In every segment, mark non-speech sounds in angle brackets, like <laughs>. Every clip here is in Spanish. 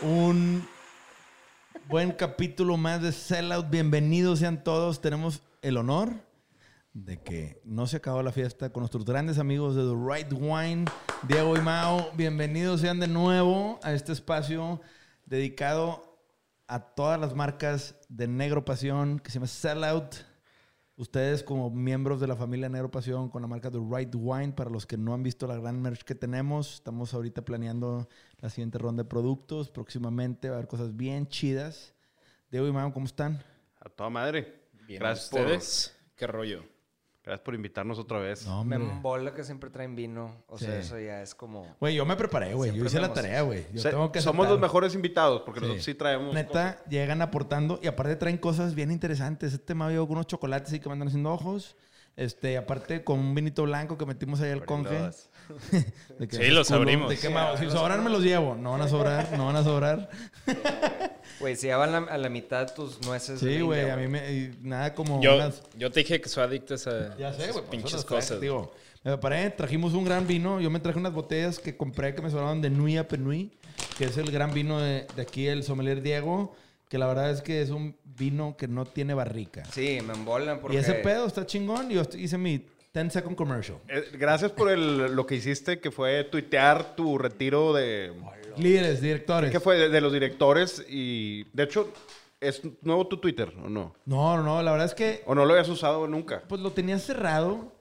Un buen capítulo más de Sellout. Bienvenidos sean todos. Tenemos el honor de que no se acabó la fiesta con nuestros grandes amigos de The Right Wine, Diego y Mao. Bienvenidos sean de nuevo a este espacio dedicado a todas las marcas de Negro Pasión que se llama Sellout. Ustedes como miembros de la familia Negro Pasión con la marca The Right Wine, para los que no han visto la gran merch que tenemos, estamos ahorita planeando la siguiente ronda de productos. Próximamente va a haber cosas bien chidas. Diego y Mao, ¿cómo están? A toda madre. Bien, Gracias ¿ustedes? ¿Qué rollo? Gracias por invitarnos otra vez. No, Me embola que siempre traen vino. O sea, eso ya es como. Güey, yo me preparé, güey. Yo hice la tarea, güey. Yo Se- tengo que somos aceptar. los mejores invitados porque Sí. nosotros sí traemos. Neta, llegan aportando y aparte traen cosas bien interesantes. Este me con unos chocolates y que me andan haciendo ojos. Este, aparte con un vinito blanco que metimos ahí al conge. <laughs> De que Sí, los culos, abrimos. ¿De qué Mao? Si sobran me los llevo. No van a sobrar, no van a sobrar. <laughs> Güey, si ya van a la mitad tus nueces. de Sí, güey, a mí me... nada como Yo, unas... yo te dije que soy adicto a esa, Ya sé, esas pinches cosas. Digo, me preparé, trajimos un gran vino. Yo me traje unas botellas que compré que me sobraron de Nui a Penui, que es el gran vino de, de aquí, el sommelier Diego, que la verdad es que es un vino que no tiene barrica. Sí, me embolan porque. Y ese pedo está chingón. y Yo hice mi 10 second commercial. Eh, gracias por el- lo que hiciste, que fue tuitear tu retiro de... Líderes, directores. ¿Qué fue? De, de los directores y... De hecho, ¿es nuevo tu Twitter o no? No, no, no. La verdad es que ¿O no lo habías usado nunca? pues lo tenía cerrado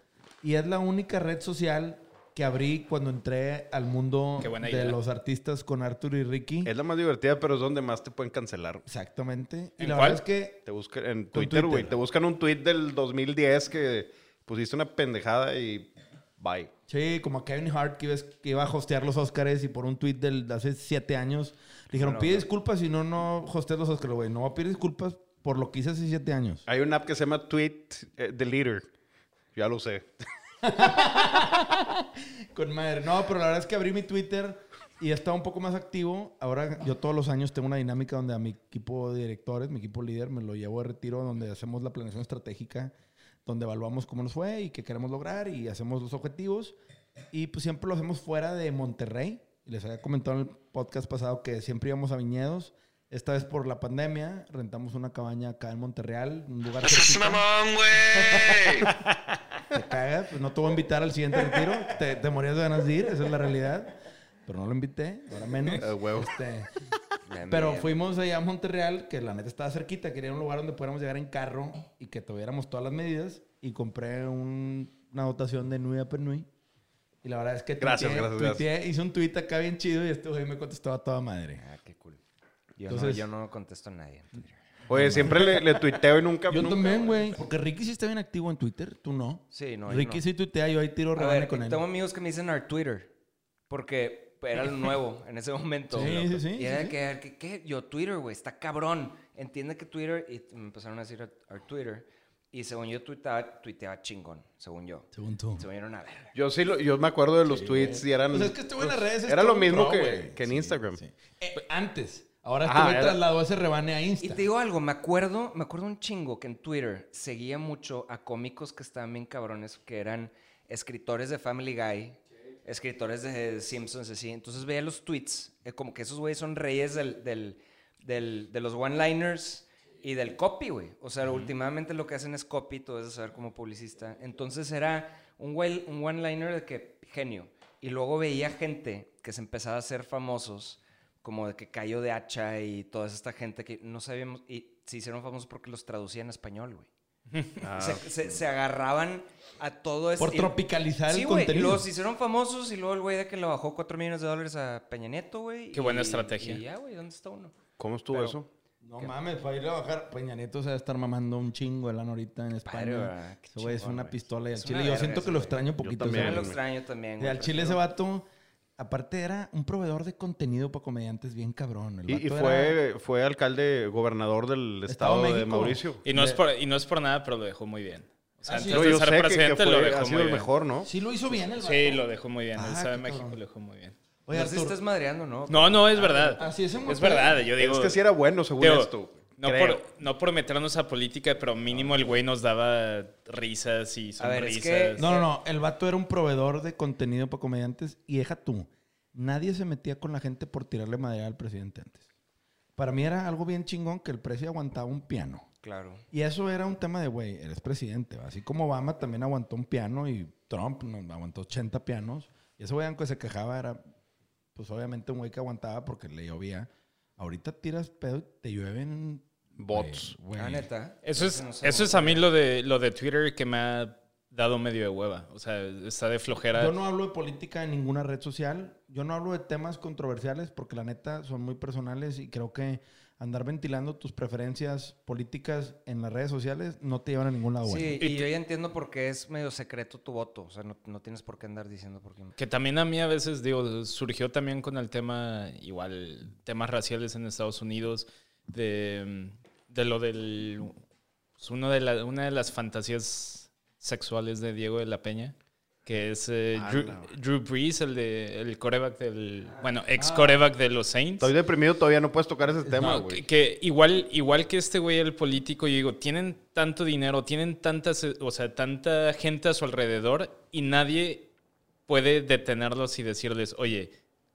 y es la única red social que abrí cuando entré al mundo de idea. los artistas con Arthur y Ricky. Es la más divertida, pero es donde más te pueden cancelar. Exactamente. Y ¿En la cuál? verdad es que Te buscan en Twitter, güey. Te buscan un tweet del 2010 que pusiste una pendejada y bye. Sí, como a Kevin Hart que, iba- que iba a hostear los Oscars y por un tweet del, de hace siete años le dijeron, Bueno, pide no. disculpas si no, no hosteas los Oscars, güey. No voy a pedir disculpas por lo que hice hace siete años. Hay una app que se llama Tweet eh, Deleter. Ya lo sé. <laughs> Con madre. No, pero la verdad es que abrí mi Twitter y he estado un poco más activo. Ahora yo todos los años tengo una dinámica donde a mi equipo de directores, mi equipo líder, me lo llevo de retiro donde hacemos la planeación estratégica, donde evaluamos cómo nos fue y qué queremos lograr y hacemos los objetivos. Y pues siempre lo hacemos fuera de Monterrey. Les había comentado en el podcast pasado que siempre íbamos a viñedos. Esta vez por la pandemia rentamos una cabaña acá en Monterreal, un lugar cerquita. <laughs> Te cagas, pues no te voy a invitar al siguiente retiro. Te, te morías de ganas de ir, esa es la realidad. Pero no lo invité, ahora menos. Ah, huevo. Este, pero fuimos allá a Monterreal, que la neta estaba cerquita. Quería un lugar donde pudiéramos llegar en carro y que tuviéramos todas las medidas. Y compré un- una dotación de Nui a Penui. Y la verdad es que Gracias, tuiteé- gracias, gracias. tuiteé, hice un tweet acá bien chido y este güey me contestó a toda madre. Ah, qué cool. Yo, Entonces- no, yo no contesto a nadie. Oye, siempre le, le tuiteo y nunca. Yo nunca, también, güey. Porque Ricky sí está bien activo en Twitter, tú no. Sí, no. Ricky no. sí tuitea, yo ahí tiro A rebane ver, con él. tengo amigos que me dicen our Twitter. Porque era lo nuevo en ese momento. Sí, sí, sí, Y era sí, que, ¿qué? Yo, Twitter, güey, está cabrón. Entiende que Twitter, y me empezaron a decir a, a Twitter, y según yo tuiteaba, tuiteaba chingón, según yo. Según tú. Según yo era una verga. Yo sí, lo- yo me acuerdo de los tweets y eran... Pues es que güey en las redes es Era lo mismo pro, que, que en Sí, Instagram. sí. Eh, antes. Ahora Ajá, güey era- trasladó ese rebane a Y Insta. te digo algo, me acuerdo, me acuerdo un chingo que en Twitter seguía mucho a cómicos que estaban bien cabrones, que eran escritores de Family Guy, escritores de Simpsons, así. Entonces veía los tweets, eh, como que esos güeyes son reyes del, del- del- de los one-liners y del copy, güey. O sea, últimamente lo que hacen es copy, debes de saber como publicista. Entonces era un, güey- un one-liner de que genio. Y luego veía gente que se empezaba a hacer famosos, como de que cayó de hacha y toda esta gente que no sabíamos, y se hicieron famosos porque los traducían en español, güey. Ah, Se, se- se agarraban a todo eso. Por y- tropicalizar Sí, el güey. contenido. Los hicieron famosos y luego el güey de que le bajó 4 millones de dólares a Peña Nieto, güey. Qué buena estrategia. Y ya, güey, ¿dónde está uno? ¿Cómo estuvo Pero- eso? No mames, para ir a bajar. Peña Nieto se va a estar mamando un chingo de lana ahorita en España. Ese güey es una pistola y al chile. Yo siento que lo extraño un Yo poquito. también, Yo lo güey. extraño también, al chile ese vato, aparte era un proveedor de contenido para comediantes bien cabrón. El Y, fue, fue alcade, gobernador del Estado estado, de. Mauricio. Y no, es por, y no es por nada, pero lo dejó muy bien. O sea, Ah, antes de ser sé que- que, presidente lo dejó ha muy el mejor, ¿no? Sí lo hizo bien el vato. Sí, lo dejó muy bien. Ah, el Estado de México cabrón. lo dejó muy bien. Oye, no Arturo, estás madreando, ¿no? No, no, es verdad. así es en Es verdad, yo digo... es que sí era bueno, según digo, esto. No por, no por meternos a política, pero mínimo el güey nos daba risas y A ver, es sonrisas. que- No, no, no. El vato era un proveedor de contenido para comediantes. Y deja tú. Nadie se metía con la gente por tirarle madera al presidente antes. Para mí era algo bien chingón que el precio aguantaba un piano. Claro. Y eso era un tema de, güey, eres presidente. ¿va? Así como Obama también aguantó un piano y Trump no, aguantó 80 pianos. Y ese güey, aunque se quejaba, era, pues obviamente un güey que aguantaba porque le llovía. Ahorita tiras pedo y te llueven... Bots. La neta. Eso es, no sé, eso es a mí lo de, lo de Twitter que me ha dado medio de hueva. O sea, está de flojera. Yo no hablo de política en ninguna red social. Yo no hablo de temas controversiales porque la neta son muy personales y creo que andar ventilando tus preferencias políticas en las redes sociales no te llevan a ningún lado bueno. Sí, y yo ya entiendo por qué es medio secreto tu voto. O sea, no, no tienes por qué andar diciendo por qué. Que también a mí a veces, digo, surgió también con el tema, igual, temas raciales en Estados Unidos, de, de lo del... pues, uno de la- una de las fantasías sexuales de Diego de la Peña, que es eh, Ah, Drew, no. Drew Brees, el, de, el coreback del... Bueno, ex coreback de los Saints. Estoy deprimido, todavía no puedes tocar ese tema, No, güey. que, que igual, igual que este güey, el político, yo digo, tienen tanto dinero, tienen tantas, o sea, tanta gente a su alrededor y nadie puede detenerlos y decirles, oye,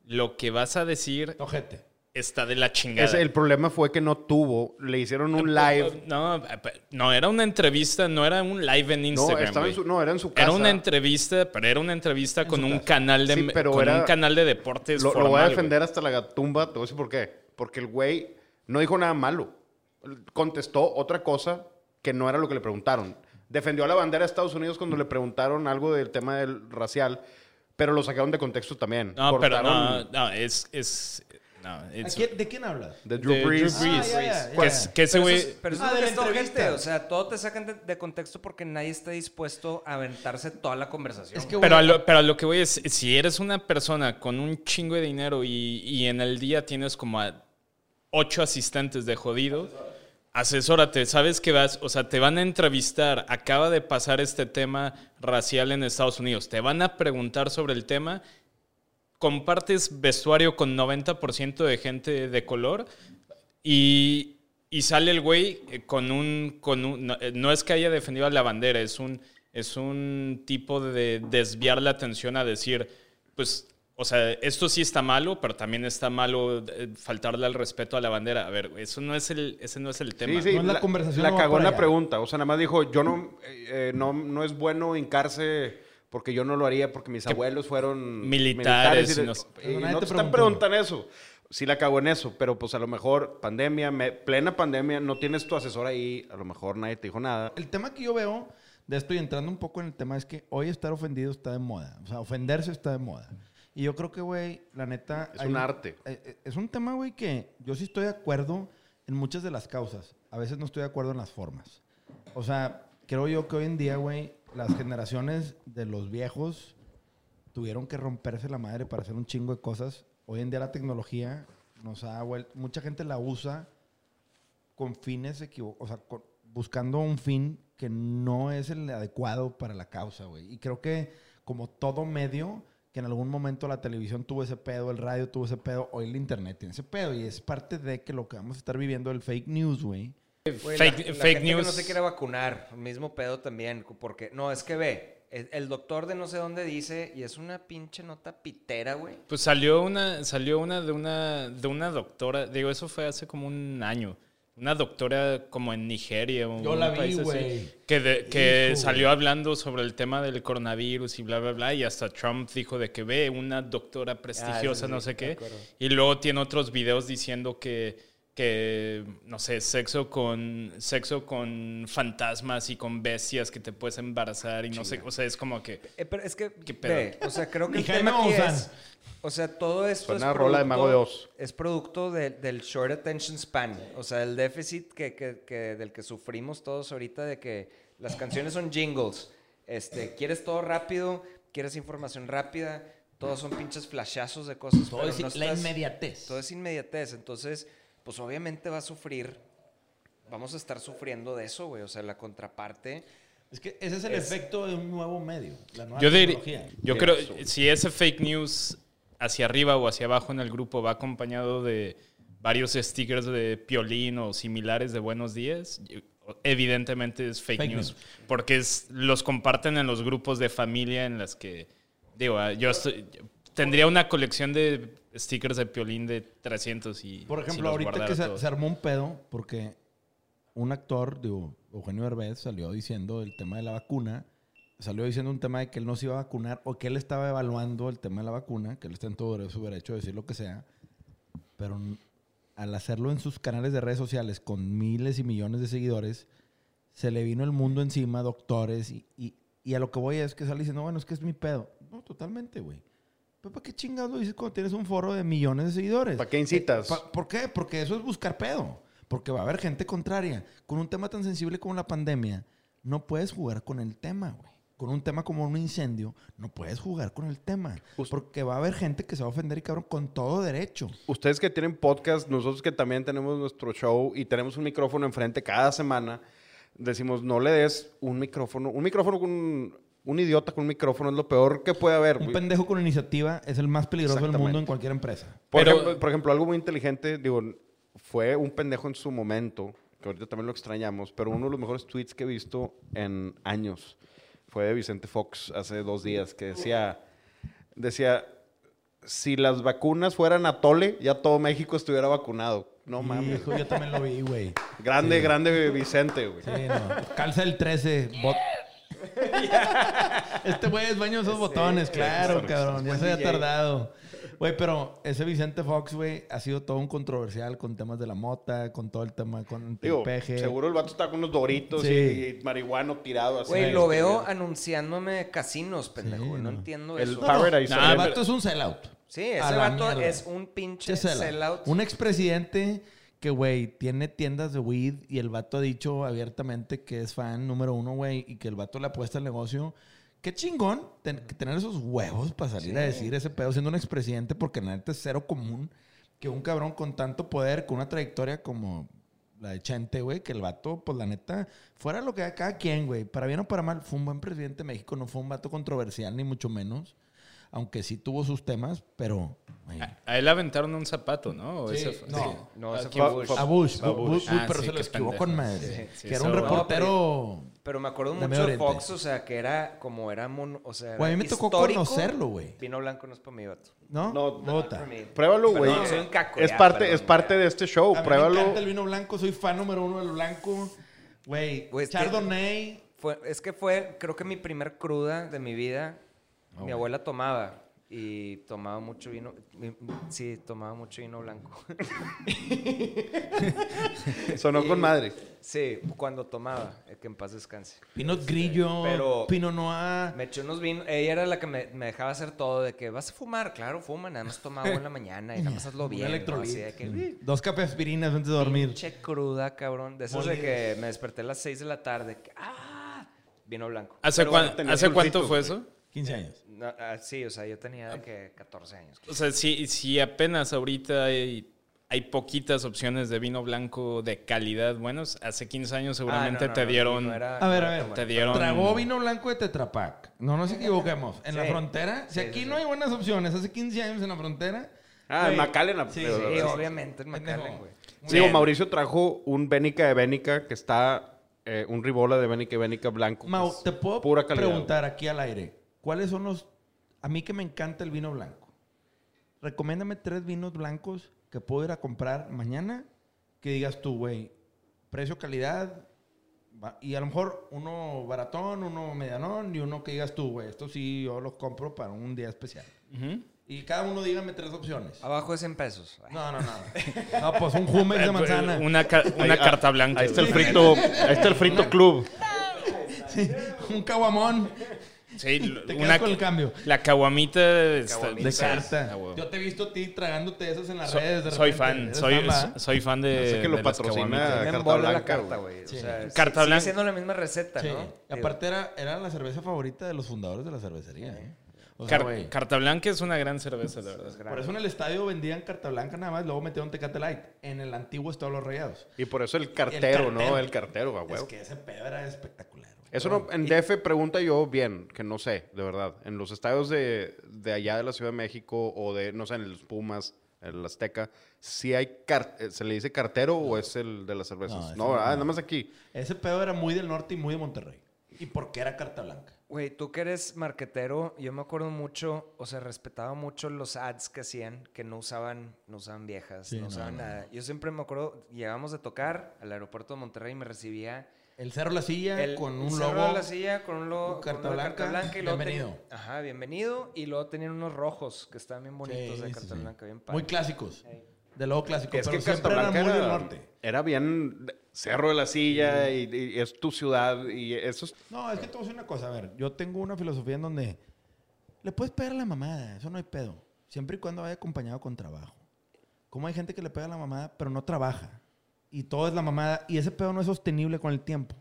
lo que vas a decir Ojete. Está de la chingada. El problema fue que no tuvo, le hicieron un live. No, no, era una entrevista, no era un live en No, Instagram. estaba en su, no, era en su casa. Era una entrevista, pero era una entrevista con un casa. canal de Sí, pero con era- un canal de deportes Lo, lo voy a defender hasta la tumba, te voy a decir por qué. Porque el güey no dijo nada malo. Contestó otra cosa que no era lo que le preguntaron. Defendió a la bandera de Estados Unidos cuando le preguntaron algo del tema del racial, pero lo sacaron de contexto también. No, pero no, Cortaron no, es, es no, ¿A it's- quién- ¿De quién hablas? De Drew de Drew Brees. Brees. Ah. Que Pero eso es, pero eso Ah, es de. O sea, todo te sacan de, de contexto porque nadie está dispuesto a aventarse toda la conversación. Es que, Pero a, lo, pero a lo que voy es, si eres una persona con un chingo de dinero y, y en el día tienes como a ocho asistentes de jodido, asesórate, sabes que vas, o sea, te van a entrevistar, acaba de pasar este tema racial en Estados Unidos, te van a preguntar sobre el tema, compartes vestuario con 90% de gente de color y, y sale el güey eh, con un... Con un no, eh, no es que haya defendido a la bandera, es un, es un tipo de desviar la atención a decir, pues, o sea, esto sí está malo, pero también está malo eh, faltarle al respeto a la bandera. A ver, eso no es el, ese no es el tema. Sí, sí, No la la, conversación, la no cagó en la pregunta. O sea, nada más dijo, yo no, eh, eh, no, no es bueno hincarse porque yo no lo haría porque mis abuelos fueron Militares y, y nos- y no te te preguntando eso. Sí la cagó en eso, pero pues a lo mejor pandemia, me- plena pandemia, no tienes tu asesor ahí, a lo mejor nadie te dijo nada. El tema que yo veo de esto y entrando un poco en el tema es que hoy estar ofendido está de moda. O sea, ofenderse está de moda. Y yo creo que, güey, la neta... Es hay un arte. eh, eh, Es un tema, güey, que yo sí estoy de acuerdo en muchas de las causas. A veces no estoy de acuerdo en las formas. O sea, creo yo que hoy en día, güey, las generaciones de los viejos tuvieron que romperse la madre para hacer un chingo de cosas. Hoy en día la tecnología nos ha vuelto, mucha gente la usa con fines equivocados, o sea, buscando un fin que no es el adecuado para la causa, güey. Y creo que como todo medio, que en algún momento la televisión tuvo ese pedo, el radio tuvo ese pedo, hoy el internet tiene ese pedo. Y es parte de que lo que vamos a estar viviendo, el fake news, güey. Fake la, la fake gente que news. no se quiere vacunar, mismo pedo también, porque no, es que ve, el, doctor de no sé dónde dice y es una pinche nota pitera, güey. Pues salió una, salió una de una, de una doctora, digo, eso fue hace como un año. Una doctora como en Nigeria o Yo un la vi, país así, que, de- que Hijo, salió hablando sobre el tema del coronavirus y bla, bla, bla. Y hasta Trump dijo de que ve una doctora prestigiosa, Ah, sí, no sé qué. Y luego tiene otros videos diciendo que, que, no sé, sexo con, sexo con fantasmas y con bestias que te puedes embarazar y no sé, o sea, es como que... Eh, pero es que, ve, o sea, creo que el tema aquí es, o sea, todo esto Suena es rola de Mago de Oz. Es producto de- del short attention span, o sea, el déficit que, que- que- del que sufrimos todos ahorita de que las canciones son jingles. Este, quieres todo rápido, quieres información rápida, todos son pinches flashazos de cosas. pero no estás- inmediatez. todo es inmediatez. Entonces, pues obviamente va a sufrir. Vamos a estar sufriendo de eso, güey. O sea, la contraparte. Es que ese es el Es- efecto de un nuevo medio. La nueva Yo, diría- tecnología. yo creo, si ese fake news hacia arriba o hacia abajo en el grupo va acompañado de varios stickers de piolín o similares de buenos días, evidentemente es fake, Fake news. news. Porque es, los comparten en los grupos de familia en las que, digo, ah, yo estoy- yo tendría una colección de stickers de piolín de 300 y... Por ejemplo, ahorita que se, armó un pedo porque un actor, digo, Eugenio Derbez, salió diciendo el tema de la vacuna. Salió diciendo un tema de que él no se iba a vacunar o que él estaba evaluando el tema de la vacuna, que él está en todo su derecho de decir lo que sea. Pero al hacerlo en sus canales de redes sociales con miles y millones de seguidores, se le vino el mundo encima, doctores, y, y- y a lo que voy es que sale diciendo, bueno, es que es mi pedo. No, totalmente, güey. ¿Pero para qué chingados lo dices cuando tienes un foro de millones de seguidores? ¿Para qué incitas? Pa- ¿Por qué? Porque eso es buscar pedo. Porque va a haber gente contraria. Con un tema tan sensible como la pandemia, no puedes jugar con el tema, güey. Con un tema como un incendio, no puedes jugar con el tema. Porque va a haber gente que se va a ofender y cabrón con todo derecho. Ustedes que tienen podcast, nosotros que también tenemos nuestro show y tenemos un micrófono enfrente cada semana, decimos, no le des un micrófono. Un micrófono con un, idiota con un micrófono es lo peor que puede haber. Un pendejo con iniciativa es el más peligroso del mundo en cualquier empresa. Por, Pero- ejemplo, por ejemplo, algo muy inteligente, digo, fue un pendejo en su momento, que ahorita también lo extrañamos, pero uno de los mejores tweets que he visto en años fue de Vicente Fox hace dos días, que decía, decía, si las vacunas fueran a tole, ya todo México estuviera vacunado. No mames. Hijo, yo también lo vi, güey. Grande, Sí. grande Vicente, güey. Sí, no. Calza el 13. bot- <laughs> este güey es dueño de esos botones, claro, cabrón. Ya se había tardado. Güey, pero ese Vicente Fox, güey, ha sido todo un controversial con temas de la mota, con todo el tema con Digo, el peje. seguro el vato está con unos doritos Sí. y, y marihuano tirado así. Güey, lo veo anunciándome casinos, pendejo. Sí, no. no. entiendo El eso. Paradise. Nah, El vato es un sellout. Sí, ese vato mierda. es un pinche Che, sellout. sellout. Un expresidente que, güey, tiene tiendas de weed y el vato ha dicho abiertamente que es fan número uno, güey, y que el vato le apuesta al negocio. Qué chingón ten- tener esos huevos para salir a decir ese pedo siendo un expresidente, porque la neta es cero común que un cabrón con tanto poder, con una trayectoria como la de Chente, güey, que el vato, pues la neta, fuera lo que haga cada quien, güey, para bien o para mal, fue un buen presidente de México, no fue un vato controversial, ni mucho menos, aunque sí tuvo sus temas, pero... A, a él le aventaron un zapato, ¿no? ¿O Sí, ese fue- no. sí. No, ese fue Bush. A Bush, A Bu- Bush. Bush, Ah, pero sí, se lo esquivó con madre. Sí, sí, que era un No, reportero... Pero me acuerdo mucho de Oriente. Fox, o sea, que era como era mono, o sea, Güey, a mí me tocó histórico. conocerlo, güey. Vino blanco no es para mí, vato. ¿No? No, mí. Pruébalo, güey. Perdón, soy un caco, es ya, parte, perdón, es parte de este show. A mí me Pruébalo. encanta el vino blanco, soy fan número uno del blanco. Güey, Güey, es que- Chardonnay. Fue, es que fue, creo que mi primer cruda de mi vida. mi abuela tomaba y tomaba mucho vino. mi- Sí, tomaba mucho vino blanco. <laughs> Sonó Y- con madre. Sí, cuando tomaba, eh, que en paz descanse. Pinot Grillo, pero- Pinot Noir. Me eché unos vinos. Ella era la que me, me dejaba hacer todo. De que vas a fumar, claro, fuma. Nada más toma agua en la <laughs> mañana y nada más hazlo bien. ¿no? electrolit. Así de que, "Uy, Dos cafés aspirinas antes de dormir. Pinche cruda, cabrón. De esas de que me desperté a las 6 de la tarde. que, ¡Ah! Vino blanco. ¿Hace, cuán- ¿hace cuánto fue güey. eso? 15 años. No, ah, sí, o sea, yo tenía de que 14 años. O sea, si, si apenas ahorita hay, hay poquitas opciones de vino blanco de calidad buenos, hace 15 años seguramente Ah, no, no, te no, dieron... no era- A ver, a ver. Te dieron... Tragó vino blanco de Tetrapac. No nos equivoquemos. En la frontera, si Sí, aquí sí, no sí. hay buenas opciones, hace 15 años en la frontera. Ah, en McAllen. Sí, pero- Sí, sí. obviamente, en. McAllen, güey. Sí, digo, Mauricio trajo un Bénica de Bénica que está eh, un ribola de Bénica y Bénica blanco. Mau, te puedo pura calidad. preguntar aquí al aire. ¿Cuáles son los... A mí que me encanta el vino blanco. Recomiéndame tres vinos blancos que puedo ir a comprar mañana que digas tú, güey, precio, calidad, y a lo mejor uno baratón, uno medianón y uno que digas tú, güey, esto sí yo los compro para un día especial. Ujú. Y cada uno dígame tres opciones. Abajo de 100 pesos. No, no, no. No, pues un Jumex de manzana. Una, ca- una Ahí- carta blanca. Ahí está el frito, ahí está el frito club. Sí, un caguamón. Sí, Te una, con el cambio. La caguamita. De carta. ah. Yo te he visto a ti tragándote esos en las So- redes. de soy fan, soy, soy fan de. Sé que lo patrocina. carta blanca, carta, güey. güey. O sea, Carta sigue blanca. siendo la misma receta, Sí. ¿no? Y aparte era, era la cerveza favorita de los fundadores de la cervecería. ¿eh? O sea, Car- güey, Carta Blanca es una gran cerveza, la verdad. por eso en el estadio vendían carta blanca nada más, luego metieron Tecate Light. En el antiguo estaban los rayados. Y por eso el cartero, El ¿no? El cartero, a Es que ese pedo era espectacular. Eso no, en DF pregunta yo bien, que no sé, de verdad. En los estadios de, de allá de la Ciudad de México o de, no sé, en los Pumas, en el Azteca, si hay car- eh, ¿se le dice cartero o es el de las cervezas? ese No, no, ¿verdad? no. nada más aquí. Ese pedo era muy del norte y muy de Monterrey. ¿Y por qué era carta blanca? Güey, tú que eres marquetero, yo me acuerdo mucho, o sea, respetaba mucho los ads que hacían, que no usaban, no usaban viejas, Sí, no no, usaban no, nada. Yo siempre me acuerdo, llegamos de tocar al aeropuerto de Monterrey y me recibía El Cerro La Silla el con un cerro logo. de la silla con un logo carta con una carta blanca, luego ten- bienvenido. ajá, bienvenido y luego tenían unos rojos que estaban bien bonitos Sí, de sí, carta sí. blanca, bien Muy padres. clásicos. De logo clásico. Es pero que Carta siempre era Blanca muy del norte. era bien cerro de la silla y, y es tu ciudad y eso es... No, es que te voy a decir una cosa. A ver, yo tengo una filosofía en donde le puedes pegar a la mamada. Eso no hay pedo. Siempre y cuando vaya acompañado con trabajo. Como hay gente que le pega a la mamada, pero no trabaja. Y todo es la mamada. Y ese pedo no es sostenible con el tiempo.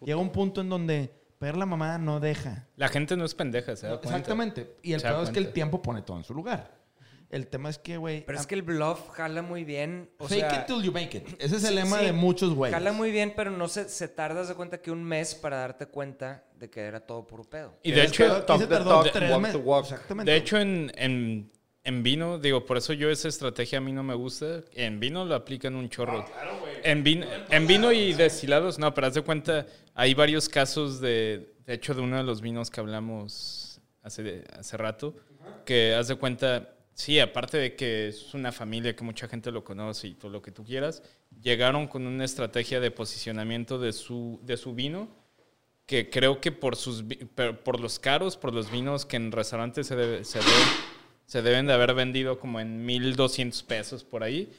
Llega un punto en donde pegar la mamada no deja. La gente no es pendeja, ¿se da cuenta? Exactamente. Y el pedo es que el tiempo pone todo en su lugar. El tema es que, güey. Pero a- es que el bluff jala muy bien, o fake sea, it till you make it. Ese es el Sí, lema sí, de muchos güeyes. Jala muy bien, pero no se, se tardas de cuenta que un mes para darte cuenta de que era todo puro pedo. Y de hecho, walk. Exactamente. de hecho en, en, en vino, digo, por eso yo esa estrategia a mí no me gusta. En vino lo aplican un chorro. en, vino, en vino y destilados, no, pero haz de cuenta, hay varios casos de, de hecho, de uno de los vinos que hablamos hace, hace rato, que haz de cuenta, sí, aparte de que es una familia que mucha gente lo conoce y todo lo que tú quieras, llegaron con una estrategia de posicionamiento de su, de su vino que creo que por sus por los caros, por los vinos que en restaurantes se, debe- se, deben, se deben de haber vendido como en 1200 pesos por ahí,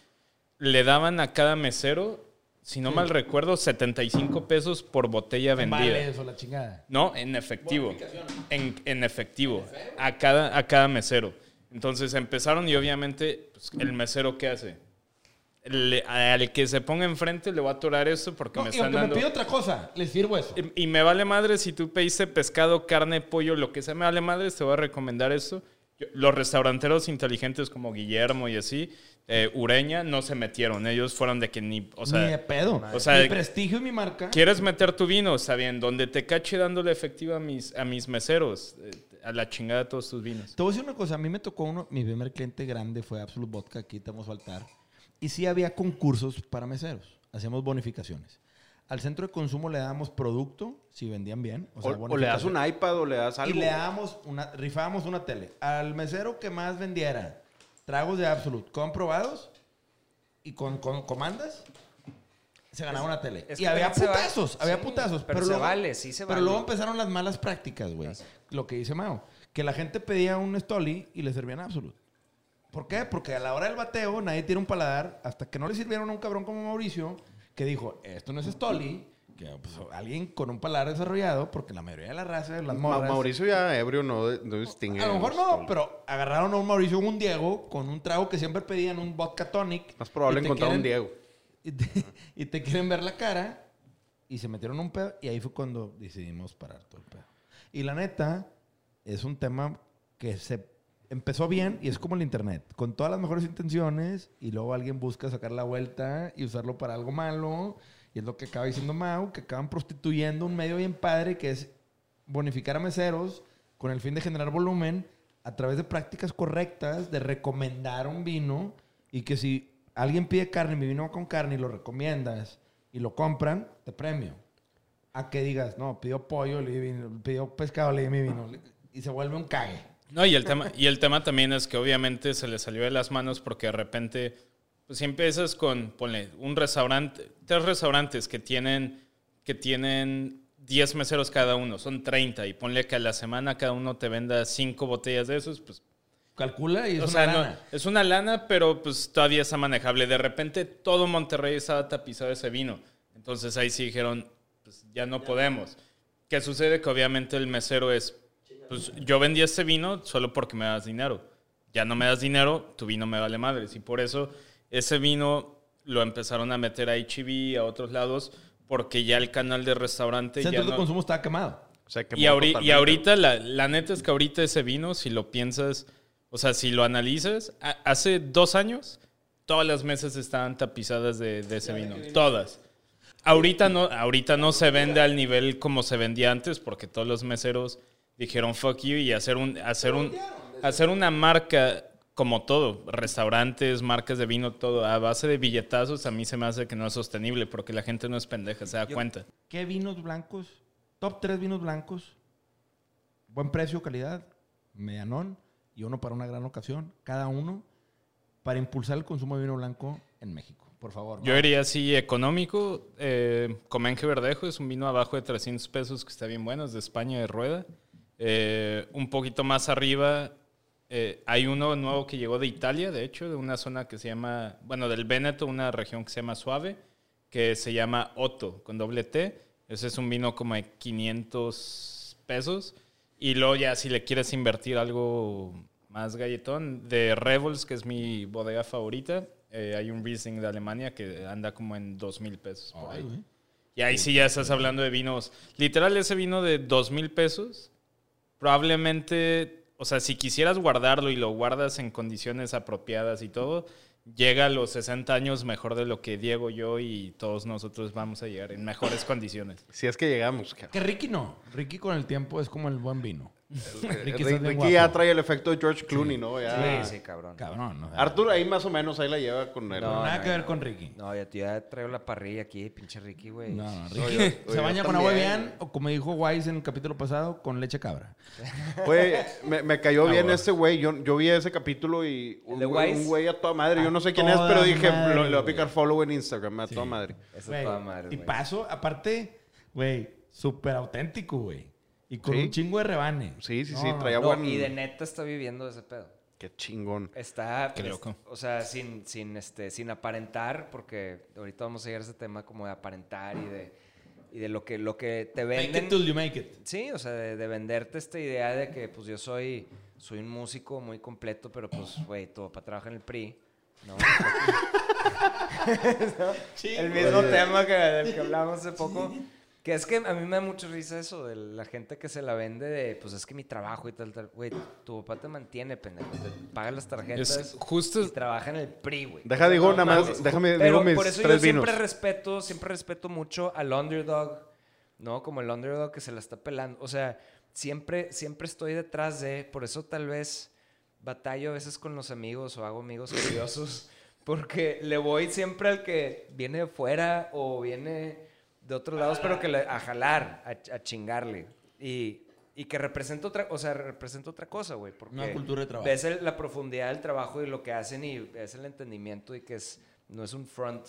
le daban a cada mesero, si no mal recuerdo, 75 pesos por botella vendida. Vale, eso, la chingada. No, en efectivo. En, en efectivo. A cada, a cada mesero. Entonces empezaron y obviamente pues, el mesero ¿qué hace? Le- al que se ponga enfrente le va a atorar eso porque No, me están aunque dando... me pide otra cosa, les sirvo eso. Y, y me vale madre si tú pediste pescado, carne, pollo, lo que sea, me vale madre, te voy a recomendar eso. Yo- los restauranteros inteligentes como Guillermo y así, eh, Ureña, no se metieron. Ellos fueron de que ni, o sea, Ni de pedo. o sea, mi prestigio y mi marca. ¿Quieres meter tu vino? Está bien. Donde te cache dándole efectivo a mis, a mis meseros. eh, A la chingada todos tus vinos. Te voy a decir una cosa. A mí me tocó uno. Mi primer cliente grande fue Absolute Vodka. Aquí te vamos a faltar. Y sí había concursos para meseros. Hacíamos bonificaciones. Al centro de consumo le dábamos producto si vendían bien. O, sea, o le das un iPad o le das Y algo. le dábamos una, rifábamos una tele. Al mesero que más vendiera tragos de Absolute comprobados y con, con comandas, se ganaba una tele. es y había se va- putazos, había sí, putazos. pero se vale, sí se Pero vale. luego empezaron las malas prácticas, güey. Lo que dice Mao. Que la gente pedía un Stoli y le servían Absolute. ¿Por qué? Porque a la hora del bateo nadie tiene un paladar hasta que no le sirvieron a un cabrón como Mauricio que dijo, esto no es Stoli. Que pues, alguien con un paladar desarrollado, porque la mayoría de la raza, las Ma- morras... Mauricio ya ebrio no, no distingue. A lo mejor no, pero agarraron a un Mauricio un Diego con un trago que siempre pedían, un vodka tonic. Más probable encontrar un quieren- Diego. Y te, <laughs> y te quieren ver la cara y se metieron un pedo y ahí fue cuando decidimos parar todo el pedo. Y la neta, es un tema que se empezó bien y es como el internet, con todas las mejores intenciones y luego alguien busca sacar la vuelta y usarlo para algo malo y es lo que acaba diciendo Mau, que acaban prostituyendo un medio bien padre que es bonificar a meseros con el fin de generar volumen a través de prácticas correctas, de recomendar un vino y que si alguien pide carne, mi vino va con carne y lo recomiendas y lo compran, te premio. A que digas, no, pidió pollo, le pidió pescado, le di mi vino y se vuelve un cague. No, y el tema, y el tema también es que obviamente se le salió de las manos porque de repente, pues si empiezas con, ponle, un restaurante, tres restaurantes que tienen, que tienen 10 meseros cada uno, son 30, y ponle que a la semana cada uno te venda 5 botellas de esos, pues... Calcula y es o una no, lana. es una lana, pero pues todavía está manejable. De repente todo Monterrey estaba tapizado de ese vino. Entonces ahí sí dijeron, pues ya no podemos. ¿Qué sucede? Que obviamente el mesero es, pues yo vendí este vino solo porque me das dinero. Ya no me das dinero, tu vino me vale madres. Y por eso ese vino lo empezaron a meter a HB, a otros lados, porque ya el canal de restaurante ya Centro de no- consumo está quemado. O sea, que y, ahori- y ahorita, la, la neta es que ahorita ese vino, si lo piensas, o sea, si lo analizas, a- hace dos años, todas las mesas estaban tapizadas de, de ese vino. Todas. Ahorita no, ahorita no se vende al nivel como se vendía antes, porque todos los meseros dijeron fuck you y hacer un, hacer un, hacer una marca como todo, restaurantes, marcas de vino, todo, a base de billetazos, a mí se me hace que no es sostenible, porque la gente no es pendeja, se da cuenta. ¿Qué vinos blancos? Top 3 vinos blancos. Buen precio, calidad, medianón y uno para una gran ocasión, cada uno, para impulsar el consumo de vino blanco en México. Por favor. Yo diría así económico. Eh, Comenje Verdejo es un vino abajo de 300 pesos que está bien bueno, es de España de rueda. Eh, un poquito más arriba eh, hay uno nuevo que llegó de Italia, de hecho, de una zona que se llama, bueno, del Véneto, una región que se llama Suave, que se llama Otto, con doble T. Ese es un vino como de 500 pesos. Y luego ya si le quieres invertir algo más galletón, de Revels, que es mi bodega favorita, eh, hay un Riesling de Alemania que anda como en 2 mil pesos. por ahí. Y ahí sí ya estás hablando de vinos. Literal, ese vino de 2 mil pesos, probablemente, o sea, si quisieras guardarlo y lo guardas en condiciones apropiadas y todo, llega a los 60 años mejor de lo que Diego, yo y todos nosotros vamos a llegar en mejores condiciones. Si es que llegamos. cabrón. Que Ricky no. Ricky con el tiempo es como el buen vino. <laughs> Ricky, ya trae el efecto de George Clooney, ¿no? Ya. Sí, sí, cabrón. Cabrón. Arthur ahí más o menos ahí la lleva con él. no, No, nada no, que ver no. con Ricky. No, ya, ya traigo la parrilla aquí, pinche Ricky, güey. No, Ricky <laughs> se baña con agua bien o como dijo Wise en el capítulo pasado, con leche cabra. Güey, me, me cayó <laughs> bien este güey. Yo, yo vi ese capítulo y un, ¿El de güey- Wise? un güey a toda madre. Yo no sé quién es, pero dije, madre, lo, le voy a picar follow en Instagram, a toda madre. Güey, es toda madre, y paso, aparte, güey, súper auténtico, güey. Y con Sí. un chingo de rebane. Sí, sí, No, sí, traía No, buen... y de neta está viviendo ese pedo. Qué chingón. Está, Qué pues, loco. o sea, sin, sin, este, sin aparentar, porque ahorita vamos a llegar a ese tema como de aparentar y de, y de lo que, lo que te Make venden. it till you make it. Sí, o sea, de, de venderte esta idea de que pues yo soy, soy un músico muy completo, pero pues, güey, tu papá trabaja en el PRI. ¿no? <laughs> <laughs> el mismo tema que, del que hablamos hace poco. Que es que a mí me da mucha risa eso, de la gente que se la vende de, pues es que mi trabajo y tal, tal. Güey, tu papá te mantiene, pendejo. Te paga las tarjetas Es justo- y trabaja en el PRI, güey. Deja, digo, No nada más, mames. déjame, Pero digo mis por eso yo tres siempre vinos. respeto, siempre respeto mucho al underdog, ¿no? Como el underdog que se la está pelando. O sea, siempre, siempre estoy detrás de, por eso tal vez batallo a veces con los amigos o hago amigos curiosos, <laughs> porque le voy siempre al que viene de fuera o viene de otros lados, pero que le, a jalar, a, a chingarle. Y, y que representa otra, o sea, representa otra cosa, güey. Porque Una cultura de trabajo. ves el- la profundidad del trabajo y lo que hacen y ves el entendimiento y que es, no es un front,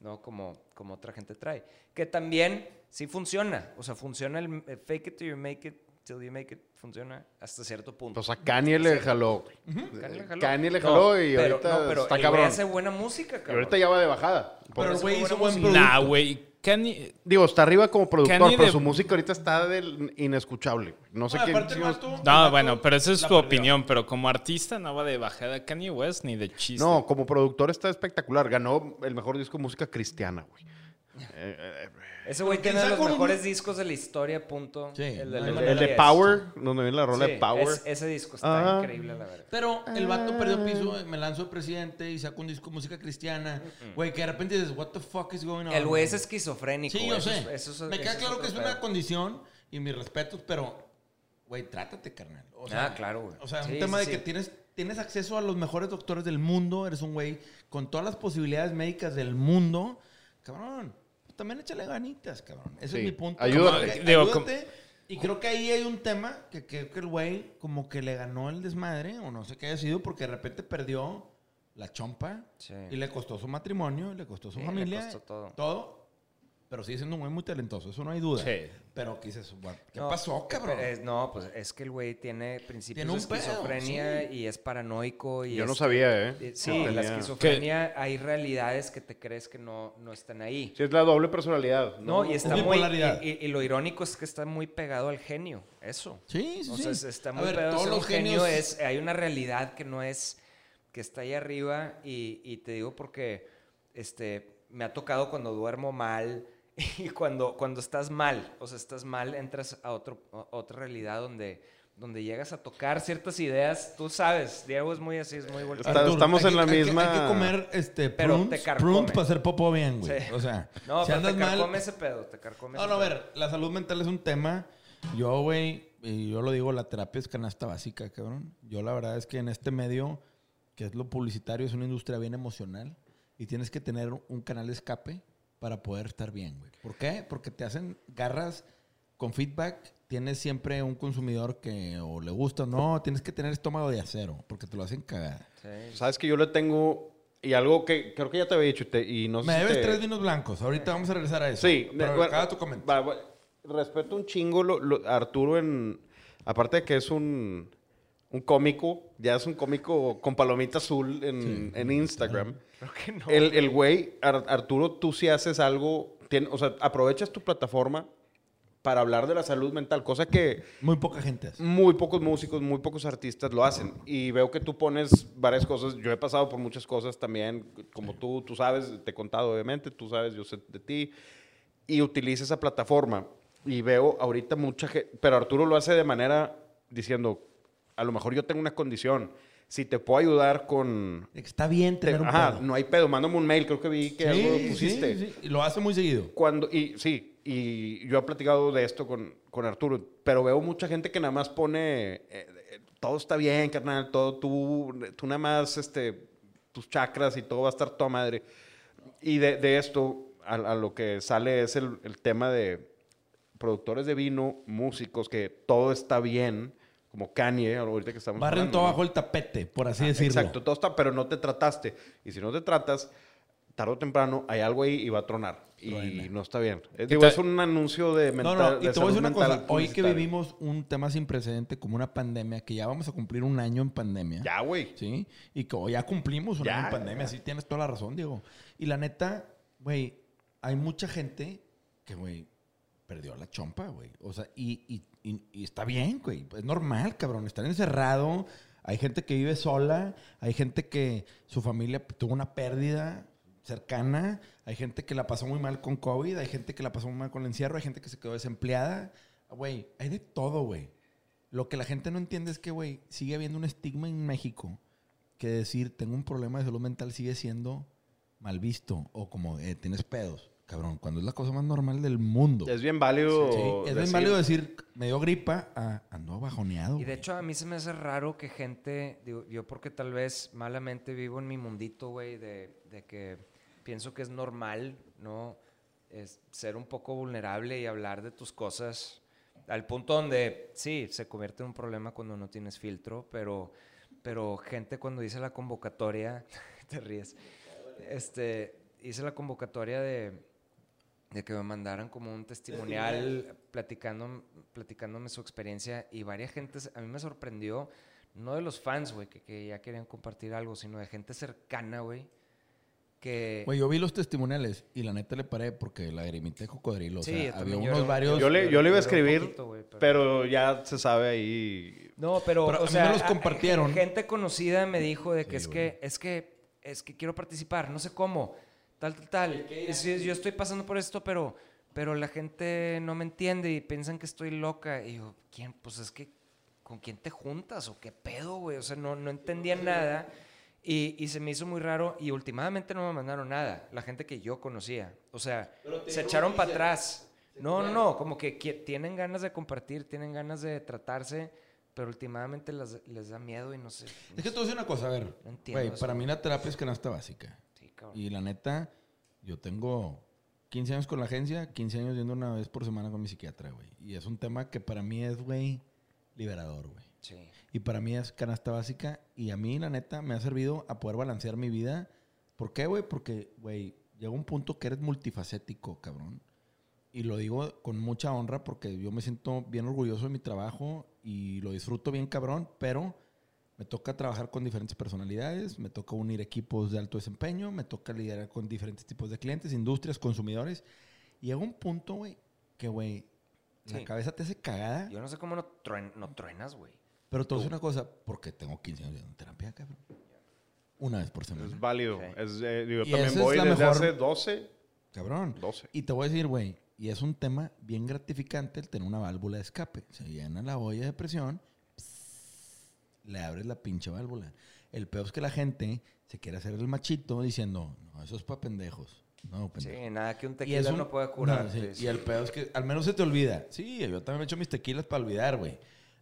¿no? Como, como otra gente trae. Que también sí funciona. O sea, funciona el, el fake it till you make it, till you make it, funciona hasta cierto punto. Pues a Kanye le jaló. Kanye le jaló. Kanye le No, jaló y pero, ahorita no, pero está el güey cabrón. hace buena música, Y cabrón. ahorita ya va de bajada. Pero el güey hizo buen producto. Nah, güey. Kanye- Digo, está arriba como productor, Kanye pero de- su música ahorita está del inescuchable. No sé No, el chingados- vato- el No, bueno, pero esa es tu perdió. opinión. Pero como artista no va de bajada Kanye West ni de chiste. No, como productor está espectacular. Ganó el mejor disco de música cristiana, güey. Eh, eh, Ese güey ¿quién tiene de los sacó un- mejores discos de la historia, punto. Sí, el manera. el de. Power, donde viene la rola Sí, de Power. es- ese disco está Ah. increíble, la verdad. Pero el vato perdió piso, me lanzó de presidente y sacó un disco de música cristiana. Güey, que de repente dices, what the fuck is going on? El güey es esquizofrénico. Sí, yo eso sé. es- eso es- me queda eso claro que es una pedo. condición y mis respetos, pero, güey, trátate, carnal. O Ah, claro, güey. O sea, Sí, un tema sí, de que sí. tienes, tienes acceso a los mejores doctores del mundo, eres un güey con todas las posibilidades médicas del mundo. Cabrón, también échale ganitas, cabrón. Ese Sí, es mi punto. ayúdate. Como Digo, ayúdate. Y creo que ahí hay un tema que creo que el güey como que le ganó el desmadre, o no sé qué haya sido, porque de repente perdió la chompa Sí. y le costó su matrimonio, y le costó su Sí, le familia. costó todo. Todo. Pero sigue siendo un güey muy talentoso, eso no hay duda. Sí. Pero ¿qué dices? Bueno, ¿Qué No, pasó, cabrón? pero es- no, pues es que el güey tiene principios Tiene de pedo, esquizofrenia y es paranoico. Y Yo no sabía, ¿eh? eh, Sí, No la esquizofrenia hay realidades que te crees que no, no están ahí. Sí, es la doble personalidad. No, y está Es muy. Y, y- y lo irónico es que está muy pegado al genio. Eso. Sí, sí, O sí. está A muy ver, pegado todos los un genio. genios- Es, hay una realidad que no es. que está ahí arriba. Y, y te digo porque este, me ha tocado cuando duermo mal. Y cuando, cuando estás mal, o sea, estás mal, entras a, otro, a otra realidad donde, donde llegas a tocar ciertas ideas. Tú sabes, Diego es muy así, es muy volcado. Está- estamos en que- la hay que- misma- Hay que comer este, Pero prunes, te carcome. prunes para hacer popo bien, güey. Sí. O sea, No, si pero te andas mal... carcome ese pedo, te carcome No, ese no, a ver, la salud mental es un tema. Yo, güey, y yo lo digo, la terapia es canasta básica, cabrón. Yo la verdad es que en este medio, que es lo publicitario, es una industria bien emocional y tienes que tener un canal de escape para poder estar bien, güey. ¿Por qué? Porque te hacen garras con feedback. Tienes siempre un consumidor que o le gusta o no. Tienes que tener estómago de acero porque te lo hacen cagar. Sí. Sabes que yo le tengo. Y algo que creo que ya te había dicho. y te- y no sé Me si debes te- tres vinos blancos. Ahorita vamos a regresar a eso. Sí, pero de- bueno, acaba tu comentario. respeto un chingo lo- lo- a Arturo en. Aparte de que es un, un cómico, ya es un cómico con palomita azul en, en Instagram. Creo que no. El, el güey, Ar- Arturo, tú si haces algo, tien- o sea, aprovechas tu plataforma para hablar de la salud mental, cosa que Muy poca gente hace. muy pocos músicos, muy pocos artistas lo hacen. Y veo que tú pones varias cosas. Yo he pasado por muchas cosas también, como tú, tú sabes, te he contado obviamente, tú sabes, yo sé de ti. Y utiliza esa plataforma. Y veo ahorita mucha gente, pero Arturo lo hace de manera diciendo, a lo mejor yo tengo una condición. Si te puedo ayudar con... Está bien te- tener un ajá, pedo. no hay pedo, mándame un mail, creo que vi que algo Sí, pusiste. sí, sí. Lo hace muy seguido. Cuando, y sí, y yo he platicado de esto con, con Arturo, pero veo mucha gente que nada más pone, eh, eh, todo está bien, carnal, todo tú, tú nada más, este, tus chakras y todo va a estar toda madre. Y de, de esto, a, a lo que sale es el, el tema de productores de vino, músicos, que todo está bien, como Kanye, ahorita que estamos Barren hablando, todo ¿no? bajo el tapete, por así decirlo. Exacto, todo está, pero no te trataste. Y si no te tratas, tarde o temprano hay algo ahí y va a tronar. Y Truena. no está bien. Es, digo, te- es un anuncio de No, mental. no, y de te voy a decir una cosa. Hoy que vivimos un tema sin precedente como una pandemia, que ya vamos a cumplir un año en pandemia. Ya, güey. ¿Sí? Y que hoy ya cumplimos un Ya, año en pandemia. ya. Sí, tienes toda la razón, Diego. Y la neta, güey, hay mucha gente que, güey, perdió la chompa, güey. O sea, y, y- está bien, güey. Es normal, cabrón. Estar encerrado. Hay gente que vive sola. Hay gente que su familia tuvo una pérdida cercana. Hay gente que la pasó muy mal con COVID. Hay gente que la pasó muy mal con el encierro. Hay gente que se quedó desempleada. Güey, hay de todo, güey. Lo que la gente no entiende es que, güey, sigue habiendo un estigma en México que decir tengo un problema de salud mental sigue siendo mal visto o como eh, tienes pedos. Cabrón, cuando es la cosa más normal del mundo. Es bien válido. Sí, es bien decir- válido decir, me dio gripa, a ando bajoneado. Y de güey. hecho, a mí se me hace raro que gente, digo, yo porque tal vez malamente vivo en mi mundito, güey, de, de que pienso que es normal, ¿no? Es ser un poco vulnerable y hablar de tus cosas al punto donde, sí, se convierte en un problema cuando no tienes filtro, pero, pero gente cuando dice la convocatoria, <laughs> te ríes, este, hice la convocatoria de, de que me mandaran como un testimonial platicando, platicándome su experiencia y varias gentes, a mí me sorprendió, no de los fans, güey, que, que ya querían compartir algo, sino de gente cercana, güey, que... Güey, yo vi los testimoniales y la neta le paré porque la grimita de cocodrilo. O Sí, sea, yo había también unos lloré. varios. Yo le, yo le iba a escribir, poquito, güey, pero- pero... ya se sabe ahí. No, pero, Pero a o mí sea, me los a- a- compartieron. Gente conocida me dijo de que Sí, es güey. que es que es que quiero participar, no sé cómo, tal, tal, tal. Yo estoy pasando por esto, pero, pero la gente no me entiende y piensan que estoy loca. Y yo, ¿quién? Pues es que, ¿con quién te juntas o qué pedo, güey? O sea, no, no entendía nada. Y, y se me hizo muy raro y últimamente no me mandaron nada. La gente que yo conocía. O sea, se echaron para atrás. No, no, no, como que tienen ganas de compartir, tienen ganas de tratarse, pero últimamente las- les da miedo y no sé. Es que te voy a decir una cosa, a ver. No entiendo eso. para mí la terapia es canasta básica. Cabrón. Y la neta, yo tengo 15 años con la agencia, 15 años yendo una vez por semana con mi psiquiatra, güey. Y es un tema que para mí es, güey, liberador, güey. Sí. Y para mí es canasta básica. Y a mí, la neta, me ha servido a poder balancear mi vida. ¿Por qué, güey? Porque, güey, llega un punto que eres multifacético, cabrón. Y lo digo con mucha honra porque yo me siento bien orgulloso de mi trabajo y lo disfruto bien, cabrón. Pero me toca trabajar con diferentes personalidades, me toca unir equipos de alto desempeño, me toca lidiar con diferentes tipos de clientes, industrias, consumidores. Y llega un punto, güey, que, güey, la Sí. cabeza te hace cagada. Yo no sé cómo no, truen- no truenas, güey. Pero te voy a decir una cosa, porque tengo 15 años en terapia, cabrón. Una vez por semana. Es válido. Sí. Es, eh, yo Y también esa es voy la desde mejor- hace 12. Cabrón. 12. Y te voy a decir, güey, y es un tema bien gratificante el tener una válvula de escape. Se llena la olla de presión, le abres la pinche válvula. El peor es que la gente se quiere hacer el machito diciendo, no, eso es para pendejos. No, Sí, pendejo. nada que un tequila un- no pueda curar. no, sí, sí, Y el sí. pedo es que al menos se te olvida. Sí, yo también me echo mis tequilas para olvidar, güey.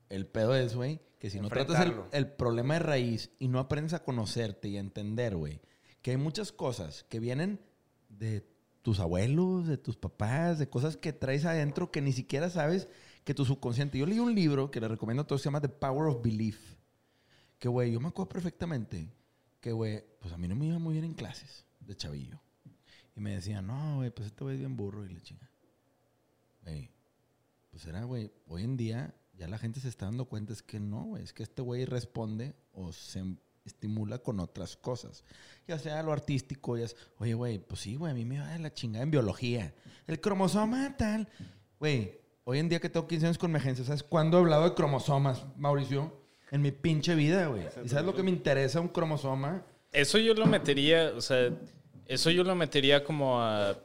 El pedo es, güey, que si no tratas el, el problema de raíz y no aprendes a conocerte y a entender, güey, que hay muchas cosas que vienen de tus abuelos, de tus papás, de cosas que traes adentro que ni siquiera sabes que tu subconsciente. Yo leí un libro que le recomiendo a todos, se llama The Power of Belief. Que, güey, yo me acuerdo perfectamente que, güey, pues a mí no me iba muy bien en clases de chavillo. Y me decían, no, güey, pues este güey es bien burro y le chinga. Güey, pues era, güey, hoy en día ya la gente se está dando cuenta es que no, güey, es que este güey responde o se estimula con otras cosas. Ya sea lo artístico, ya es, oye, güey, pues sí, güey, a mí me va de la chingada en biología. El cromosoma tal. Güey, hoy en día que tengo 15 años con mi agencia, ¿sabes cuándo he hablado de cromosomas, Mauricio? En mi pinche vida, güey. ¿Y sabes lo que me interesa un cromosoma? Eso yo lo metería, o sea, eso yo lo metería como a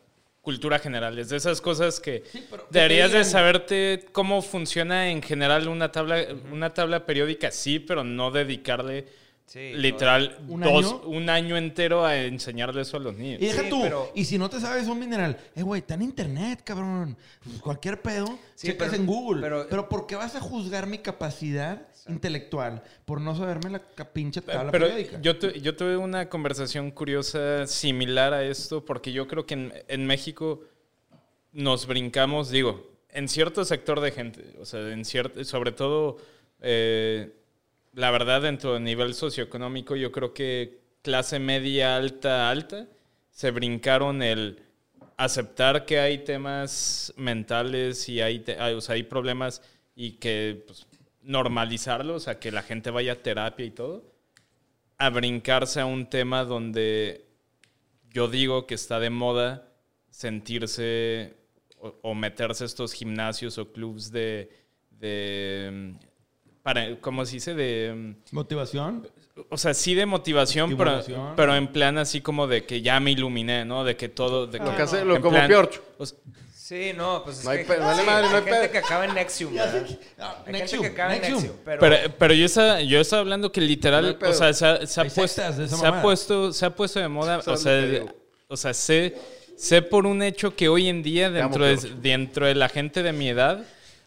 cultura general. Es de esas cosas que pero que deberías de saberte cómo funciona en general una tabla, una tabla periódica, sí, pero no dedicarle Sí, literal ¿Un dos, año? un año entero a enseñarle eso a los niños. Y deja Sí, tú, pero- y si no te sabes un mineral, eh, güey, está en internet, cabrón. Pues cualquier pedo, Sí, checas pero- en Google. Pero, pero- ¿por qué vas a juzgar mi capacidad intelectual por no saberme la pinche tabla Pero periódica? yo, tu- yo tuve una conversación curiosa similar a esto, porque yo creo que en, en México nos brincamos, digo, en cierto sector de gente, o sea, en cierto, sobre todo, eh, la verdad, dentro del nivel socioeconómico, yo creo que clase media, alta, alta, se brincaron el aceptar que hay temas mentales y hay, o sea, hay problemas y que pues, normalizarlo, o sea, que la gente vaya a terapia y todo, a brincarse a un tema donde yo digo que está de moda sentirse o, meterse a estos gimnasios o clubs de, para, ¿cómo se dice? De, mm, ¿Motivación? o sea, sí de motivación, pero, pero en plan así como de que ya me iluminé, ¿no? De que todo... De Lo que, que hace- lo como plan- Piorch. o sea, Sí, no, pues es No hay que vale sí, madre, no hay gente que acaba en Nexium, ¿verdad? Ah, Hay Nexium, gente que acaba en Nexium. Nexium, pero... Pero, pero yo, estaba, yo estaba hablando que No hay literal, o sea, se ha, se ha Hay puesto, de se ha puesto, se ha puesto de moda, o ¿Sabes lo que sea, o sea, sé, sé por un hecho que hoy en día amo, dentro de, Piorch. dentro de la gente de mi edad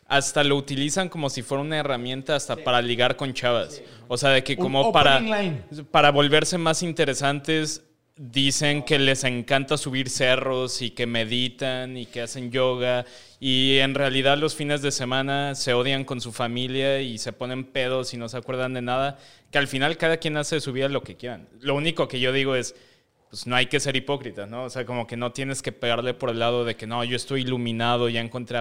hasta lo utilizan como si fuera una herramienta hasta para ligar con chavas. O sea, de que como para, line. para volverse más interesantes dicen que les encanta subir cerros y que meditan y que hacen yoga y en realidad los fines de semana se odian con su familia y se ponen pedos y no se acuerdan de nada, que al final cada quien hace de su vida lo que quieran. Lo único que yo digo es, pues no hay que ser hipócrita, ¿no? O sea, como que no tienes que pegarle por el lado de que no, yo estoy iluminado, ya encontré,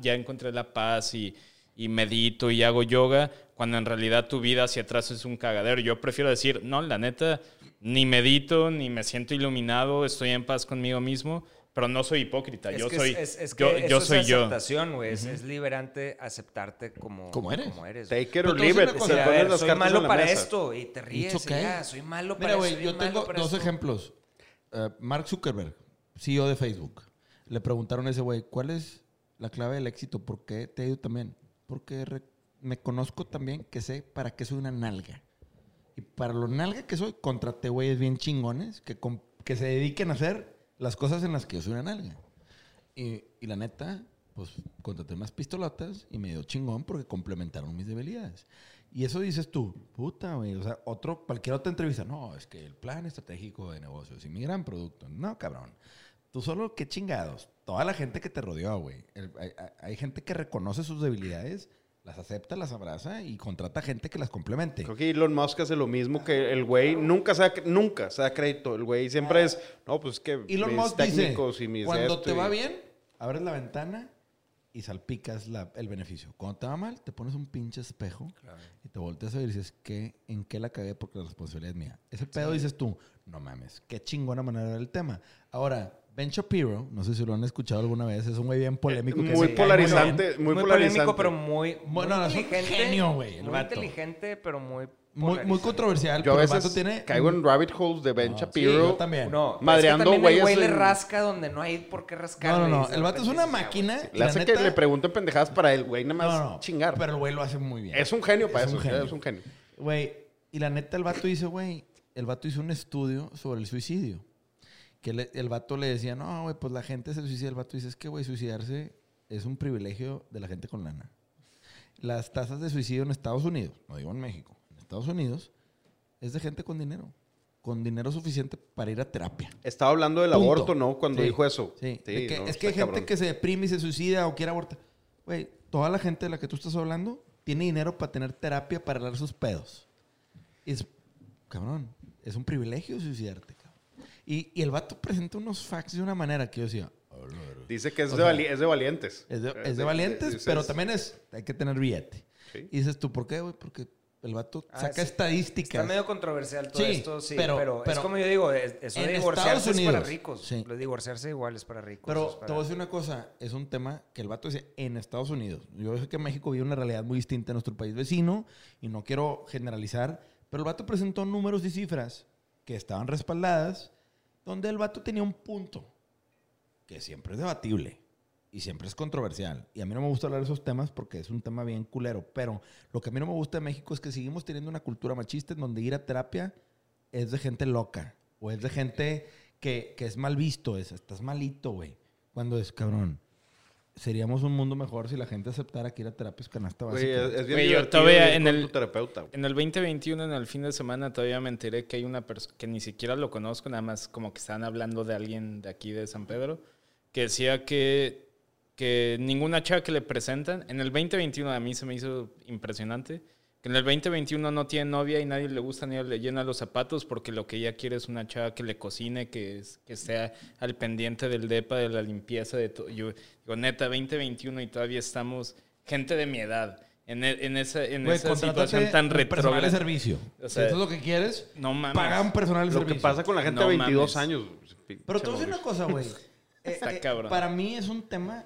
ya encontré la paz y, y medito y hago yoga, cuando en realidad tu vida hacia atrás es un cagadero. Yo prefiero decir, no, la neta, ni medito, ni me siento iluminado, estoy en paz conmigo mismo, pero no soy hipócrita. Es yo que soy es, es- yo, que yo eso soy es yo. aceptación, güey. es, es liberante aceptarte como, Como eres. Como eres. Take it Pero or leave it. Se O sea, a ver, soy malo para mesa. esto y te ríes. It's y okay. ya, soy malo para Mira, eso. güey, soy yo tengo dos esto. ejemplos. eh, Mark Zuckerberg, CEO de Facebook, le preguntaron a ese güey, ¿cuál es la clave del éxito? ¿Por qué te ha ido también? Porque me conozco también que sé para qué soy una nalga. Y para lo nalga que soy, contraté güeyes bien chingones que, que se dediquen a hacer las cosas en las que yo soy una nalga. Y, y la neta, pues contraté unas pistolotas y me dio chingón porque complementaron mis debilidades. Y eso dices tú, puta, güey. O sea, otro, cualquier otra entrevista, no, es que el plan estratégico de negocios y mi gran producto. No, cabrón. Tú solo, qué chingados. Toda la gente que te rodeó, güey. Hay- hay gente que reconoce sus debilidades, las acepta, las abraza y contrata gente que las complemente. Creo que Elon Musk hace lo mismo que el güey nunca se da, nunca se da crédito. El güey siempre es, no, pues es que Elon mis Musk dice, técnicos y mis cuando te y- va bien, abres la ventana y salpicas la- el beneficio. Cuando te va mal, te pones un pinche espejo y te volteas a ver y dices, ¿qué, ¿en qué la cagué? Porque la responsabilidad es mía. Ese pedo dices tú, no mames, qué chingona manera de ver el tema. Ahora, Ben Shapiro, no sé si lo han escuchado alguna vez, es un güey bien polémico. que muy polarizante, bien. muy, Muy, polarizante. polémico, pero muy, muy Bueno, es un inteligente. genio, güey, el Muy vato. inteligente, pero muy Muy, muy controversial, Yo a el veces tiene... caigo en rabbit holes de Ben No, Shapiro. sí, yo también. No, Madreando es que el güey le rasca donde no hay por qué rascar. No, no, no. El vato es una máquina. y Le la hace neta- que le pregunten pendejadas para el güey nada más No, no, chingar. Pero el güey lo hace muy bien. es un genio para Es eso. un genio. Es un genio. Güey, y la neta el vato dice, güey, el vato hizo un estudio sobre el suicidio. Que le- el vato le decía, no, güey, pues la gente se suicida. El vato dice, es que, güey, suicidarse es un privilegio de la gente con lana. Las tasas de suicidio en Estados Unidos, no digo en México, en Estados Unidos, es de gente con dinero. Con dinero suficiente para ir a terapia. Estaba hablando del Punto. aborto, ¿no? Cuando Sí, dijo eso. Sí. Sí, De que- no, es que hay gente que se deprime y se suicida o quiere abortar. Güey, toda la gente de la que tú estás hablando tiene dinero para tener terapia para arreglar sus pedos. Es, cabrón, es un privilegio suicidarte. Y, y el vato presenta unos facts de una manera que yo decía. Dice que es, de, sea, vali- es de valientes. es de, Eh, es de valientes, dices- pero también es, hay que tener billete. Sí. Y dices tú, ¿por qué, güey? Porque el vato Ah, saca sí. estadísticas. Está medio controversial todo Sí, esto, sí. pero- Pero, pero es como yo digo, es- eso de divorciarse Estados es para Unidos, ricos. sí. Lo de divorciarse igual es para ricos. Pero es para- te voy a decir una cosa, es un tema que el vato dice en Estados Unidos. Yo sé que México vive una realidad muy distinta en nuestro país vecino y no quiero generalizar, pero el vato presentó números y cifras que estaban respaldadas, donde el vato tenía un punto que siempre es debatible y siempre es controversial. Y a mí no me gusta hablar de esos temas porque es un tema bien culero, pero lo que a mí no me gusta de México es que seguimos teniendo una cultura machista en donde ir a terapia es de gente loca o es de gente que, que es mal visto, es, estás malito, güey. Cuando es, cabrón, seríamos un mundo mejor si la gente aceptara que ir a terapia es canasta Güey, básica. es, es bien Güey, yo todavía en el- terapeuta. güey. En el 2021, en el fin de semana, todavía me enteré que hay una persona que ni siquiera lo conozco, nada más como que estaban hablando de alguien de aquí de San Pedro, que decía que, que ninguna chava que le presentan, en el 2021 a mí se me hizo impresionante, que en el 2021 no tiene novia y nadie le gusta ni le llena los zapatos porque lo que ella quiere es una chava que le cocine, que, es- que esté al pendiente del depa, de la limpieza, de todo. Yo digo, neta, 2021 y todavía estamos, gente de mi edad. En, e- en esa, en esa situación tan un personal de retrógrada. servicio. O si sea, eso es lo que quieres, No mames. paga un personal de Lo servicio. que pasa con la gente No de 22 mames. años. Pero te voy a decir una cosa, güey. <laughs> Eh, Está eh, cabrón. Para mí es un tema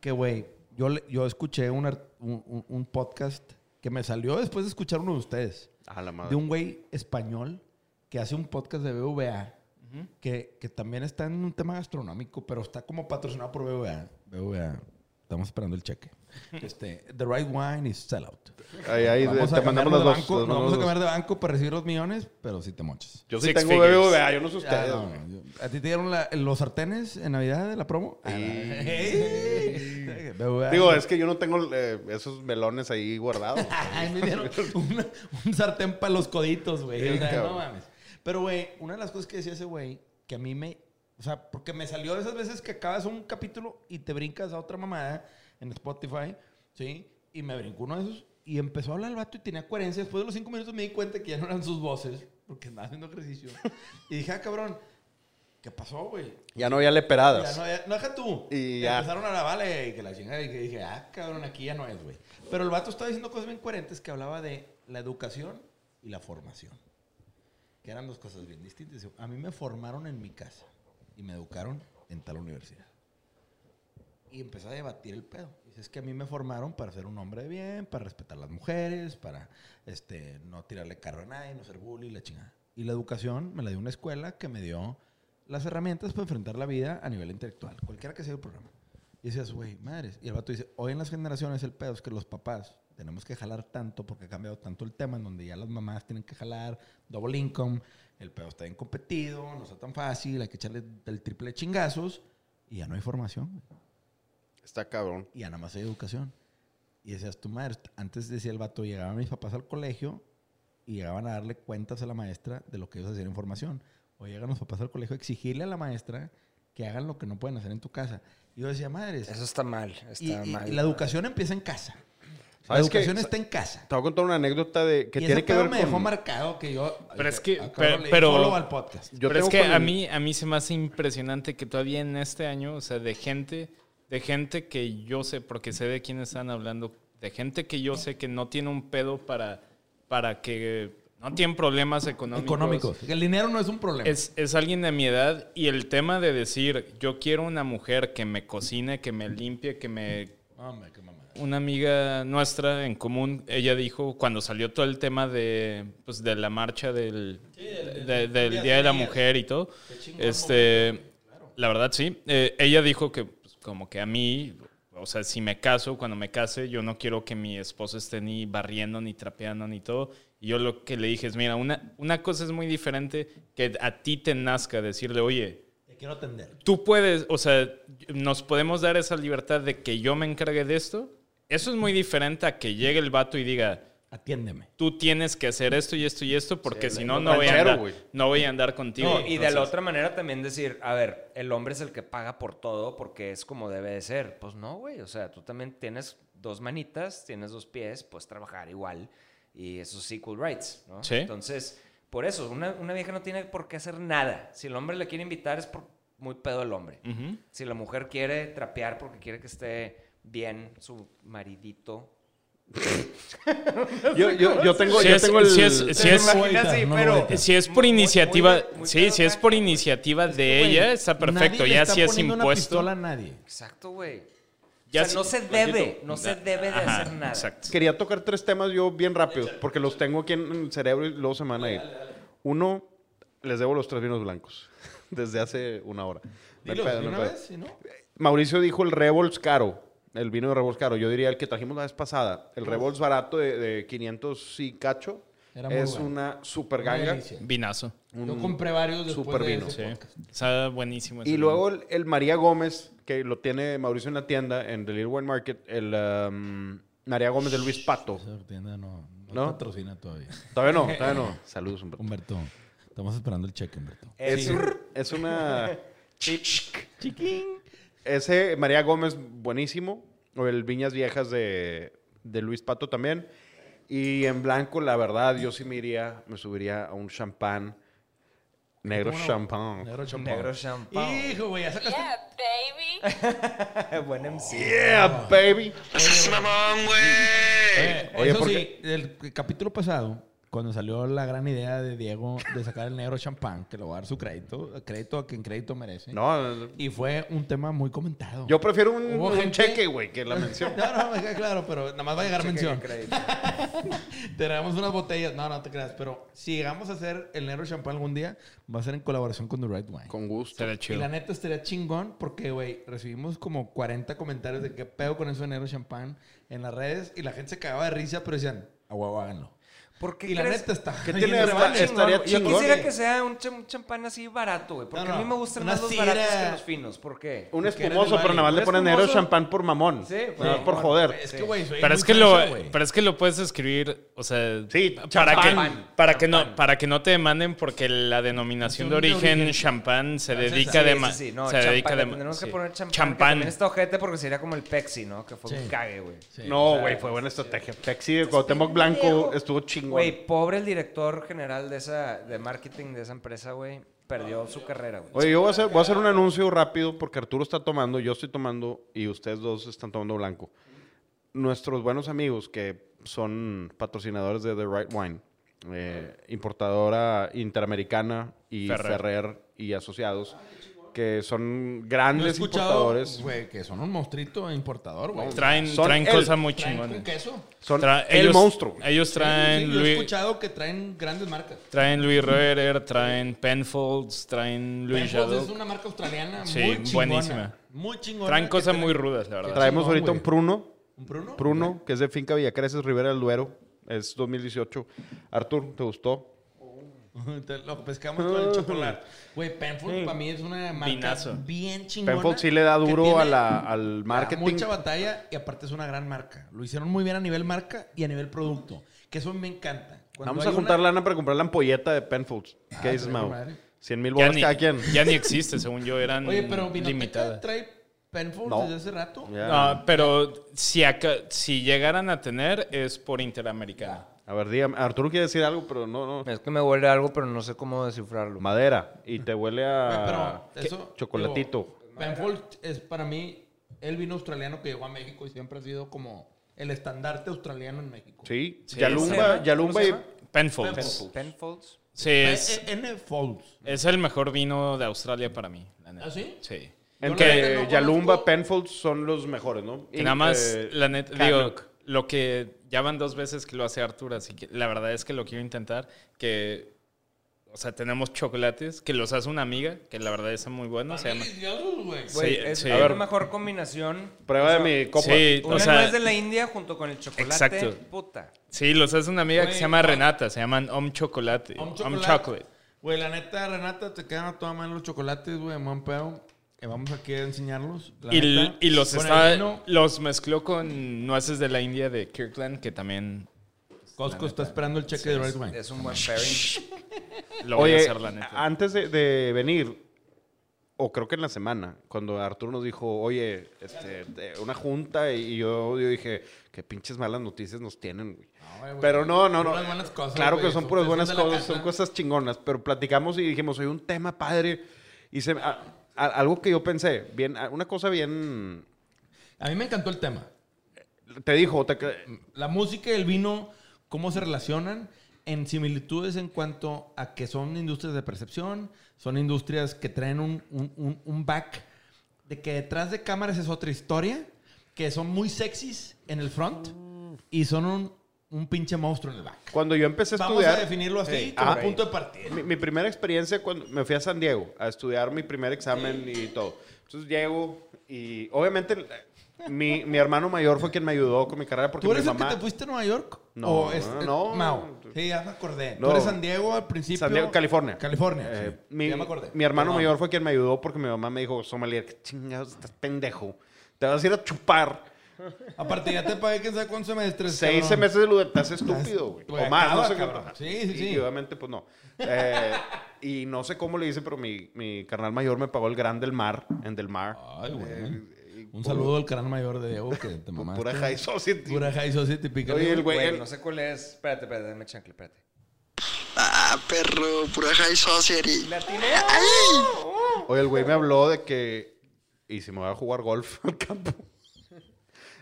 que, güey, yo, le- yo escuché un, un- un podcast que me salió después de escuchar uno de ustedes. A la madre. De un güey español que hace un podcast de BVA. que, que también está en un tema gastronómico, pero está como patrocinado por BVA. BVA. Estamos esperando el cheque. Este, The Right Wine is Sellout. Ahí, ahí, Vamos te a mandamos los de dos. banco, te nos vamos a cambiar de banco para recibir los millones, pero si te mochas. Yo sí Six tengo figures. BBVA, yo no sé Ah, ustedes. no, güey. yo- ¿A ti te dieron la- los sartenes en Navidad de la promo? Ah, no. Digo, es que yo no tengo eh, esos melones ahí guardados. <laughs> Ay, me dieron una- un sartén para los coditos, güey. Sí, O sea, no mames. Pero, güey, una de las cosas que decía ese güey, que a mí me... O sea, porque me salió de esas veces que acabas un capítulo y te brincas a otra mamada en Spotify, ¿sí? Y me brincó uno de esos y empezó a hablar el vato y tenía coherencia. Después de los cinco minutos me di cuenta que ya no eran sus voces, porque andaba haciendo ejercicio. y dije, ah, cabrón, ¿qué pasó, güey? ya no había Ya leperadas. no, ya- no deja tú. Y Y ya. Empezaron a la vale y que la chingada. Y que dije, ah, cabrón, aquí ya no es, güey. Pero el vato estaba diciendo cosas bien coherentes que hablaba de la educación y la formación. Que eran dos cosas bien distintas. A mí me formaron en mi casa y me educaron en tal universidad. Y empezó a debatir el pedo. Dice, es que a mí me formaron para ser un hombre de bien, para respetar a las mujeres, para este, no tirarle carro a nadie, no ser bully, la chingada. Y la educación me la dio una escuela que me dio las herramientas para enfrentar la vida a nivel intelectual, cualquiera que sea el programa. Y decías, güey, madres. Y el vato dice, hoy en las generaciones el pedo es que los papás tenemos que jalar tanto porque ha cambiado tanto el tema en donde ya las mamás tienen que jalar double income, el pedo está bien competido, no está tan fácil, hay que echarle el triple de chingazos y ya no hay formación. güey. Está cabrón. Y ya nada más hay educación. Y decías, tu madre, antes decía el vato, llegaban mis papás al colegio y llegaban a darle cuentas a la maestra de lo que ellos hacían en formación. O llegan los papás al colegio a exigirle a la maestra que hagan lo que no pueden hacer en tu casa. Y yo decía, madres, Eso está mal. Está y- mal. y la educación empieza en casa. La educación está en casa. Te voy a contar una anécdota de que y tiene ese que ver me con... dejó marcado que yo... Pero es que- pero- pero- al podcast. Yo Pero es que con a mí, a mí se me hace impresionante que todavía en este año, o sea, de gente, de gente que yo sé, porque sé de quién están hablando, de gente que yo sé que no tiene un pedo para, para que no tienen problemas económicos. Económicos. El dinero no es un problema. Es, es alguien de mi edad y el tema de decir, yo quiero una mujer que me cocine, que me limpie, que me Hombre, qué mamada. una amiga nuestra en común, ella dijo cuando salió todo el tema de, pues, de la marcha del, de- del Día de la Mujer y todo, este, la verdad sí, eh, ella dijo que como que a mí, o sea, si me caso, cuando me case, yo no quiero que mi esposo esté ni barriendo, ni trapeando, ni todo. Y yo lo que le dije es, mira, una, una cosa es muy diferente que a ti te nazca decirle, oye, Te quiero atender. tú puedes, o sea, nos podemos dar esa libertad de que yo me encargue de esto. Eso es muy diferente a que llegue el vato y diga, Atiéndeme. tú tienes que hacer esto y esto y esto, porque si no, no voy, a andar, no voy a andar contigo. No, y de la otra manera también decir, a ver, el hombre es el que paga por todo porque es como debe de ser. Pues no, güey. O sea, tú también tienes dos manitas, tienes dos pies, puedes trabajar igual. Y eso es equal rights, ¿no? Sí. Entonces, por eso, una, una vieja no tiene por qué hacer nada. Si el hombre le quiere invitar es por muy pedo el hombre. Si la mujer quiere trapear porque quiere que esté bien su maridito. <laughs> Yo, yo, yo tengo, Si yo es- tengo el... si es- si es- Imagina así, no, pero-. Si es por muy- iniciativa, muy- muy sí, si es por iniciativa de Güey, ella, está perfecto. nadie Ya está si es una impuesto. a nadie. Exacto, güey. Ya o sea, si- no se debe, no se debe de Ajá, hacer nada. Exacto. Quería tocar tres temas yo bien rápido, porque los tengo aquí en el cerebro y luego se me van a ir. Uno, les debo los tres vinos blancos, <laughs> desde hace una hora. Mauricio dijo el Revolts caro, el vino de Revolts caro. Yo diría el que trajimos la vez pasada. El Revolts barato de, de 500 y cacho Era muy es bueno. una super ganga. delicia. Vinazo. Yo compré varios después super de vino. ese Sí. podcast. Buenísimo. ese Y vino. luego el, el María Gómez, que lo tiene Mauricio en la tienda, en The Little Wine Market, el um, María Gómez de Luis Pato. Esa tienda no, no, ¿No? patrocina todavía. Todavía no, <laughs> todavía no. Saludos, Humberto. Humberto, estamos esperando el cheque, Humberto. Es, es una... <laughs> Ese María Gómez, buenísimo. O el Viñas Viejas de, de Luis Pato también. Y en blanco, la verdad, yo sí me iría, me subiría a un champán. Negro champán. Negro champán. Negro champán. Hijo, güey, ya sacaste. Yeah, baby. <laughs> Buen MC. Yeah, baby. Eh, Oye, eso porque- sí, el capítulo pasado, cuando salió la gran idea de Diego de sacar el negro champán, que le voy a dar su crédito, crédito a quien crédito merece. No, Y fue un tema muy comentado. yo prefiero un, un gente- cheque, güey, que la mención. <laughs> No, no, me queda claro, pero nada más va a llegar mención. <laughs> Tenemos unas botellas. No, no te creas. Pero si llegamos a hacer el negro champán algún día, va a ser en colaboración con The Right Wine. Con gusto. Estaría Y chido. la neta estaría chingón porque, güey, recibimos como 40 comentarios de qué pedo con eso de negro champán en las redes y la gente se cagaba de risa, pero decían, a huevo, háganlo. ¿Por qué Y la crees? neta está. ¿Qué tiene de esta- rebaño. estaría Yo chingón. quisiera que sea un, ch- un champán así barato, güey. Porque No, a mí me gustan Una más los baratos que los finos. ¿Por qué? Un eres espumoso, pero nada más le ponen ¿Un negro champán por mamón. Sí, Nada por más joder. Es que, güey, soy Pero es, que lo, pero es que lo puedes escribir, o sea, Sí, para que, champán. para, que no, para que no te demanden porque la denominación de origen, origen champán se dedica de sí. No, se champán, dedica de Tenemos que poner champán. También está ojete porque sería como el Pepsi, ¿no? Que fue un cague, güey. No, güey, fue buena estrategia. Pepsi de Cuauhtémoc Blanco estuvo chingón. Güey, pobre el director general de esa, de marketing de esa empresa, güey. Perdió su carrera, güey. Oye, yo voy a, hacer, voy a hacer un anuncio rápido porque Arturo está tomando, yo estoy tomando y ustedes dos están tomando blanco. Nuestros buenos amigos que son patrocinadores de The Right Wine, eh, importadora interamericana y Ferrer. Ferrer. y asociados, que son grandes importadores. güey, que son un monstruito importador, güey. Traen, Son traen el- cosas muy Traen chingonas. queso. Son Tra- el ellos- monstruo. Ellos traen, Sí, sí, yo he escuchado que traen grandes marcas. traen Louis Roeder, traen Penfolds, traen Louis Penfolds es una marca australiana Sí, muy chingona. buenísima. Muy chingona. Traen cosas trae- muy rudas, la verdad. Traemos chingón, ahorita güey. un Pruno. ¿Un Pruno? Pruno, que es de Finca Villacreces, Rivera del Duero. Es 2018. Artur, ¿te gustó? <laughs> Lo pescamos con el chocolate. Güey, Penfold para mí es una marca Vinazo. bien chingona. Penfold sí le da duro a la- al marketing. Mucha batalla y aparte es una gran marca. Lo hicieron muy bien a nivel marca y a nivel producto. Que eso me encanta. Cuando Vamos a juntar una- lana para comprar la ampolleta de Penfolds. ¿Qué Ah, dices, sí, Mau? madre. 100 mil Ya bolas ni, cada quien. ya ni existe, según yo, eran Oye, pero limitadas. trae Penfold No. desde hace rato. No, pero si, acá- si llegaran a tener es por Interamericana. A ver, dígame. Arturo quiere decir algo, pero no, no. Es que me huele algo, pero no sé cómo descifrarlo. Madera. Y te huele a pero eso, chocolatito. digo, es para mí el vino australiano que llegó a México y siempre ha sido como el estandarte australiano en México. Sí. Sí, Yalumba, ¿cómo Yalumba y... llama? Penfolds. Penfolds. Sí, es, N Folds. es el mejor vino de Australia para mí. la neta. ¿Ah, sí? Sí. Neta no Yalumba, Penfolds son los mejores, ¿no? Que nada más, Eh, la neta, digo, lo que ya van dos veces que lo hace Arturo, así que la verdad es que lo quiero intentar, que, o sea, tenemos chocolates, que los hace una amiga, que la verdad es muy bueno, se llama... Deliciosos, güey. Güey, Sí, es sí. la A ver. mejor combinación. Prueba de O sea, mi copa. Sí, Una o sea, nuez de la India junto con el chocolate. Exacto. Puta. sí, los hace una amiga que se llama. Renata, se llaman Om Chocolate. Om Om chocolate. Güey, la neta, Renata, te quedan a toda mano los chocolates, güey, pedo. Que vamos aquí a enseñarlos. la Y, neta. y los, está- vino, los mezcló con nueces de la India de Kirkland, que también Costco está esperando el cheque de Red Wine. Es un buen pairing. lo voy a hacer, la neta. antes de, de venir, o creo que en la semana, cuando Arturo nos dijo, oye, este, de- una junta, y yo, yo dije, qué pinches malas noticias nos tienen, güey. güey, güey, Pero no, no, no. puras buenas cosas, claro güey, que son puras buenas cosas, son cosas chingonas, pero platicamos y dijimos, oye, un tema padre. Y se, a- a- algo que yo pensé, bien, una cosa bien, A mí me encantó el tema. te dijo, te, La música y el vino, cómo se relacionan en similitudes en cuanto a que son industrias de percepción, son industrias que traen un, un- un- un back de que detrás de cámaras es otra historia, que son muy sexys en el front y son un, un pinche monstruo en el back. cuando yo empecé a Vamos estudiar... a definirlo así Sí. como Ah. punto de partida. Mi, mi primera experiencia cuando me fui a San Diego a estudiar mi primer examen y todo. Entonces llego y obviamente mi, mi hermano mayor fue quien me ayudó con mi carrera porque ¿Tú mi eres el mamá... que te fuiste a Nueva York? No, ¿O es, no, eh, no. Sí, ya me acordé. No. ¿Tú eres San Diego al principio? San Diego, California. California, Eh, sí. mi, ya me acordé. mi hermano mayor fue quien me ayudó porque mi mamá me dijo, Sommelier, qué chingados, estás pendejo. Te vas a ir a chupar Aparte, ya te pagué quién sabe cuántos semestres. seis cabrón. semestres de. Estás estúpido, güey. Güey, O más, acaba, no sé cabrón. qué. Sí, sí, sí. Y obviamente, pues no. Eh, y no sé cómo le hice, pero mi, mi carnal mayor me pagó el Gran del Mar, en Del Mar. Ay, güey. Eh, Un saludo al canal mayor de Diego que te <laughs> mamaste. Pura high society. Pura high society, pícale. Oye, el güey, el- no sé cuál es. Espérate, espérate, dame chancle, espérate. Ah, perro, pura high society. Oye, el güey me habló de que. ¿Y si me voy a jugar golf <laughs> al campo?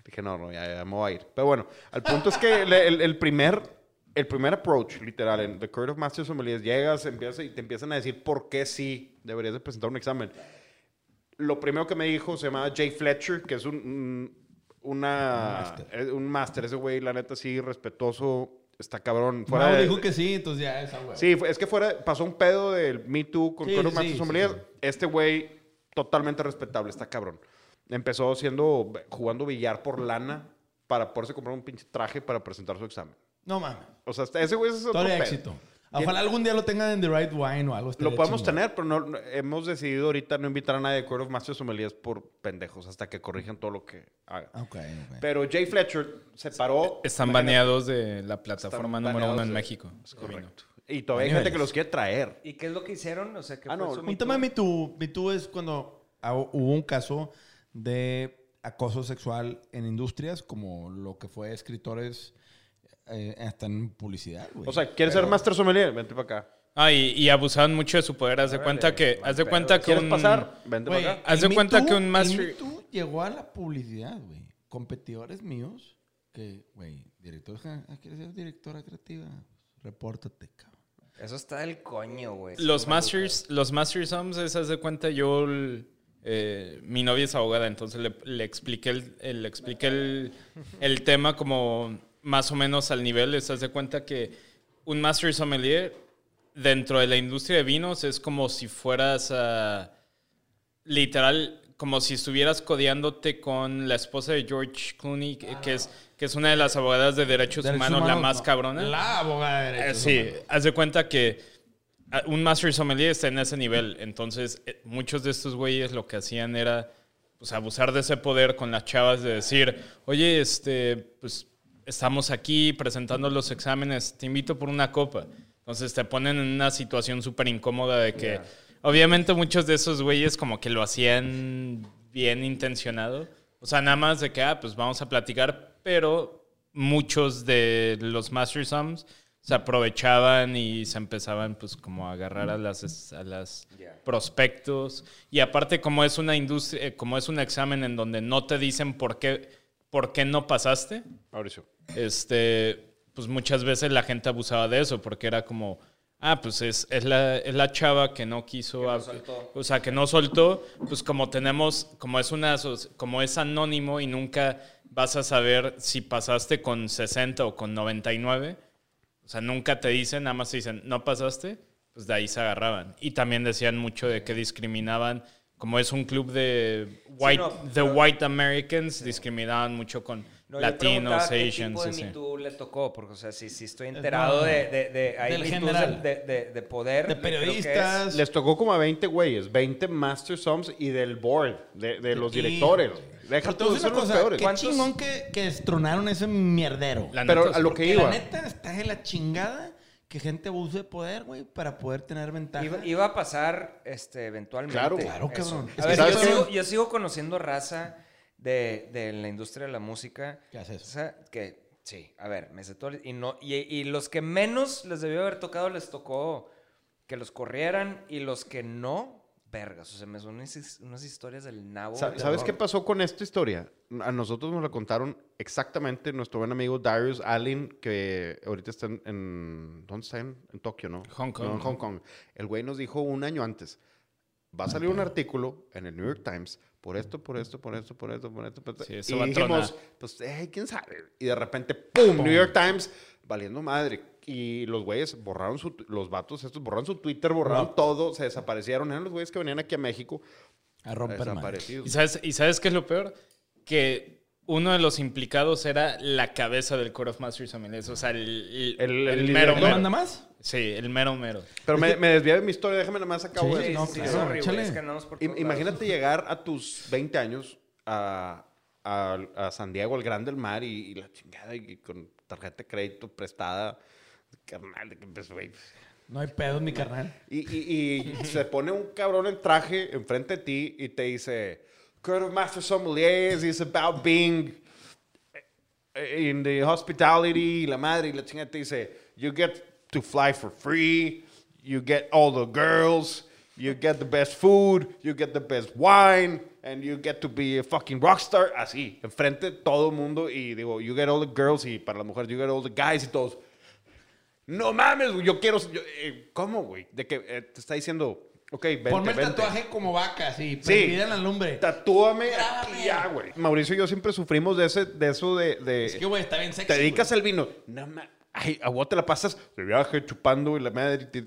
Dije, no, no, ya, ya me voy a ir. Pero bueno, al punto es que el, el- el primer, el primer approach, literal, en The Court of Masters Sommeliers, llegas empiezas, y te empiezan a decir por qué sí deberías de presentar un examen. Lo primero que me dijo se llamaba Jay Fletcher, que es un, un- una, eh, un máster. Ese güey, la neta, sí, respetuoso, está cabrón. Fuera Mau de- dijo que sí, entonces ya esa güey. Sí, es que fuera, pasó un pedo del Me Too con Sí, Court of Masters sí, Sommeliers. sí. Este güey, totalmente respetable, está cabrón. Empezó siendo, jugando billar por lana para poderse comprar un pinche traje para presentar su examen. No mames. O sea, ese güey es otro Todo éxito. Ojalá algún día lo tengan en The Right Wine o algo. Lo podemos tener, pero no, no- hemos decidido ahorita no invitar a nadie de Court of Masters Sommeliers por pendejos hasta que corrijan todo lo que haga. Ok, ok. Pero Jay Fletcher se paró. Están baneados de la plataforma número uno en de- México. Es correcto. Y todavía hay gente que los quiere traer. ¿Y qué es lo que hicieron? O sea, ¿qué Ah, fue no, su Un Me tema de? Me Too. Me Too es cuando ah, hubo un caso de acoso sexual en industrias, como lo que fue escritores eh, hasta en publicidad, güey. O sea, ¿quieres ser Master Sommelier? Vente para acá. Ah, y, y abusaban mucho de su poder. Haz de cuenta que, haz de cuenta que ¿Quieres un, pasar? Vente Güey, para acá. Haz de cuenta que un master- Too llegó a la publicidad, güey. Competidores míos que, güey, director, ah, ¿quieres ser directora creativa? Repórtate, cabrón. Eso está del coño, güey. Los Masters, los Masters Homes, esas de cuenta, yo, el- eh, mi novia es abogada, entonces le, le expliqué, el, el- le expliqué el, el tema como más o menos al nivel. Estás de cuenta que un Master Sommelier dentro de la industria de vinos es como si fueras a, literal, como si estuvieras codeándote con la esposa de George Clooney, que, que es, que es una de las abogadas de derechos, Derechos humanos, la más no. cabrona. La abogada de Eh, derechos sí, humanos. haz de cuenta que un Master Sommelier está en ese nivel. Entonces, eh, muchos de estos güeyes lo que hacían era pues, abusar de ese poder con las chavas de decir, oye, este, pues estamos aquí presentando los exámenes, te invito por una copa. Entonces te ponen en una situación súper incómoda de que, obviamente, muchos de esos güeyes como que lo hacían bien intencionado. O sea, nada más de que, ah, pues vamos a platicar, pero muchos de los Master Sums se aprovechaban y se empezaban pues como a agarrar a las, a las prospectos. Y aparte como es una industria, eh, como es un examen en donde no te dicen por qué, por qué no pasaste, Mauricio. este, pues muchas veces la gente abusaba de eso porque era como, ah, pues es, es, la, es la chava que no quiso, no hab- soltó. o sea, que no soltó, pues como tenemos, como es una, como es anónimo y nunca vas a saber si pasaste con 60 o con 99, o sea, nunca te dicen, nada más te dicen, no pasaste, pues de ahí se agarraban. Y también decían mucho de que discriminaban, como es un club de white, no, de pero- white Americans, discriminaban mucho con No, yo latinos, preguntaba qué Asians, tipo de sí, sí. Too le tocó, porque, o sea, si, si estoy enterado de, hay general. de, de, de poder. De periodistas. Les tocó como a 20 güeyes, 20 Master Sums y del board, de, de los Sí, directores. Deja Pero tú, son los peores. qué ¿Cuántos- chingón que, que destronaron ese mierdero. La Pero neta, a lo que iba. la neta está de la chingada que gente abuse de poder, güey, para poder tener ventaja. Iba, iba a pasar este, eventualmente. Claro. Claro, cabrón. Es A que ver, ¿sabes yo sigo, yo sigo conociendo raza de, de la industria de la música. ¿Qué hace eso? O sea, que sí, a ver, me sé todo. Y, no, y, y los que menos les debió haber tocado, les tocó que los corrieran. Y los que no, vergas. O sea, me son unas, unas historias del nabo. ¿Sabes qué pasó con esta historia? A nosotros nos la contaron exactamente nuestro buen amigo Darius Allen, que ahorita está en... en- ¿Dónde está? En, en Tokio, ¿no? Hong Kong. No, en Hong Kong. El güey nos dijo un año antes, va a salir un artículo en el New York Times por esto, por esto, por esto, por esto, por esto, por esto. Sí, eso y va a dijimos, pues, ¿quién sabe? Y de repente, ¡pum! New York Times, valiendo madre. Y los güeyes borraron su... Los vatos estos borraron su Twitter, borraron todo, se desaparecieron. Eran los güeyes que venían aquí a México A romper. ¿Y sabes, ¿Y sabes qué es lo peor? Que uno de los implicados era la cabeza del Court of Masters Sommeliers. O sea, el, el, El- el mero ¿No Pero- mero. manda más? Sí, el mero mero. Pero me, me desvié de mi historia, déjame nada más acabo Sí, de... Sí, no, sí, claro, es que por Imagínate lados. llegar a tus 20 años a, a- a San Diego, al Gran del Mar, y, y la chingada, y con tarjeta de crédito prestada, carnal, de que, pues, güey. No hay pedo, mi carnal. Y, y- y <laughs> se pone un cabrón en traje enfrente de ti y te dice, Court of Master Sommeliers is about being in the hospitality, y la madre, y la chingada te dice, you get to fly for free, you get all the girls, you get the best food, you get the best wine, and you get to be a fucking rock star. Así, enfrente de todo el mundo, y digo, you get all the girls, y para las mujeres, you get all the guys, y todos. No mames, güey, yo quiero. yo- eh, ¿Cómo, güey? De que eh, te está diciendo, ok, vente, Ponme el vente. tatuaje como vaca, sí. Sí. Prendida en la lumbre. Tatúame Grábame. aquí ya, güey. Mauricio y yo siempre sufrimos de, ese, de eso de. de- Es que, güey, está bien sexy. te dedicas al vino. No mames. Ay, a vos te la pasas de viaje chupando y la madre. ti-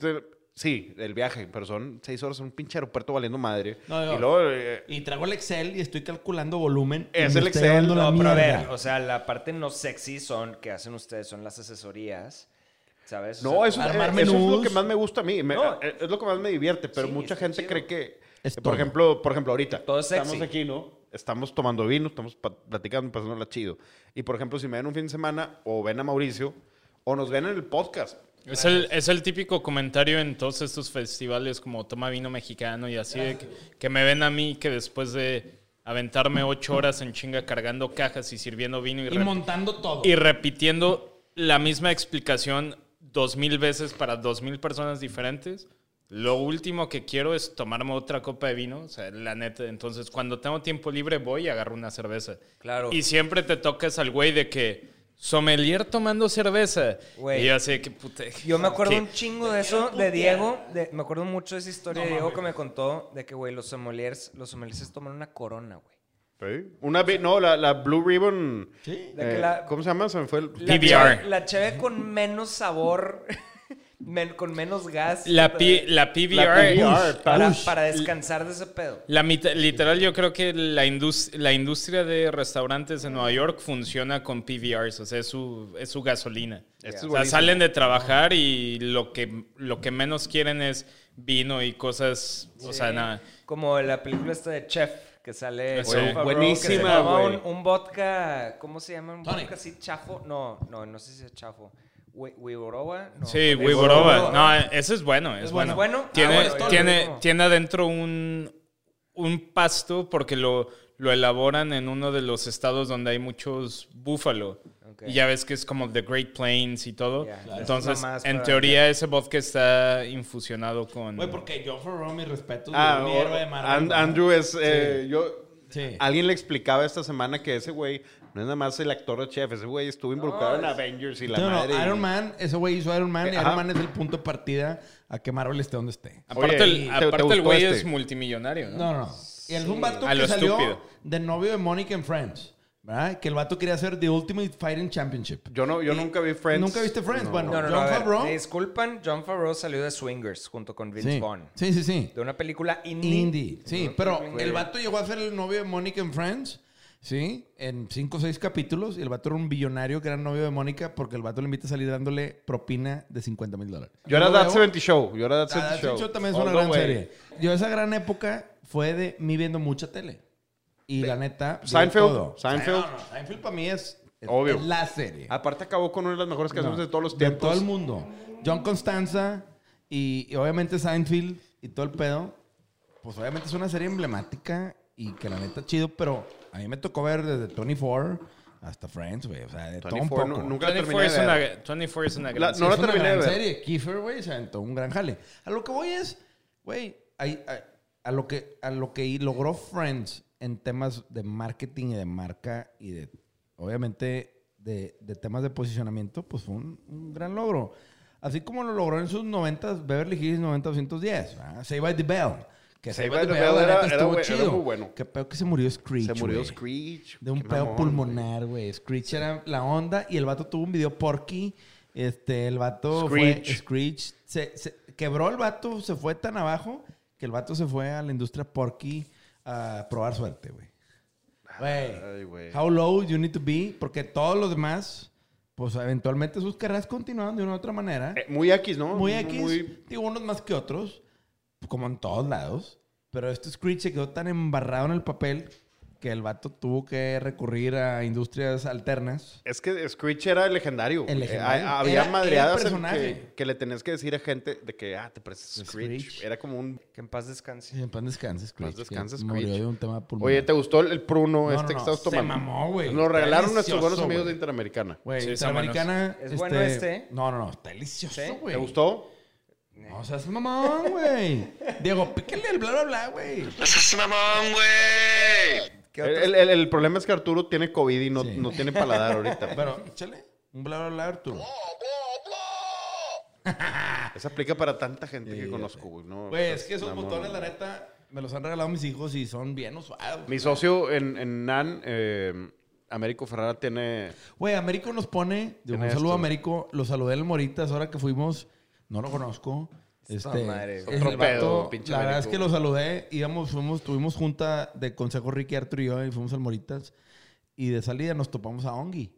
Sí, el viaje, pero son seis horas en un pinche aeropuerto valiendo madre. No, no. y luego. eh, Y traigo el Excel y estoy calculando volumen. y Es me el Excel, llevando la No, pero a ver, o sea, la parte no sexy son que hacen ustedes son las asesorías, ¿sabes? O No, sea, eso, Armar eh, eso es lo que más me gusta a mí. Me- No. eh, es lo que más me divierte. Pero Sí, mucha gente chido. cree que. Es por ejemplo, por ejemplo, ahorita. Todo es. Estamos aquí, ¿no? Estamos tomando vino, estamos platicando, pasándola chido. Y por ejemplo, si me ven un fin de semana, o ven a Mauricio, o nos ven en el podcast. Es el, es el típico comentario en todos estos festivales como toma vino mexicano y así, de que, que me ven a mí que después de aventarme ocho horas en chinga cargando cajas y sirviendo vino y, Y montando todo. y repitiendo la misma explicación dos mil veces para dos mil personas diferentes. Lo último que quiero es tomarme otra copa de vino, o sea, la neta. Entonces, cuando tengo tiempo libre, voy y agarro una cerveza. Claro. Y siempre te tocas al güey de que sommelier tomando cerveza. Güey. Y yo así, que puta. Yo me acuerdo ¿qué? un chingo de eso, de Diego. de- me acuerdo mucho de esa historia de Diego que me contó de que, güey, los sommeliers, los sommeliers toman una corona, güey. Sí. Una no, la, la Blue Ribbon. Sí. De que eh, la- ¿Cómo se llama? Se me fue el. La PBR. cheve- La cheve con menos sabor, <laughs> men- con menos gas. La, P- la La PBR. Para, para descansar de ese pedo. La mitad- literal, yo creo que la, indus- la industria de restaurantes en Nueva York funciona con PVRs, o sea, es su, es su gasolina. Es o sea, buenísimo. salen de trabajar y lo que, lo que menos quieren es vino y cosas, o sea, nada. Como la película esta de Chef, que sale Sí. Jon Favreau, Buenísima, güey. un, un vodka, ¿cómo se llama? Un Tonic. vodka así chafo. No, no, no sé si es chafo. Wi- Wiboroba. No, Sí, Wiboroba. No, ese es bueno, es, ¿Es bueno. Tiene, Ah, bueno, tiene, tomo. tiene adentro un, un pasto porque lo, lo elaboran en uno de los estados donde hay muchos búfalo. Ok. Y ya ves que es como The Great Plains y todo. Ya, claro. Entonces, en teoría, ese vodka está infusionado con... Güey, porque John Favreau, mi respeto, Ah, mi o- héroe de Marvel. An- ¿no? Andrew es. eh, yo. Sí. Alguien le explicaba esta semana que ese güey no es nada más el actor de chef. Ese güey estuvo involucrado en es- Avengers y la No, no, madre. y- Iron Man, ese güey hizo Iron Man y Ajá. Iron Man es el punto de partida a que Marvel esté donde esté. aparte, Oye, el, ¿te- te aparte el güey este? es multimillonario, ¿no? No, no. Y él es un vato A que salió estúpido. de novio de Monica en Friends. ¿Verdad? Que el vato quería hacer The Ultimate Fighting Championship. Yo, no, yo Y- nunca vi Friends. ¿Nunca viste Friends? No. Bueno, No, no, John ver, Favreau. me disculpan, John Favreau salió de Swingers junto con Vince Sí. Vaughn. sí, sí, sí. De una película indie. Indie. Sí, pero el vato llegó a ser el novio de Mónica en Friends. Sí, en cinco o seis capítulos. Y el vato era un billonario que era novio de Mónica porque el vato le invita a salir dándole propina de 50 mil dólares. Yo era That veo. 70 Show. Yo era That Ah, 70 That Show. 70 también es All una gran way. serie. Yo esa gran época fue de mí viendo mucha tele. Y la neta... Seinfeld. todo. Seinfeld. No, no, Seinfeld para mí es, es- Obvio. es la serie. Aparte acabó con una de las mejores canciones No, de todos los De tiempos. todo el mundo. John Constanza y, y obviamente Seinfeld y todo el pedo. Pues obviamente es una serie emblemática y que la neta chido, pero a mí me tocó ver desde Tony Ford hasta Friends, güey. O sea, de todo un 24, poco. nu- nunca la 24 terminé es, de una, ver. 24 es una gran La- no la terminé de ver. serie. Kiefer, güey, se aventó un gran jale. A lo que voy es, güey, hay- a, a lo que, a lo que logró Friends en temas de marketing y de marca y de, obviamente, de, de temas de posicionamiento, pues fue un, un gran logro. Así como lo logró en sus 90 Beverly Hills 90-210, ¿verdad? Say by the Bell. Que Say by the Bell, era- era estuvo era chido. muy bueno. Qué pedo que se murió Screech, Se murió güey. Screech. De un pedo mamón, pulmonar, güey. Screech era la onda y el vato tuvo un video porky. Este, el vato fue Screech. Screech. Se, se- quebró el vato, se fue tan abajo que el vato se fue a la industria porky a probar suerte, güey. Güey. How low you need to be, porque todos los demás, pues eventualmente sus carreras continuaron de una u otra manera. Eh, muy X, ¿no? Muy X, Muy- digo, unos más que otros, como en todos lados. Pero este Screech se quedó tan embarrado en el papel que el vato tuvo que recurrir a industrias alternas. Es que Screech era el legendario. El Eh, legendario. ha- había Era madreadas en personaje. que, que le tenías que decir a gente de que, ah, te pareces Screech. Screech. Era como un... Que en paz descanse. Sí, en paz descanse, Screech. Paz descanse, Screech. Murió de un tema pulmonar. Oye, ¿te gustó el, el pruno No, este no, que estabas se tomando? mamó, güey. Nos regalaron nuestros buenos amigos de. Interamericana. Güey, Sí, Interamericana. ¿Es bueno este? No, no, no. Está delicioso, ¿Sí? güey. ¿Te gustó? No seas mamón, güey. Diego, píquele el bla, bla, bla, güey. No seas mamón, güey. ¿Qué El, otros- el- el- el problema es que Arturo tiene COVID y no, Sí. no tiene paladar ahorita. <laughs> Pero, échale. Un bla, bla, bla, Arturo. <laughs> Eso aplica para tanta gente Sí, que conozco, güey. No, Güey, es que esos botones, la neta, me los han regalado mis hijos y son bien usuados. Mi socio en, en NAN, eh, Américo Ferrara, tiene... Güey, Américo nos pone. Tiene un saludo esto. a Américo. Lo saludé en el Moritas ahora que fuimos. No lo conozco. Este, madre. Otro pedo, vato, pinche La verdad es que lo saludé. Íbamos, fuimos, tuvimos junta de consejo Ricky, Arturo y yo y fuimos al Moritas. Y de salida nos topamos a Ongi.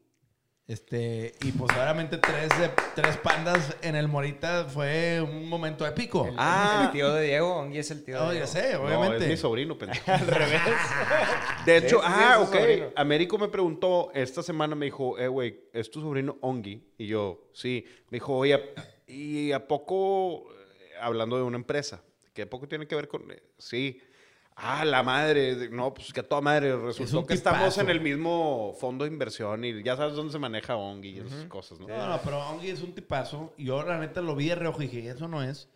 Este, y pues obviamente tres, de, tres pandas en el Moritas fue un momento épico. El, Ah. el tío de Diego, Ongi es el tío No, de ya Diego. sé, No, obviamente. es mi sobrino, pendejo. <laughs> Al revés. <laughs> De hecho, ah, ok. sobrino. Américo me preguntó, esta semana me dijo, eh, güey, ¿es tu sobrino Ongi? Y yo, sí. Me dijo, oye, ¿a- ¿y a poco, hablando de una empresa, ¿qué poco tiene que ver con...? eh, Sí. Ah, la madre. No, pues que a toda madre. Resultó que estamos en el mismo fondo de inversión y ya sabes dónde se maneja Ongi y esas cosas, ¿no? No, no, pero Ongi es un tipazo. Y yo, la neta, lo vi de reojo y dije, eso no es.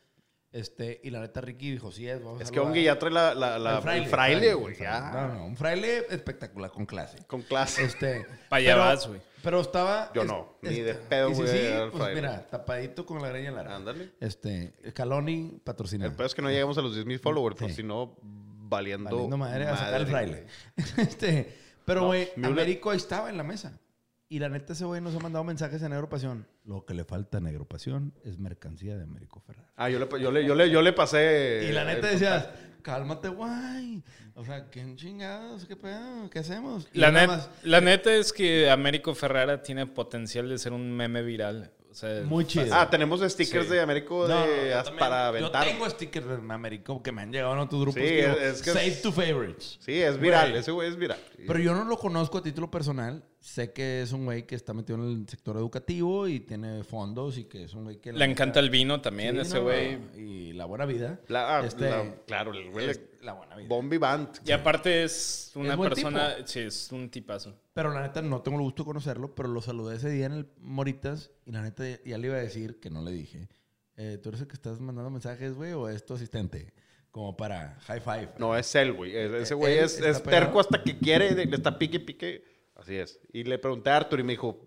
Este, y la neta Ricky dijo, sí es, vamos a Es que saludar". Ongi ya trae la, la, la- El fraile, güey. No, no, un fraile espectacular, con clase. Con clase. Este, <laughs> Pa' allá pero- vas, güey. Pero estaba... Yo es- no, ni este, de pedo, güey, sí, pues fraile. mira, tapadito con la greña larga. Ándale. Este, Caloni patrocinado. El peor es que no llegamos a los 10 mil followers, Sí. si no, valiendo. Valiendo madre a sacar el madre, fraile. <laughs> este, pero, No, güey, Müller- Américo ahí estaba en la mesa. Y la neta, ese güey nos ha mandado mensajes a Negro Pasión. Lo que le falta a Negro Pasión es mercancía de Américo Ferrari. Ah, yo le, yo le, yo le, yo le pasé. Y la neta decías, cálmate, güey. O sea, ¿qué chingados? ¿Qué pedo? ¿Qué hacemos? Y La, net- más, la neta es que Américo Ferrara tiene potencial de ser un meme viral. O sea, Muy chido. Ah, tenemos stickers Sí. de Américo No, de, también- para aventar. Yo tengo stickers de Américo que me han llegado en otros grupos. Sí, que es- es que- Save to favorites. Sí, es viral. Güey. Ese güey es viral. Pero yo no lo conozco a título personal. Sé que es un güey que está metido en el sector educativo y tiene fondos y que es un güey que... le encanta el vino también, Sí, ese no, güey. Y la buena vida. La- ah, Este, la- claro, el güey. es la buena vida. Bombi Band. Y aparte es una persona, sí, es un tipazo. Pero la neta no tengo el gusto de conocerlo, pero lo saludé ese día en el Moritas y la neta ya le iba a decir, que no le dije, eh, ¿tú eres el que estás mandando mensajes, güey, o es tu asistente? Como para high five. No, es él, güey. Es- Ese güey Él es, es terco hasta que quiere, le está pique, pique. Así es. Y le pregunté a Arthur y me dijo,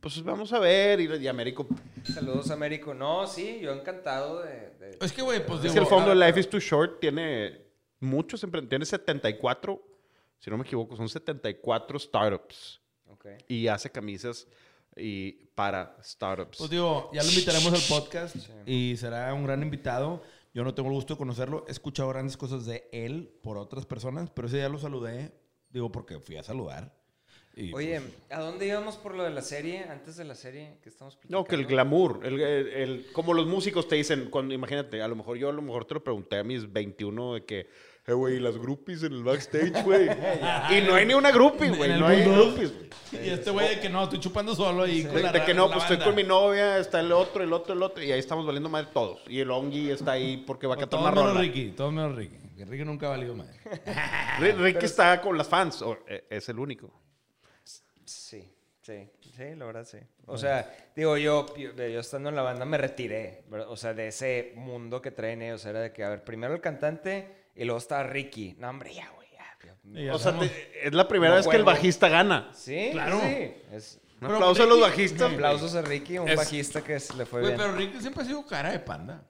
pues vamos a ver. Y, y Américo, Saludos, Américo. No, sí, yo encantado de... de- Es que, güey, pues es digo... que el fondo de Life is Too Short tiene muchos emprendedores, tiene 74, si no me equivoco, son 74 startups. Ok. Y hace camisas y para startups. Pues digo, ya lo invitaremos al podcast y será un gran invitado. Yo no tengo el gusto de conocerlo. He escuchado grandes cosas de él por otras personas, pero ese día lo saludé, digo, porque fui a saludar. Y, Oye, pues, ¿a dónde íbamos por lo de la serie? Antes de la serie que estamos No, que el platicando? glamour, el, el- el- como los músicos te dicen, cuando, imagínate, a lo mejor yo a lo mejor te lo pregunté a mis 21 de que, eh, güey, las groupies en el backstage, güey. <laughs> y no hay ni una groupie, güey, no hay groupies, güey. y este güey de que no, estoy chupando solo ahí. con De, la de ra- que no, pues estoy con mi novia, está el otro, el otro, el otro, y ahí estamos valiendo madre todos. Y el Ongi está ahí porque va a cantar todos una menos rola. Ricky, todos menos Ricky. Ricky nunca ha valido madre. Ri- Ricky está con las fans, o- eh, es el único. Sí, sí, la verdad sí. O sea, digo, yo, yo, yo estando en la banda me retiré, ¿verdad? o sea, de ese mundo que traen ellos, era de que, a ver, primero el cantante y luego está Ricky. No, hombre, ya, güey, ya. Y ya O sea, te- es la primera No vez que el bajista gana. Sí, Claro. sí. Es, Un Pero aplauso a los bajistas. aplausos a Ricky, un Es- bajista que se le fue Güey, bien. pero Ricky siempre ha sido cara de panda.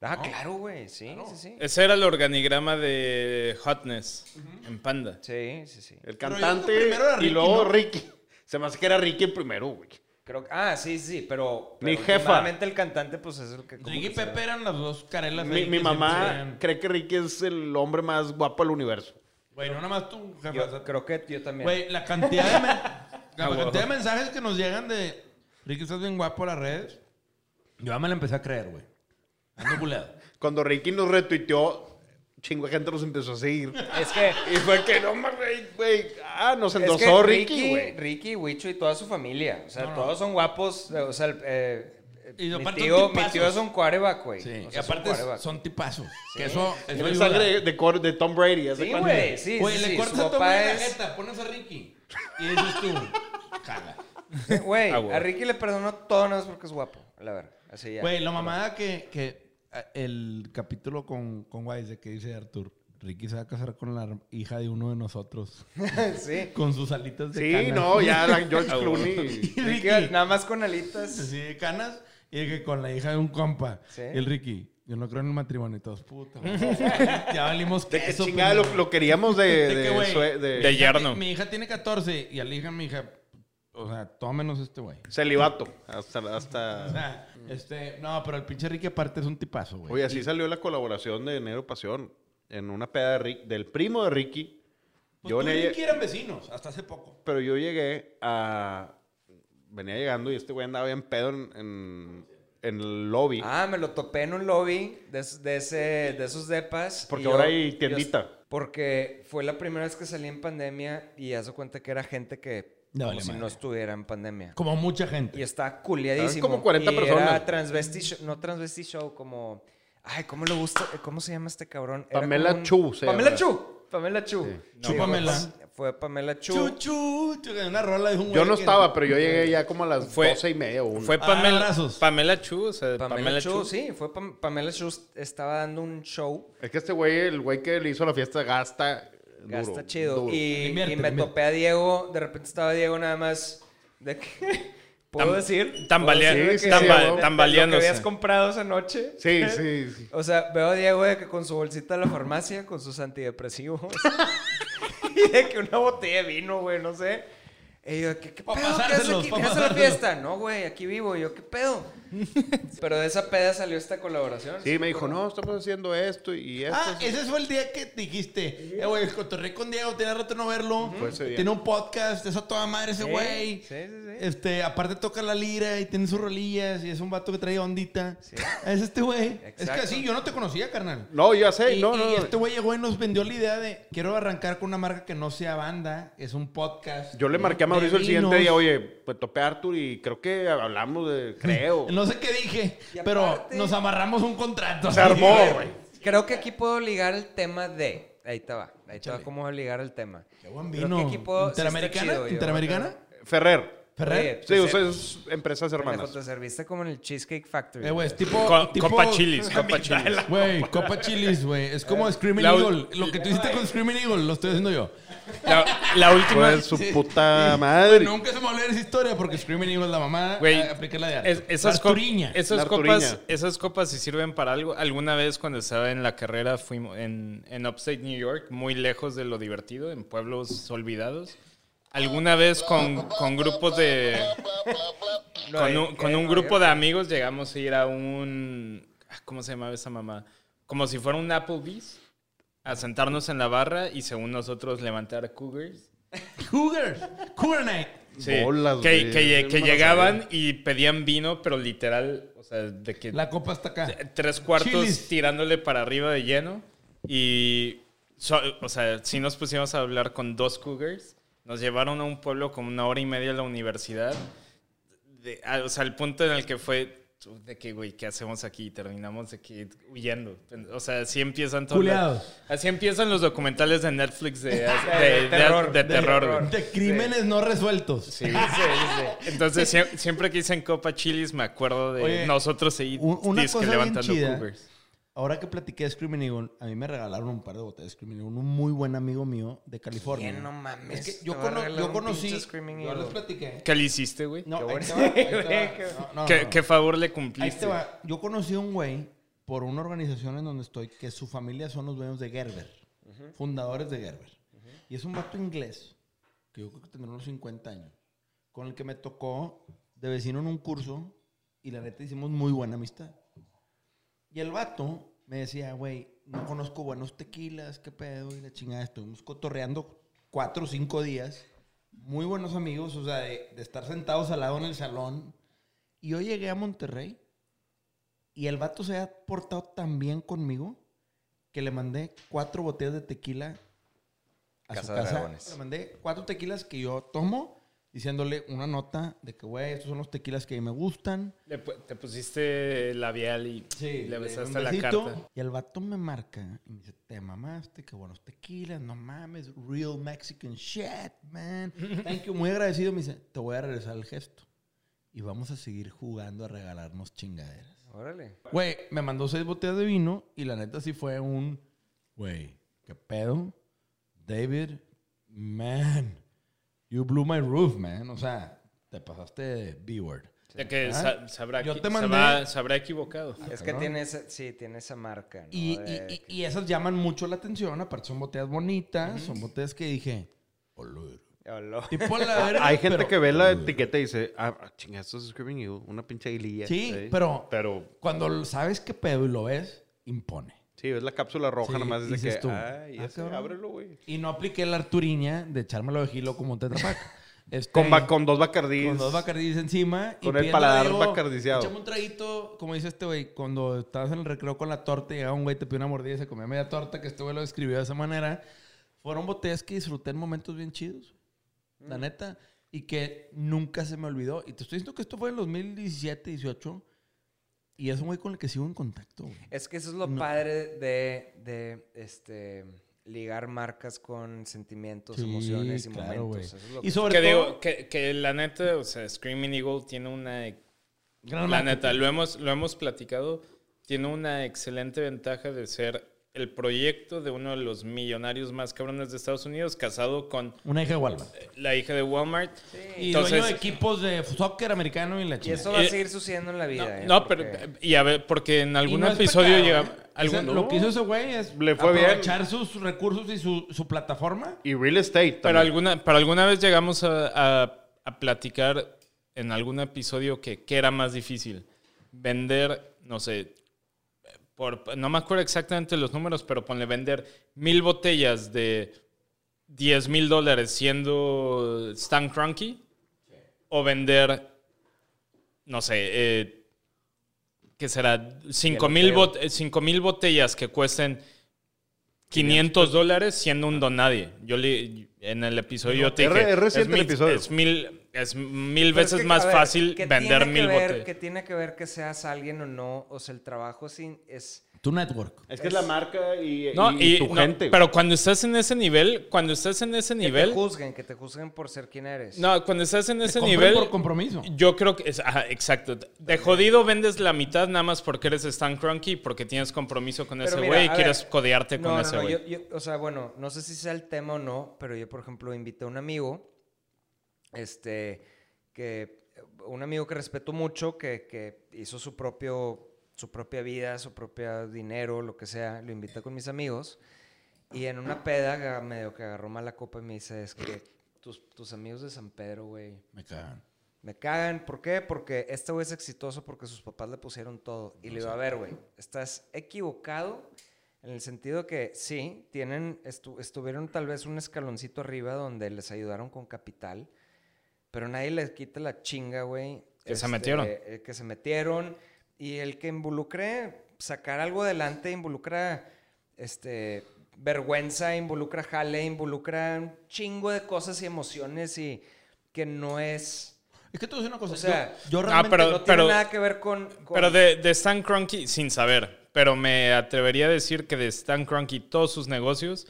Ah, claro, güey, sí, sí, sí. Ese era el organigrama de Hotness en Panda. Sí, sí, sí. El cantante primero era y luego ¿no? Ricky. Se me hace que era Ricky el primero, güey. Creo que- ah, sí, sí, pero, Mi pero jefa. el cantante, pues es el que... Ricky y Pepe eran las dos carelas. Mi, ahí mi que mamá cree que Ricky es el hombre más guapo del universo. Güey, no nada más tú, jefa. Yo creo que yo también. Güey, la cantidad de, men- <laughs> la Ah, cantidad de mensajes que nos llegan de Ricky, estás bien guapo en las redes. Yo ya me la empecé a creer, güey. Ando <laughs> buleado. Cuando Ricky nos retuiteó, chingo de gente nos empezó a seguir. Es que... <laughs> Y fue que no mames, güey. Ah, nos Es endosó que Ricky, güey. Ricky, Huicho y toda su familia. O sea, No, no. todos son guapos. O sea, el, eh, Y mi, tío, son mi tío es un quarterback, güey. Sí, O sea, es un aparte quarterback. son tipazos. Que eso, ayuda. sangre de, de, cor- de Tom Brady. ¿haz de Sí, güey, sí, Güey, sí, le sí. cortas a la es... jeta, pones a Ricky. Y dices tú, jala. Güey, Ah, güey. a Ricky le perdonó todo nada más porque es guapo. La verdad. Así ya. Güey, la mamada que, que el capítulo con, con Wise que dice Arthur, Ricky se va a casar con la hija de uno de nosotros. <laughs> sí. Con sus alitas de Sí, canas. no, ya <laughs> la George Clooney. <laughs> Y Ricky, Ricky, nada más con alitas. Sí, de canas. Y que con la hija de un compa. Sí. Y el Ricky, yo no creo en el matrimonio y todos, puta. güey. ya valimos De que queso, chingada lo, queríamos de, De de, que, de- de- yerno. Mi hija tiene 14 y a la hija mi hija, o sea, todo menos este güey. celibato. Hasta, O hasta... sea, este, no, pero el pinche Ricky aparte es un tipazo, güey. Oye, así salió la colaboración de Negro Pasión. En una peda de Rick, del primo de Ricky. Pues yo tú y Ricky eran vecinos hasta hace poco. Pero yo llegué a... Venía llegando y este güey andaba bien pedo en, en, en el lobby. Ah, me lo topé en un lobby de, de ese, de esos depas. Porque y ahora hay tiendita. porque fue la primera vez que salí en pandemia y haz cuenta que era gente que No, como si madre. no estuviera en pandemia. Como mucha gente. Y está culiadísimo. Como 40 y personas. Era transvesti show, no transvesti show, como... Ay, ¿cómo le gusta? ¿Cómo se llama este cabrón? Era Pamela un- Chu se Pamela llama. Chu. Pamela Chu. Chu Pamela. pues, fue Pamela Chu. Chuchu, chu, una rola de un güey Yo no estaba, pero yo llegué ya como a las Fue- doce y media o una. Fue Ah, Pamela, abrazos. Pamela Chu, o sea, Pamela, Pamela, Chu, Chu. sí, fue Pam- Pamela Chu estaba dando un show, Es que este güey, el güey que le hizo la fiesta, gasta. Duro, gasta chido. duro. Y, Invierte, y me invierte. topé a Diego, de repente estaba Diego nada más de que... <laughs> ¿Puedo Tam- decir? tambalea- ¿Puedo decir sí. Lo que habías comprado esa noche. Sí, sí, sí. O sea, veo a Diego de que con su bolsita de la farmacia, con sus antidepresivos. <laughs> y de que una botella de vino, güey, no sé. Y yo, ¿qué, qué pedo? ¿Qué haces aquí? ¿Qué haces la fiesta? No, güey, aquí vivo. Y yo, ¿qué pedo? <laughs> Pero de esa peda salió esta colaboración. Sí, me dijo, no, estamos haciendo esto y esto. Ah, ese fue el día que dijiste, eh, güey, cotorré con Diego, tenía rato de no verlo. Fue ese día. Tiene un podcast, es a toda madre ese Sí, güey. sí, sí, sí. Este, aparte toca la lira y tiene sus rolillas y es un vato que trae ondita. Es este güey. Es que Exacto. así, yo no te conocía, carnal. No, ya sé, y, no, y no. este güey llegó y nos vendió la idea de quiero arrancar con una marca que no sea banda, es un podcast. Yo le marqué a Mauricio de el siguiente vinos. día, oye, pues topé a Arthur y creo que hablamos de, <laughs> creo. No sé qué dije, Y pero aparte- nos amarramos un contrato. Se armó, güey. Creo que aquí puedo ligar el tema de. Ahí te va. Ahí te va cómo ligar el tema. Qué buen Creo vino. que aquí puedo- ¿Interamericana? chido, ¿Interamericana? Ferrer. ¿Ferrer? Oye, Sí, ustedes empresas hermanas. te serviste como en el Cheesecake Factory. Eh, güey, es tipo, Co- tipo- Copa Chilis, Copa Chilis. Güey, Copa Chilis, güey. Es como Screaming La- Eagle. Lo que tú hiciste con Screaming Eagle lo estoy haciendo yo. La, la última... Pues su puta madre. Nunca se me olvida esa historia porque Screaming Eagle es la mamá. Güey, apliqué la de es- esas, co- esas copas, esas copas sí sirven para algo. Alguna vez cuando estaba en la carrera fuimos en, en Upstate New York, muy lejos de lo divertido, en pueblos olvidados. Alguna vez con, con grupos de... Con un, con un grupo de amigos llegamos a ir a un... ah, ¿Cómo se llamaba esa mamá? Como si fuera un Applebee's. A sentarnos en la barra y según nosotros levantar cougars. <laughs> Cougar. Cougar Night. Sí, Bolas, que, que- llegaban y pedían vino, pero literal, o sea, de que La copa está acá. tres cuartos Chilis. tirándole para arriba de lleno. Y, so- o sea, sí nos pusimos a hablar con dos cougars. Nos llevaron a un pueblo como una hora y media a la universidad. De- a- o sea, el punto en el que fue de que, güey, ¿qué hacemos aquí? Y terminamos de que huyendo. O sea, así empiezan todos. Culeados. Así empiezan los documentales de Netflix <laughs> de, de- de- terror, de de terror, terror. güey. De crímenes no resueltos. Sí. Entonces, sie- siempre que dicen Copa Chilis, me acuerdo de Oye, nosotros ahí un- una cosa chida. Ahora que platiqué de Screaming Eagle, a mí me regalaron un par de botellas de Screaming Eagle. Un muy buen amigo mío de California. ¿Quién no mames? Es que Te yo, cono- yo conocí. Yo les platiqué. ¿Qué le hiciste, güey? No, Qué ahí bueno. te va, ahí te <laughs> va. Qué- No, no, ¿Qué, no. qué favor le Ahí cumpliste? te va. Yo conocí a un güey por una organización en donde estoy que su familia son los dueños de Gerber, fundadores de Gerber. Y es un vato inglés, que yo creo que tendrá unos 50 años, con el que me tocó de vecino en un curso y la neta hicimos muy buena amistad. Y el vato me decía, güey, no conozco buenos tequilas, qué pedo, y la chingada. Estuvimos cotorreando cuatro o cinco días, muy buenos amigos, o sea, de, de estar sentados al lado en el salón. Y yo llegué a Monterrey y el vato se ha portado tan bien conmigo que le mandé cuatro botellas de tequila a Casa su casa. Le mandé cuatro tequilas que yo tomo, diciéndole una nota de que, güey, estos son los tequilas que a mí me gustan. Le te pusiste labial y le le besaste la carta. Y el vato me marca y me dice, te mamaste, qué buenos tequilas, no mames, real Mexican shit, man. Thank you, muy agradecido. Me dice, te voy a regresar el gesto. Y vamos a seguir jugando a regalarnos chingaderas. Órale. Güey, me mandó seis botellas de vino y la neta sí fue un, güey, ¿qué pedo? David, man, you blew my roof, man. O sea, te pasaste de B-word. De que Ah, sa- se, habrá yo te mandé- se habrá equivocado. Es que cabrón. tiene esa, sí, tiene esa marca, ¿no? Y, De- y- y- y esas llaman mucho la atención, aparte son botellas bonitas, son botellas que dije, "Olor". Tipo la <laughs> verga, Hay gente pero- que ve la etiqueta y dice, ah, ah, chinga, esto es Screaming Eagle, una pinche aguililla. Sí, pero, Pero, cuando sabes qué pedo y lo ves, impone. Sí, ves la cápsula roja Sí, nomás desde que, tú, ay, ah, ese, cabrón. ábrelo, güey. Y no apliqué la Arturiña de echármelo de gilo como un tetrapack. <laughs> Este, Con, con dos bacardís. Con dos bacardís encima. Con y el paladar bacardiciado. Échame un traguito, como dice este güey, cuando estabas en el recreo con la torta y llegaba un güey, te pidió una mordida y se comía media torta, que este güey lo describió de esa manera. Fueron botellas que disfruté en momentos bien chidos. Mm. La neta. Y que nunca se me olvidó. Y te estoy diciendo que esto fue en 2017, 18. Y es un güey con el que sigo en contacto, güey. Es que eso es lo No. padre de, de este, ligar marcas con sentimientos, Sí, emociones y claro, momentos. güey. Eso es lo Y que- sobre que todo, digo, que, que la neta, o sea, Screaming Eagle tiene una... gran La marketing. neta, lo hemos, lo hemos platicado, tiene una excelente ventaja de ser el proyecto de uno de los millonarios más cabrones de Estados Unidos, casado con Una hija de Walmart. la hija de Walmart. Y Entonces- dueño de equipos de soccer americano y la Y chingada. eso va a Eh, seguir sucediendo en la vida. No, ¿eh? no, Porque- pero y a ver, porque en algún Y no episodio pecado, llega ¿eh? algún- Lo que hizo ese güey es Le fue bien. aprovechar sus recursos y su, su plataforma. Y real estate pero también. alguna, pero alguna vez llegamos a, a- a platicar en algún episodio que qué era más difícil, vender, no sé, por, no me acuerdo exactamente los números, pero ponle vender mil botellas de 10 mil dólares siendo Stan Cronky o vender, no sé, eh, ¿qué será? 5 mil bot- cinco mil botellas que cuesten 500 dólares siendo un donadie. Yo le, en el episodio yo te Es dije, es reciente el mil, episodio. es mil, es mil Pero es veces que, más ver, fácil ¿qué vender que mil ver- botellas. ¿Qué tiene que ver que seas alguien o no? O sea, el trabajo sin, es... Tu network. Es que es la marca y, No, y y, tu no, gente. pero cuando estás en ese nivel, cuando estás en ese Que nivel, te juzguen, que te juzguen por ser quien eres. no, cuando estás en ese compren nivel, por compromiso. yo creo que es, ajá, exacto. De jodido vendes la mitad nada más porque eres Stan Cronky y porque tienes compromiso con Pero ese güey y quieres ver, codearte No, con no, ese no, güey. o sea, bueno, no sé si sea el tema o no, pero yo, por ejemplo, invité a un amigo, este, que, un amigo que respeto mucho, que, que hizo su propio, su propia vida, su propio dinero, lo que sea, lo invité con mis amigos, y en una peda medio que agarró mala copa y me dice, es que tus, tus amigos de San Pedro, güey, Me cagan. me cagan. ¿Por qué? Porque este güey es exitoso porque sus papás le pusieron todo. Y le digo, a ver, güey, estás equivocado en el sentido que sí, tienen, estu- estuvieron tal vez un escaloncito arriba donde les ayudaron con capital, pero nadie les quita la chinga, güey. Que se metieron. eh, que se metieron. Y el que involucre sacar algo adelante involucra, este, vergüenza, involucra jale, involucra un chingo de cosas y emociones y que no es... Es que a decir una cosa. O sea, yo, yo Ah, realmente pero- no tiene pero- nada que ver con... con- Pero de, de Stan Kroenke, sin saber, pero me atrevería a decir que de Stan Kroenke todos sus negocios,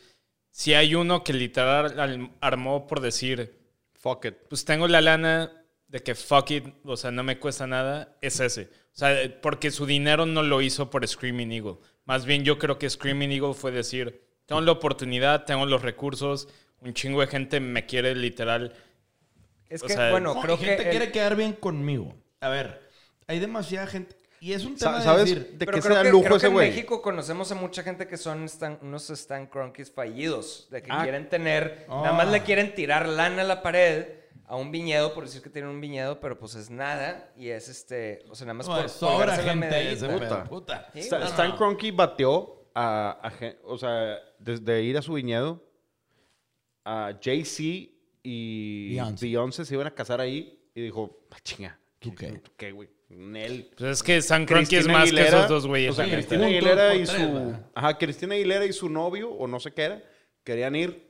si hay uno que literal al- armó por decir, Fuck it. pues tengo la lana de que fuck it, o sea, no me cuesta nada, es ese. O sea, porque su dinero no lo hizo por Screaming Eagle. Más bien yo creo que Screaming Eagle fue decir, tengo la oportunidad, tengo los recursos, un chingo de gente me quiere literal. Es o que, sea, bueno, No, creo y que... gente el- quiere quedar bien conmigo. A ver, hay demasiada gente. Y es un tema ¿Sabes de decir. de da que, lujo creo ese que en? México conocemos a mucha gente que son stan- unos Stan Cronkies fallidos, de que Ah. quieren tener, Ah. nada más le quieren tirar lana a la pared a un viñedo, por decir que tienen un viñedo, pero pues es nada y es este, o sea, nada más No, por sobra gente ese Puta. puta. Sí. Stan Kroenke bateó a, o sea, desde ir a su viñedo, a Jay-Z y Beyoncé. Se iban a casar ahí y dijo, "Ah, chinga, ¿Tú qué? ¿tú qué, güey? Nel. Pues es que Stan Kroenke es Cristina más que esos dos güeyes. O sea. Cristina Aguilera y su. Ajá, Cristina Aguilera y su novio, o no sé qué era, querían ir.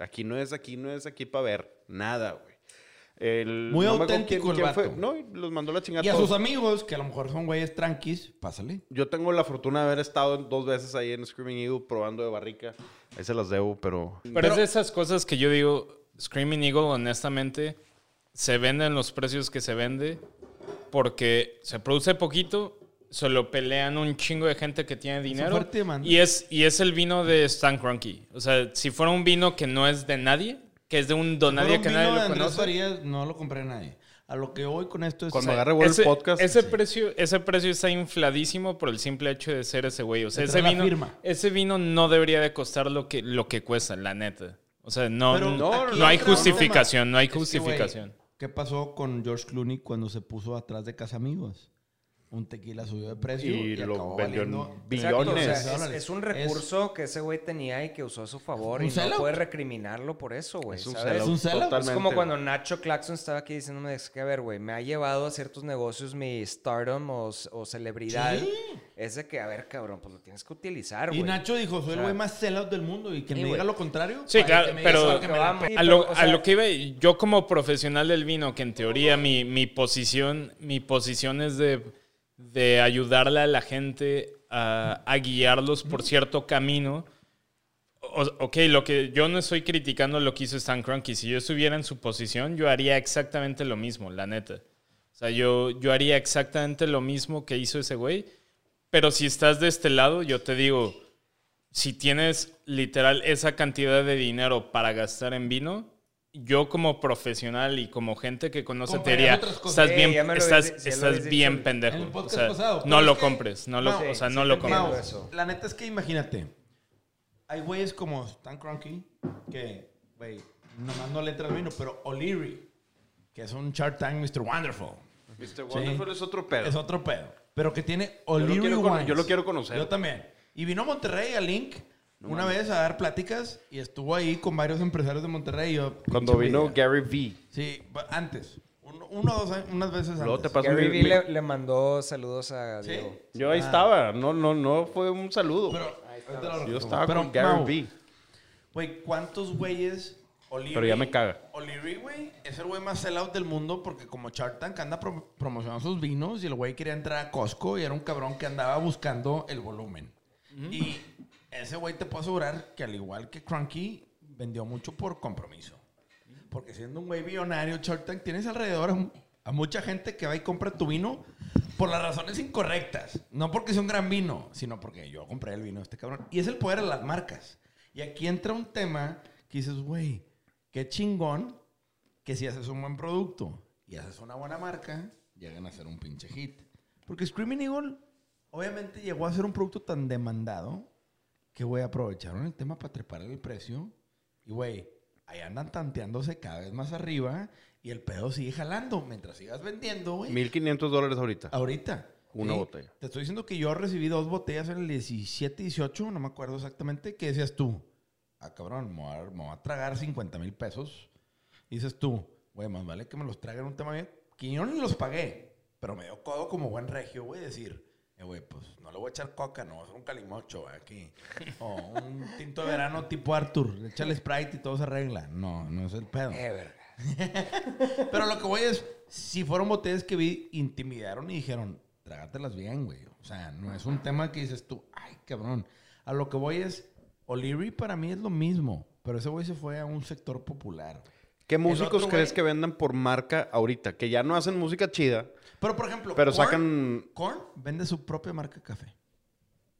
Aquí no es, aquí no es aquí para ver nada, güey. El- Muy no auténtico el fue. vato. No, y los mandó la chingada Y a todos. sus amigos, que a lo mejor son güeyes tranquis, pásale. Yo tengo la fortuna de haber estado dos veces ahí en Screaming Eagle probando de barrica. Ahí se las debo, pero. Pero, es de esas cosas que yo digo, Screaming Eagle, honestamente, se vende en los precios que se vende porque se produce poquito, se lo pelean un chingo de gente que tiene dinero. y es, y es el vino de Stan Kroenke. O sea, si fuera un vino que no es de nadie, que es de un donadie que nadie lo conoce. Farías, no lo compré a nadie. A lo que voy con esto es. Cuando o sea, agarre Ese, el podcast. ese precio, ese precio está infladísimo por el simple hecho de ser ese güey. O sea, ese vino, firma. ese vino no debería de costar lo que, lo que cuesta, la neta. O sea, no, Pero no, hay justificación, no hay Es que, güey, justificación. ¿Qué pasó con George Clooney cuando se puso atrás de Casamigos? Un tequila subió de precio y, Y lo acabó vendió en billones. Exacto, o sea, es, un recurso que ese güey tenía y que usó a su favor Un y no sellout. puede recriminarlo por eso, güey. Es un ¿sabes? sellout, Es un como cuando Nacho Claxon estaba aquí diciéndome, es que a ver, güey, me ha llevado a ciertos negocios mi stardom o, o celebridad. Sí. Es de que, a ver, cabrón, pues lo tienes que utilizar, Y güey. Nacho dijo, soy O el güey más sellout del mundo y Sí, me diga güey. lo contrario. Sí, claro, que me diga, pero- "Sabes que me la Vamos. pe-". A lo, pero, o sea- a lo que iba, yo como profesional del vino, que en teoría mi, mi posición, mi posición es de, de ayudarle a la gente a, a guiarlos por cierto camino. O- ok, lo que yo no estoy criticando lo que hizo Stan Kroenke. Si yo estuviera en su posición, yo haría exactamente lo mismo, la neta. O sea, yo, yo haría exactamente lo mismo que hizo ese güey. Pero si estás de este lado, yo te digo, si tienes literal esa cantidad de dinero para gastar en vino, yo como profesional y como gente que conoce te diría, estás Eh, bien, lo estás, estás dicho bien en- pendejo. en el O sea, pasado. no lo que- compres, no lo, Sí, o sea, sí no te lo compres. La neta es que imagínate. Hay güeyes como Stan Kroenke que, güey, nomás no le entra el vino, pero O'Leary, que es un Shark Tank Mr. Wonderful. Mr. Wonderful es otro pedo. Es otro pedo. Pero que tiene O'Leary Wines. yo lo quiero conocer. Yo también. Y vino a Monterrey a Link una vez a dar pláticas y estuvo ahí con varios empresarios de Monterrey. yo, Cuando vino vida. Gary V. Sí, antes. Uno, uno o dos años- unas veces Luego antes. te paso Gary mi- le, le mandó saludos a Sí. Diego. Yo ahí estaba. No, no, no fue un saludo. Pero, yo estaba Pero, con Gary Mau, V. Güey, ¿cuántos güeyes O'Leary... Pero ya me caga. O'Leary, güey, es el güey más sellout del mundo porque como Shark Tank anda pro- promocionando sus vinos y el güey quería entrar a Costco y era un cabrón que andaba buscando el volumen. Y ese güey te puedo asegurar que al igual que Cranky, vendió mucho por compromiso. Porque siendo un güey billonario, Shark Tank, tienes alrededor a mucha gente que va y compra tu vino por las razones incorrectas. No porque sea un gran vino, sino porque yo compré el vino de este cabrón. Y es el poder de las marcas. Y aquí entra un tema que dices, güey, qué chingón que si haces un buen producto y haces una buena marca, llegan a ser un pinche hit. Porque Screaming Eagle, obviamente, llegó a ser un producto tan demandado que, güey, aprovecharon el tema para trepar el precio. Y, güey, ahí andan tanteándose cada vez más arriba y el pedo sigue jalando. Mientras sigas vendiendo, güey. 1500 dólares ahorita. Ahorita. Una botella. Te estoy diciendo que yo recibí dos botellas en el 17, 18, no me acuerdo exactamente. ¿Qué decías tú? Ah, cabrón, me voy a, me voy a tragar 50 mil pesos. Y dices tú, güey, más vale que me los traigan un tema bien. Que yo ni los pagué, pero me dio codo como buen regio, güey, decir, güey, pues no le voy a echar coca, no, es un calimocho aquí. O un tinto de verano tipo Arthur, échale Sprite y todo se arregla. No, no es el pedo. Eh, verga. <laughs> Pero lo que voy es, si fueron botellas que vi, intimidaron y dijeron, trágatelas bien, güey. O sea, no es un tema que dices tú, ay, cabrón. A lo que voy es, O'Leary para mí es lo mismo, pero ese güey se fue a un sector popular. ¿Qué músicos otro crees güey- que vendan por marca ahorita? Que ya no hacen música chida. Pero, por ejemplo, Pero Korn- sacan- Korn vende su propia marca de café.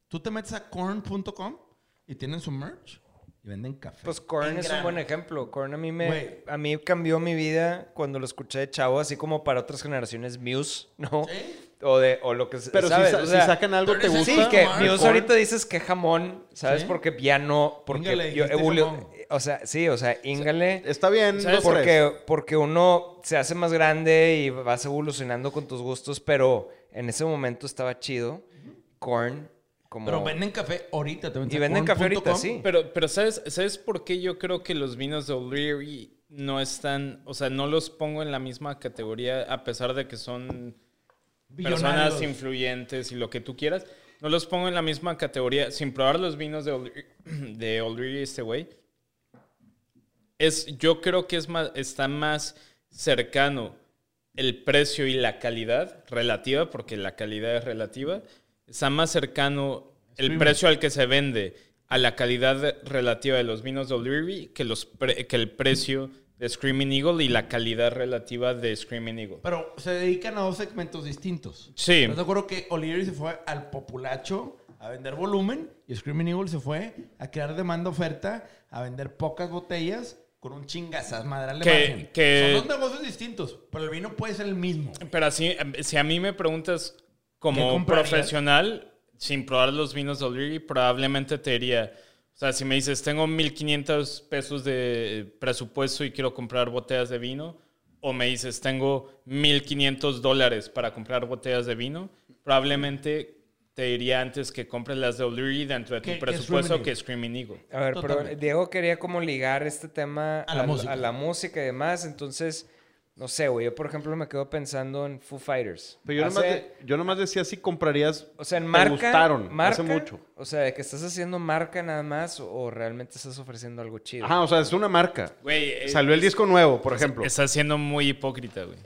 Tú te metes a korn.com y tienen su merch y venden café. Pues Korn En es un buen ejemplo. Korn a mí me a mí cambió mi vida cuando lo escuché de chavo, así como para otras generaciones Muse, ¿no? ¿Sí? O de o lo que se- Pero si ¿sabes? sa- O si sea, sacan algo, ¿te gusta? Sí, que Korn. Muse ahorita dices que jamón, ¿sabes? Sí. Porque ya no, porque Íngale, yo evolu- jamón. O sea, sí, o sea, íngale. Está bien, ¿Sabes. Porque, porque uno se hace más grande y vas evolucionando con tus gustos, pero en ese momento estaba chido. Korn, como... Pero venden café ahorita. metes Y venden café ahorita, sí. Pero, pero ¿sabes, ¿sabes por qué yo creo que los vinos de O'Leary no están, o sea, no los pongo en la misma categoría a pesar de que son personas influyentes y lo que tú quieras? No los pongo en la misma categoría sin probar los vinos de O'Leary, <clears throat> de O'Leary este güey. Es, yo creo que es más, está más cercano el precio y la calidad relativa, porque la calidad es relativa, está más cercano el precio al que se vende a la calidad relativa de los vinos de O'Leary que, los pre- que el precio de Screaming Eagle y la calidad relativa de Screaming Eagle. Pero se dedican a dos segmentos distintos. Sí. ¿Estás de acuerdo que O'Leary se fue al populacho a vender volumen y Screaming Eagle se fue a crear demanda-oferta a vender pocas botellas con un chingazas madral de Que- que- Son dos negocios distintos, pero el vino puede ser el mismo. Pero así, si a mí me preguntas ¿Qué como profesional, sin probar los vinos de O'Leary, probablemente te diría, o sea, si me dices, tengo 1.500 pesos de presupuesto y quiero comprar botellas de vino, o me dices, tengo 1.500 dólares para comprar botellas de vino, probablemente te diría antes que compres las de O'Leary dentro de tu presupuesto que Screaming Eagle. A ver, pero Totalmente. Diego quería como ligar este tema A la música. a la música y demás, entonces, no sé, güey, yo por ejemplo me quedo pensando en Foo Fighters. Pero yo, nomás, Hace- de- yo nomás decía si comprarías. o sea, en te marca, gustaron marca, hace mucho. O sea, de que estás haciendo marca nada más o, o realmente estás ofreciendo algo chido. Ajá, o sea, es una marca. Güey, eh, Salió el disco nuevo, por ejemplo. Estás siendo muy hipócrita, güey.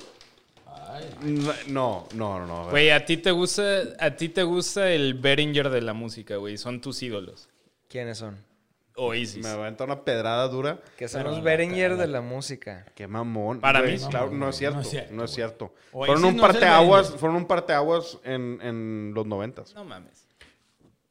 No, no, no, no. Güey, a ti te gusta, a ti te gusta el Beringer de la música, güey. Son tus ídolos. ¿Quiénes son? Oasis. Me aventa una pedrada dura. Que son los Beringer de la música. Qué mamón. Para Güey, mí. Claro, no es cierto. No No es es cierto, cierto. güey. Fueron Oasis un no es parteaguas, fueron un parteaguas en, en los noventas. No mames.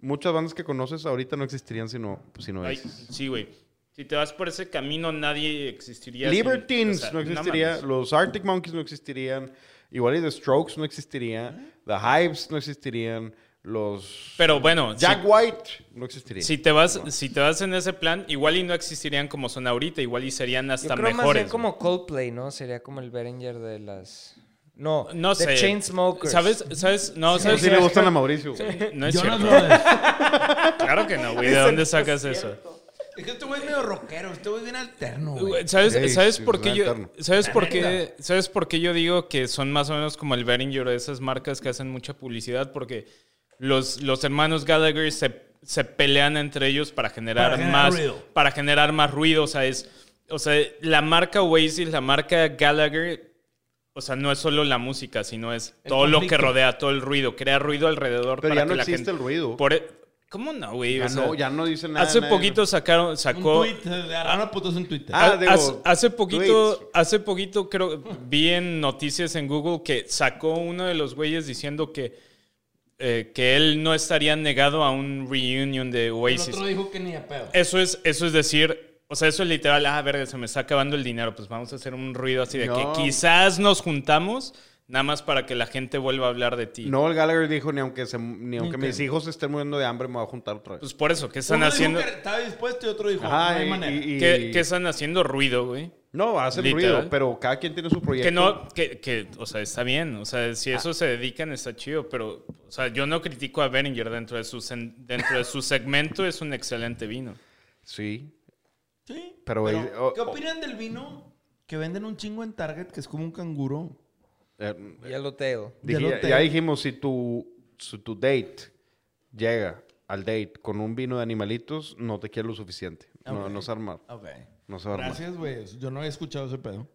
Muchas bandas que conoces ahorita no existirían si no, si no Ay, sí, güey. Si te vas por ese camino, nadie existiría. sin- Libertines o sea, no existiría, mames. los Arctic Monkeys no existirían, igual y The Strokes no existiría, The Hives no existirían, los Pero bueno, Jack si, White no existiría. si te vas, si te vas en ese plan, igual y no existirían como son ahorita, igual y serían Yo hasta creo más mejores. bien como Coldplay, ¿no? Sería como el Beringer de las... No, No The sé. Chainsmokers. ¿Sabes? ¿Sabes? No, Sí, ¿sabes? sí le gustan a Mauricio. güey. No es Jonas cierto. Brothers. <laughs> Claro que no, güey. ¿De dónde sacas eso? Es que este güey es medio rockero. Este güey es bien alterno, güey. ¿Sabes, ¿sabes sí, por qué yo. ¿sabes La por qué, ¿sabes por qué yo digo que son más o menos como el Behringer de esas marcas que hacen mucha publicidad? Porque los, los hermanos Gallagher se, se pelean entre ellos para generar, Para generar más ruido. para generar más ruido, o sea, es o sea, la marca Oasis, la marca Gallagher o sea, no es solo la música, sino es El todo lo que rodea, todo el ruido, crea ruido alrededor Pero para ya que no la existe gente- el ruido. Por e- ¿Cómo no, güey? Ya O sea, no, ya no dice nada. Hace nadie. poquito sacaron, Un sacó tweet. eh, Agarraron putos en Twitter. Ah, digo, hace, hace poquito, tweets. hace poquito creo vi en noticias en Google que sacó uno de los güeyes diciendo que eh, que él no estaría negado a un reunion de el Oasis. otro dijo que ni a pedo. Eso es eso es decir, o sea, eso es literal, ah, verga, se me está acabando el dinero, pues vamos a hacer un ruido así de No. que quizás nos juntamos nada más para que la gente vuelva a hablar de ti. No, el Gallagher dijo ni aunque, se, ni aunque mis hijos estén muriendo de hambre me voy a juntar otra vez. Pues por eso, ¿qué están Uno dijo haciendo? que estaba dispuesto y otro dijo, Ajá, no hay y- manera. y- y- ¿Qué, qué están haciendo ruido, güey? No, hacen Literal. ruido, pero cada quien tiene su proyecto. Que no, que, que, o sea, está bien. O sea, si eso se dedican, está chido. Pero, o sea, yo no critico a Beringer dentro de su, dentro de su segmento. Es un excelente vino. Sí. Sí. Pero, ¿Qué opinan del vino que venden un chingo en Target, que es como un canguro? Eh, Yellowtail. dije- Ya dijimos, si tu, si tu date llega al date con un vino de animalitos, no te quiere lo suficiente. No, no se arma. Ok. No se va a armar. Gracias, güey. Yo no había escuchado ese pedo.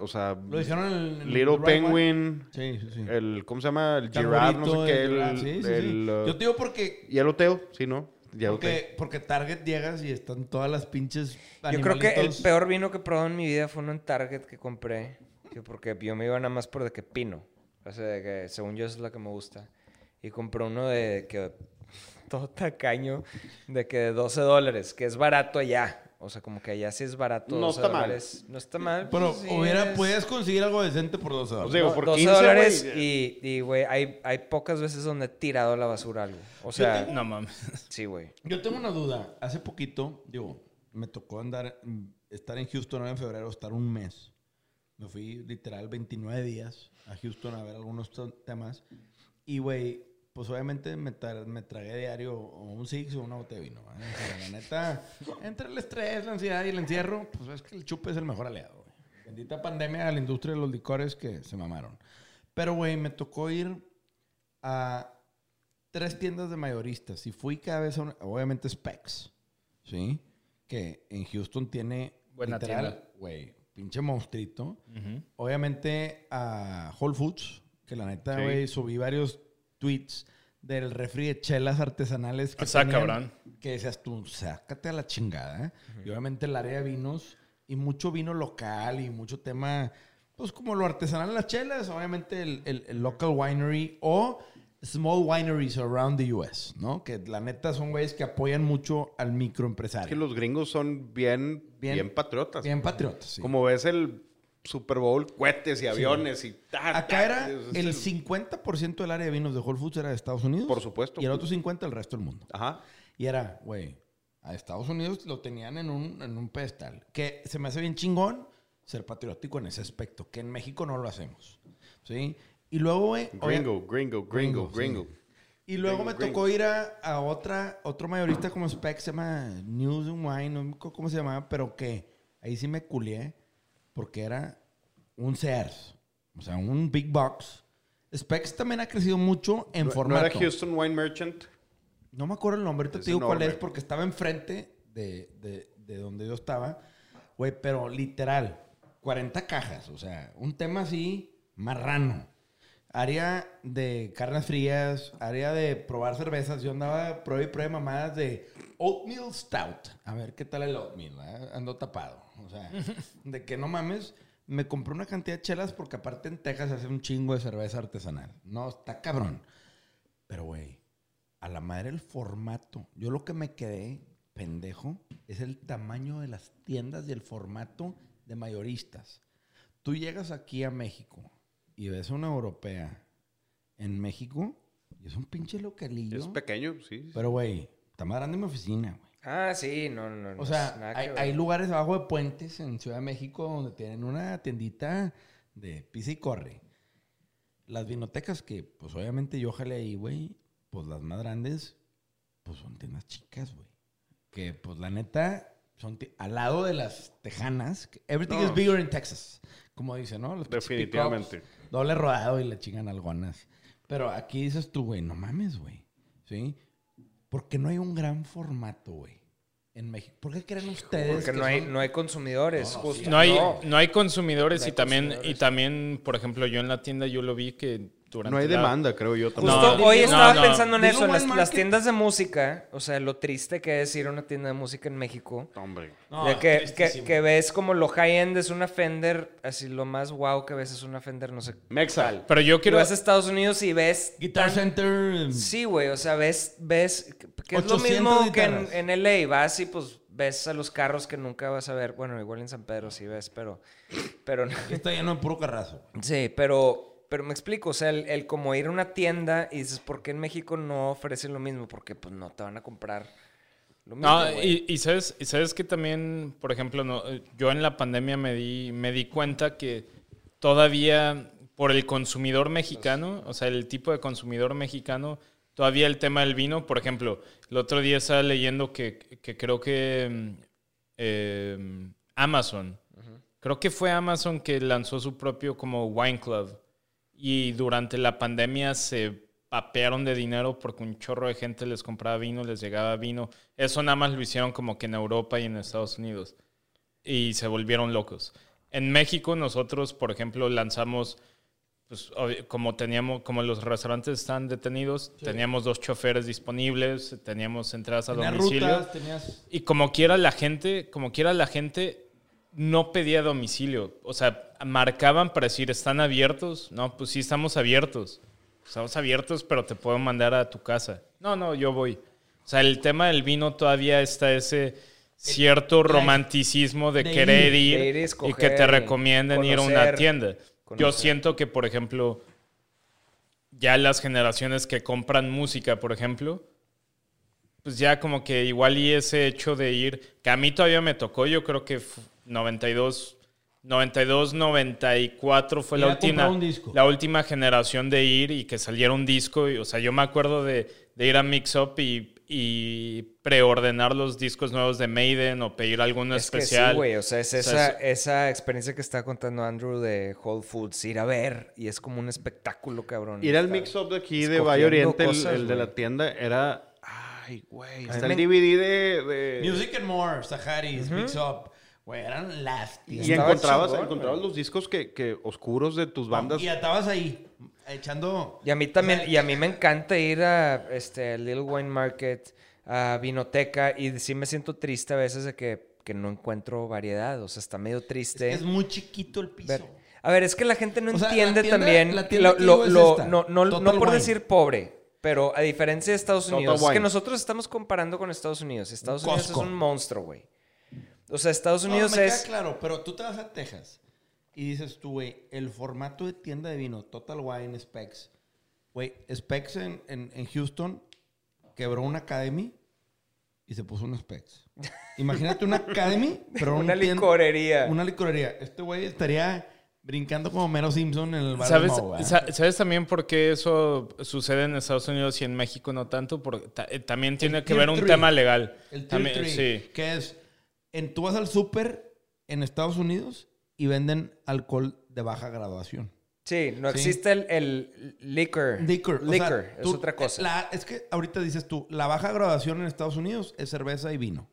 O sea, Lo dijeron en el... en Little el Penguin. Sí, sí, sí. el, ¿cómo se llama? El giraffe, no sé qué, el el, sí, sí. el, uh, Yo te digo porque... Yellowtail, sí, ¿no? Porque, porque Target llegas y están todas las pinches Yo creo que el animalitos. peor vino que he probado en mi vida fue uno en Target que compré. Que porque yo me iba nada más por de que pino. O sea, de que según yo es la que me gusta. Y compré uno de que <laughs> todo tacaño, de que de 12 dólares, que es barato allá. O sea, como que allá sí es barato. No 12 está mal. dólares. No está mal. Pero pues, sí hubiera, es- puedes conseguir algo decente por 12 dólares. No, por 12 15, dólares güey. y, y, güey, hay, hay pocas veces donde he tirado a la basura algo. O sea, No mames. <laughs> sí, güey. Yo tengo una duda. Hace poquito, digo, me tocó andar, mm, estar en Houston ahora en febrero, estar un mes. Me fui literal 29 días a Houston a ver algunos to- temas. Y, güey, pues obviamente me, tra- me tragué diario o un six o una botella de vino. ¿eh? O sea, la neta, entre el estrés, la ansiedad y el encierro, pues es que el chupe es el mejor aliado, güey. Bendita pandemia a la industria de los licores que se mamaron. Pero, güey, me tocó ir a tres tiendas de mayoristas y fui cada vez a una, obviamente Specs, ¿sí? Que en Houston tiene Buena literal, tienda. güey, pinche monstruito. Obviamente a Whole Foods, que la neta, Sí. güey, subí varios tweets del refri de chelas artesanales que O sea, tenían, cabrón. que decías tú, sácate a la chingada. ¿eh? Y obviamente el área de vinos y mucho vino local y mucho tema, pues como lo artesanal en las chelas, obviamente el, el- el local winery o small wineries around the US, ¿no? Que la neta son güeyes que apoyan mucho al Es microempresario. que los gringos son bien, Bien- bien, patriotas. Bien patriotas, sí. Como ves el Super Bowl, cohetes y aviones y... ta, Acá era es el 50% del área de vinos de Whole Foods era de Estados Unidos. Por supuesto. Y el otro 50% el resto del mundo. Ajá. Y era, güey, a Estados Unidos lo tenían en un, en un pedestal. Que se me hace bien chingón ser patriótico en ese aspecto, que en México no lo hacemos. ¿Sí? Y luego, güey... Gringo, gringo, gringo, sí. gringo. Y luego Gringo, me tocó ir a, a otra, otro mayorista como Spec, se llama News and Wine, no me acuerdo cómo se llamaba, pero que ahí sí me culié porque era un Sears, o sea, un Big Box. Specs también ha crecido mucho en ¿No- formato. ¿No era Houston Wine Merchant? No me acuerdo el nombre, ahorita Es te digo cuál es porque estaba enfrente de, de, de donde yo estaba. Güey, pero literal, 40 cajas, o sea, un tema así marrano. Área de carnes frías, área de probar cervezas. Yo andaba prueba y prueba mamadas de oatmeal stout. A ver qué tal el oatmeal, ¿eh? ando tapado. O sea, <laughs> de que no mames, me compré una cantidad de chelas porque aparte en Texas se hace un chingo de cerveza artesanal. No, está cabrón. Pero, güey, a la madre el formato. Yo lo que me quedé pendejo es el tamaño de las tiendas y el formato de mayoristas. Tú llegas aquí a México y ves una europea en México y es un pinche localillo. Es pequeño, sí. sí. Pero, güey, está más grande mi oficina, güey. Ah, sí, no, no, no. O sea, hay lugares abajo de puentes en Ciudad de México donde tienen una tiendita de pisa y corre. Las vinotecas que, pues obviamente yo jalé ahí, güey, pues las más grandes, pues son tiendas chicas, güey. Que, pues la neta, son al lado de las tejanas. Everything No. is bigger in Texas. Como dice, ¿no? Los Definitivamente. Doble rodado y le chingan algonas. Pero aquí dices tú, güey, no mames, güey. ¿Sí? Porque no hay un gran formato, güey. En México. ¿Por qué creen ustedes Porque que no hay, son- no hay consumidores. No, no, justo. sí, No hay, No. no hay consumidores No hay y también, y también, por ejemplo, yo en la tienda yo lo vi que durante No hay la- demanda, creo yo. Justo No, hoy no, estaba no. pensando en Digo, eso, en las, tiendas de música, o sea, lo triste que es ir a una tienda de música en México. Hombre. No, de que, que, tristísimo. que ves como lo high-end es una Fender, así lo más wow que ves es una Fender, no sé. Mexa. Pero yo Y quiero... vas a Estados Unidos y ves... Guitar tan- Center. Sí, güey, o sea, ves, ves, que- es lo 800 mismo que en, guitarras. en LA, vas y pues ves a los carros que nunca vas a ver, bueno, igual en San Pedro sí ves, pero, pero no. Está lleno de puro carrazo. Sí, pero, pero me explico, o sea, el, el como ir a una tienda y dices, ¿por qué en México no ofrecen lo mismo? Porque pues no te van a comprar lo mismo, No, y, y sabes, y sabes que también, por ejemplo, no, eh, yo en la pandemia me di, me di cuenta que todavía por el consumidor mexicano, o sea, el tipo de consumidor mexicano, todavía el tema del vino, por ejemplo, el otro día estaba leyendo que, que creo que mm, eh, Amazon, creo que fue Amazon que lanzó su propio como wine club y durante la pandemia se papearon de dinero porque un chorro de gente les compraba vino, les llegaba vino. Eso nada más lo hicieron como que en Europa y en Estados Unidos. Y se volvieron locos. En México nosotros, por ejemplo, lanzamos, pues, como teníamos, como los restaurantes están detenidos, teníamos dos choferes disponibles, teníamos entradas a Tenías domicilio. rutas, tenías... Y como quiera la gente, como quiera la gente no pedía domicilio. O sea, marcaban para decir, ¿están abiertos? No, pues sí, estamos abiertos. Estamos abiertos, pero te puedo mandar a tu casa. No, no, yo voy. O sea, el tema del vino todavía está ese cierto romanticismo de, de querer ir, ir, de ir y que te recomienden ir a una conocer, tienda. Yo siento que, por ejemplo, ya las generaciones que compran música, por ejemplo, pues ya como que igual y ese hecho de ir, que a mí todavía me tocó, yo creo que 92, 92, 94 fue Ir la última, un disco. la última generación de ir y que saliera un disco. Y, o sea, yo me acuerdo de, de ir a Mix Up y, y preordenar los discos nuevos de Maiden o pedir alguno Es que especial. sí, güey, o sea, es O sea, esa, esa experiencia que está contando Andrew de Whole Foods, ir a ver y es como un espectáculo, cabrón. Ir al Estar- mix-up de aquí de Valle Oriente, el, cosas, el de la tienda, era. Ay, güey. Está el DVD de. de- Music and More, Saharis, Mix Up. Güey, eran las Y encontrabas, chingón, encontrabas los discos que, que oscuros de tus bandas. Y estabas ahí, echando... Y a mí también, y a mí me encanta ir a este Little Wine Market, a Vinoteca, y sí me siento triste a veces de que, que no encuentro variedad. O sea, está medio Es, triste. que es muy chiquito el piso. ver. A ver, es que la gente no O sea, la entiende tienda- también. lo- lo- es lo- no, no, no por Wine. decir pobre, pero a diferencia de Estados Unidos, es que nosotros estamos comparando con Estados Unidos. Estados Unidos Costco. es un monstruo, güey. O sea, Estados No, Unidos me es. queda claro, pero tú te vas a Texas y dices tú, güey, el formato de tienda de vino, Total Wine, Specs. Güey, Specs en, en, en Houston quebró una Academy y se puso un Specs. <laughs> Imagínate una Academy, pero Una un tien- licorería. Una licorería. Este güey estaría brincando como Mero Simpson en el bar de ¿Sabes, Mau, ¿verdad? sa- ¿Sabes también por qué eso sucede en Estados Unidos y en México no tanto? Porque ta- eh, también tiene que ver un tema legal. El tier También- sí. que es, en, tú vas al súper en Estados Unidos y venden alcohol de baja graduación. Sí, no Sí. existe el, el liquor. Liquor. o sea, Liquor, es tú- otra cosa. la- es que ahorita dices tú, la baja graduación en Estados Unidos es cerveza y vino,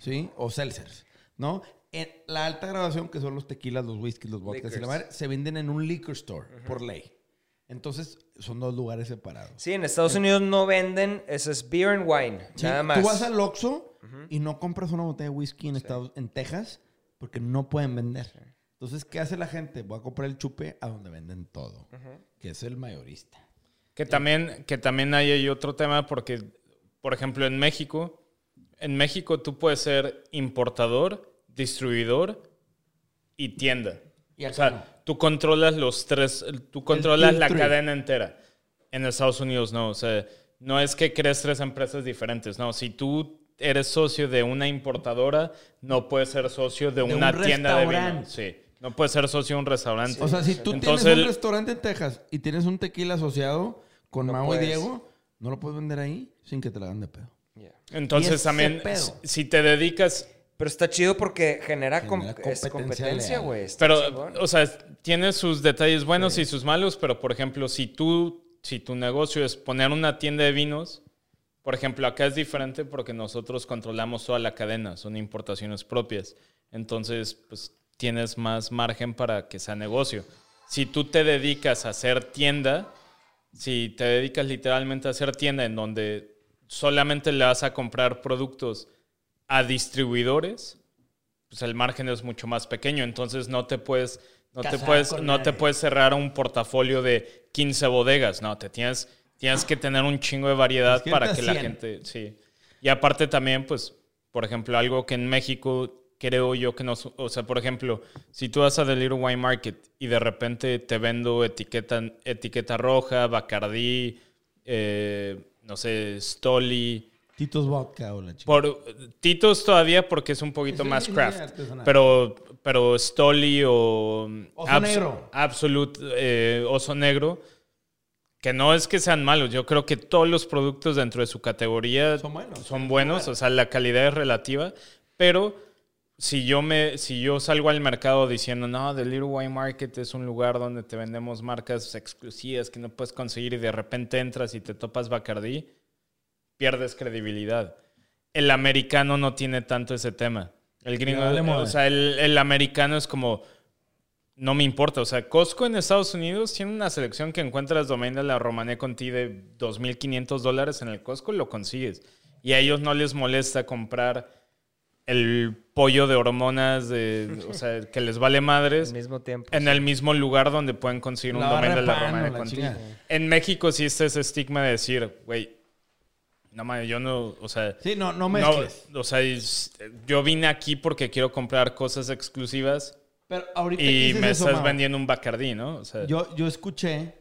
¿sí? O seltzers, ¿no? En la alta graduación, que son los tequilas, los whiskies, los vodkas y la madre, se venden en un liquor store, por ley. Entonces, son dos lugares separados. Sí, en Estados Unidos no venden, eso es beer and wine, Sí, nada más. Tú vas al Oxxo y no compras una botella de whisky en, Estados, en Texas porque no pueden vender. Entonces, ¿qué hace la gente? Voy a comprar el chupe a donde venden todo, que es el mayorista. Que también, que también hay, hay otro tema porque, por ejemplo, en México, en México tú puedes ser importador, distribuidor y tienda. Y o sea, no. tú controlas los tres, tú controlas la three. cadena entera. En Estados Unidos no, o sea, no es que crees tres empresas diferentes, no, si tú eres socio de una importadora, no puedes ser socio de, De una un tienda de vino. Sí, no puedes ser socio de un restaurante. O sea, si tú Entonces, tienes un el- restaurante en Texas y tienes un tequila asociado con No Mau y. Diego, no lo puedes vender ahí sin que te la hagan de pedo. Yeah. Entonces también, pedo. si- te dedicas Pero está chido porque genera, competencia güey. Pero, chingón. o sea, tiene sus detalles buenos y sus malos, pero por ejemplo, si tú, si tu negocio es poner una tienda de vinos, por ejemplo, acá es diferente porque nosotros controlamos toda la cadena, son importaciones propias. Entonces, pues tienes más margen para que sea negocio. Si tú te dedicas a hacer tienda, si te dedicas literalmente a hacer tienda en donde solamente le vas a comprar productos a distribuidores, pues el margen es mucho más pequeño, entonces no te puedes no te puedes no te puedes cerrar un portafolio de 15 bodegas, no, te tienes tienes que tener un chingo de variedad que para que la 100. gente, sí. Y aparte también pues por ejemplo, algo que en México creo yo que no, o sea, por ejemplo, si tú vas a The Little Wine Market y de repente te vendo etiqueta etiqueta roja, Bacardí, eh, no sé, Stoli, Tito's Vodka o la chica. por Titos todavía porque es un poquito más craft. Pero, pero Stoli o Oso Negro. Absolute eh, Oso Negro, que no es que sean malos. Yo creo que todos los productos dentro de su categoría Son buenos. Son buenos, o sea, la calidad es relativa. Pero si yo, me, si yo salgo al mercado diciendo, no, The Little Wine Market es un lugar donde te vendemos marcas exclusivas que no puedes conseguir y de repente entras y te topas Bacardí, pierdes credibilidad. El americano no tiene tanto ese tema. El gringo, o sea, el americano es como, no me importa. O sea, Costco en Estados Unidos tiene una selección que encuentras domain de la Romané Conti de 2.500 dólares en el Costco, lo consigues. Y a ellos no les molesta comprar el pollo de hormonas, de, o sea, <laughs> que les vale madres. Al mismo tiempo. En el mismo lugar donde pueden conseguir un La domain barra de la la Conti. chingada. En México sí está ese estigma de decir, güey, no mames, yo no, o sea, Sí, no, no no, mezcles. o sea, yo vine aquí porque quiero comprar cosas exclusivas Pero ahorita y me eso, estás Mau, vendiendo un Bacardí, ¿no? O sea, Yo, yo escuché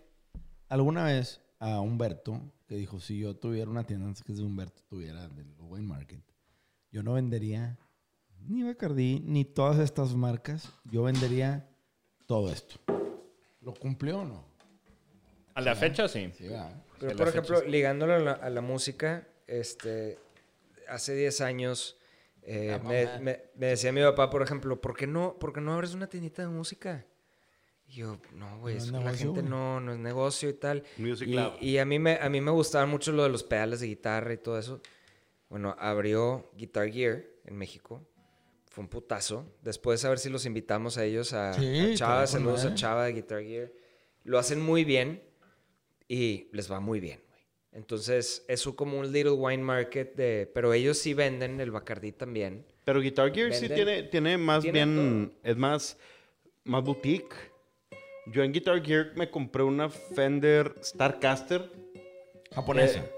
alguna vez a Humberto que dijo, si yo tuviera una tienda antes que de Humberto tuviera del Wine Market, yo no vendería ni Bacardi ni todas estas marcas. Yo vendería todo esto. ¿Lo cumplió o no? a la fecha sí. Sí. Pero, Sí, por ejemplo, fecha ligándolo a la, a la música, este, hace 10 años eh, me, me- me decía mi papá, por ejemplo, ¿por qué no, por qué no abres una tiendita de música? Y yo, no, güey, No la gente no, no es negocio y tal. Music y, a mí me, a mí me gustaba mucho lo de los pedales de guitarra y todo eso. Bueno, abrió Guitar Gear en México. Fue un putazo. Después a ver si los invitamos a ellos a, Sí, a Chava. Saludos a. Chava de Guitar Gear. Lo hacen muy bien y les va muy bien. Entonces, es un- como un little wine market de... Pero ellos sí venden el Bacardí también. Pero Guitar Gear sí tiene, tiene más bien, es más, más boutique. Yo en Guitar Gear me compré una Fender Starcaster. Japonesa. Eh,